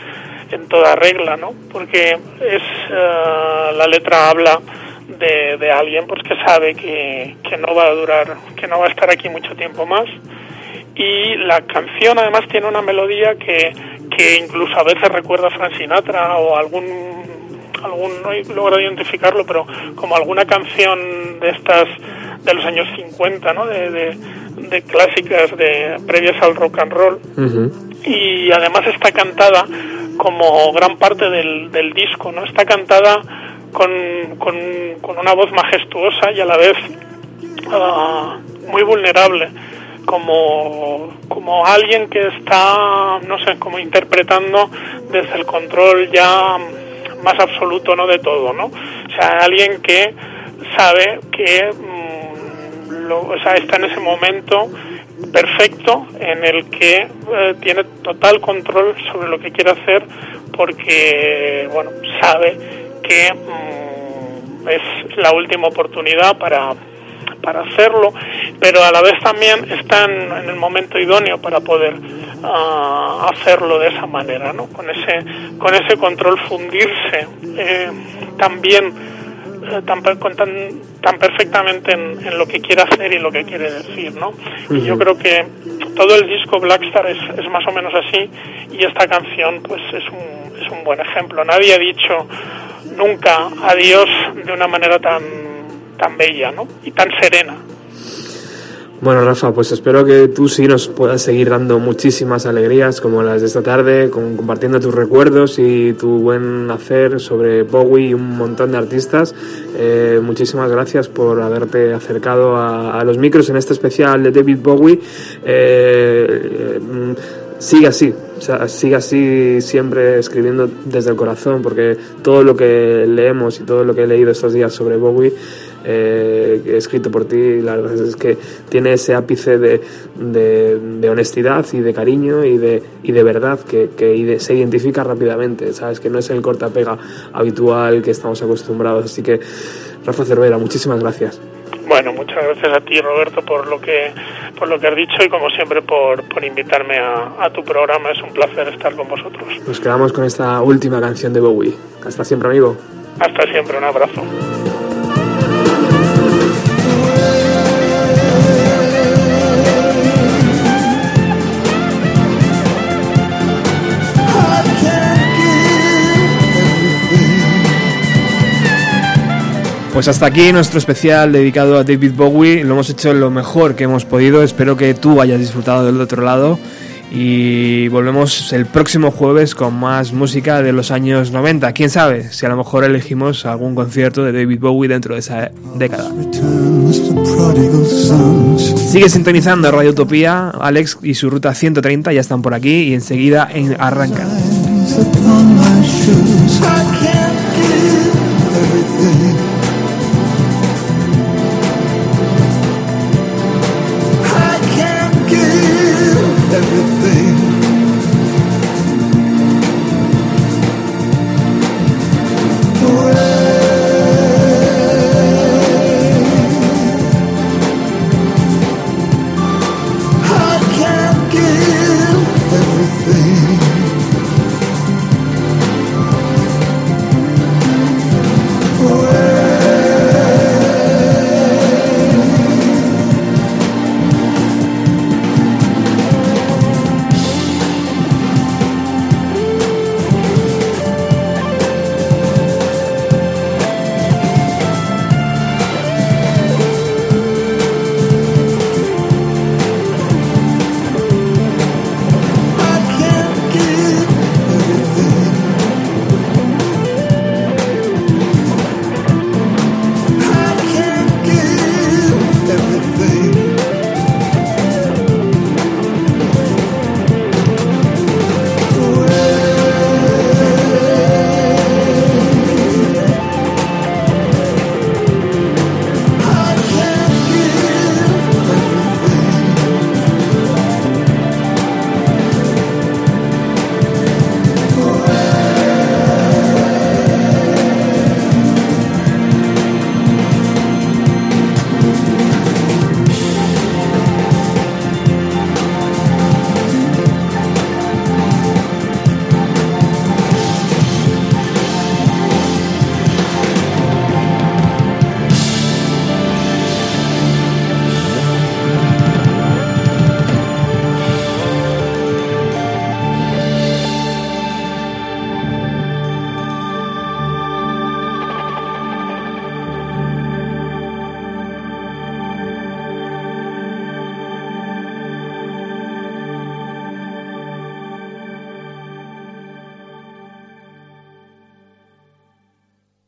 en toda regla, ¿no? Porque es eh, la letra habla de, de alguien pues que sabe que, que no va a durar, que no va a estar aquí mucho tiempo más y la canción además tiene una melodía que, que incluso a veces recuerda a Frank Sinatra o algún algún no he logrado identificarlo pero como alguna canción de estas de los años 50 ¿no? de, de, de clásicas de previas al rock and roll y además está cantada como gran parte del, del disco, ¿no? Está cantada con, con, con una voz majestuosa y a la vez ah, muy vulnerable, como, como alguien que está, no sé, como interpretando desde el control ya más absoluto, ¿no? De todo, ¿no? O sea, alguien que sabe que mm, lo, o sea, está en ese momento perfecto en el que eh, tiene total control sobre lo que quiere hacer porque bueno sabe que mm, es la última oportunidad para para hacerlo pero a la vez también está en, el momento idóneo para poder ah, hacerlo de esa manera no con ese con ese control fundirse eh, también tan, tan, tan perfectamente en, en lo que quiere hacer y lo que quiere decir, ¿no? Y yo creo que todo el disco Blackstar es, es más o menos así y esta canción pues es un, es un buen ejemplo. Nadie ha dicho nunca adiós de una manera tan, tan bella, ¿no? Y tan serena. Bueno, Rafa, pues espero que tú sí nos puedas seguir dando muchísimas alegrías como las de esta tarde, con- compartiendo tus recuerdos y tu buen hacer sobre Bowie y un montón de artistas. Eh, muchísimas gracias por haberte acercado a, a los micros en este especial de David Bowie. Eh, mm, sigue así, o sea, sigue así siempre escribiendo desde el corazón, porque todo lo que leemos y todo lo que he leído estos días sobre Bowie eh, escrito por ti, la verdad es que tiene ese ápice de, de, de honestidad y de cariño y de, y de verdad que, se identifica rápidamente, ¿sabes? Que no es el corta-pega habitual que estamos acostumbrados. Así que, Rafa Cervera, muchísimas gracias. Bueno, muchas gracias a ti, Roberto, por lo que por lo que has dicho y como siempre por, por invitarme a, a tu programa. Es un placer estar con vosotros. Nos quedamos con esta última canción de Bowie. Hasta siempre, amigo. Hasta siempre, un abrazo. Pues hasta aquí nuestro especial dedicado a David Bowie. Lo hemos hecho lo mejor que hemos podido. Espero que tú hayas disfrutado del otro lado. Y volvemos el próximo jueves con más música de los años 90. Quién sabe si a lo mejor elegimos algún concierto de David Bowie dentro de esa década. Sigue sintonizando Radio Utopía. Alex y su ruta 130 ya están por aquí y enseguida en- arrancan.